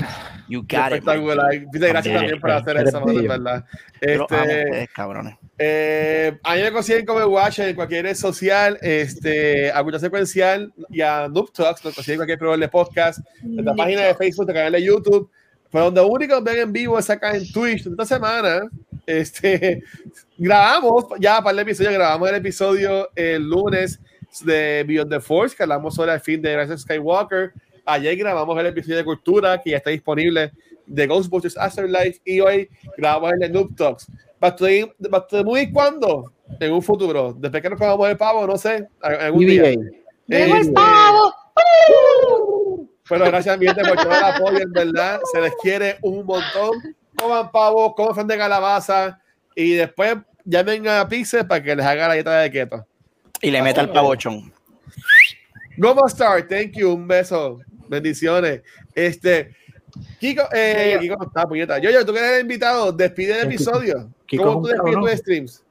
You got it, man. Espectacular. Pide gracias también por hacer eso, en bello. verdad. Este, ustedes, cabrones. eh, a mí me consiguen como Watch en cualquier red social, este, a Cultura Secuencial y a Noob Talks, nos consiguen en cualquier programa de podcast, en la página de Facebook, de canal de YouTube. Pero donde único ven en vivo es acá en Twitch. Esta semana, este, grabamos ya para el episodio, grabamos el episodio el lunes de Beyond the Force, que hablamos sobre el fin de Rise Skywalker. Ayer grabamos el episodio de Cultura, que ya está disponible, de Ghostbusters Afterlife, y hoy grabamos el de Noob Talks. ¿Bastante muy cuándo? En un futuro. Después que nos comamos el pavo, no sé, algún día. ¡Llegó el Este, pavo! pero gracias, mi gente, por todo el apoyo, en verdad. Se les quiere un montón. Coman pavo, coman fan de calabaza y después llamen a Pixel para que les haga la dieta de keto. Y le meta el pavochón. Gomo Star, thank you, un beso, bendiciones. Este, Kiko, eh. Kiko no está, puñeta. Yo, yo, tú que eres el invitado, despide el episodio. Kiko ¿Cómo tú despides tus streams?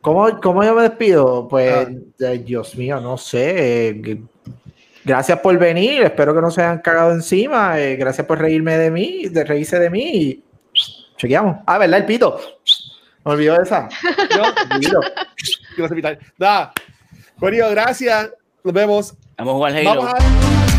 ¿Cómo, ¿Cómo yo me despido? Pues, Ah. eh, Dios mío, no sé. eh, gracias por venir. Espero que no se hayan cagado encima. eh, gracias por reírme de mí, de reírse de mí. Y chequeamos. Ah, ¿verdad? El pito. Me olvidó de esa. *laughs* Yo. Nada. Corillo, gracias. Nos vemos. Vamos a jugar Halo. Vamos a.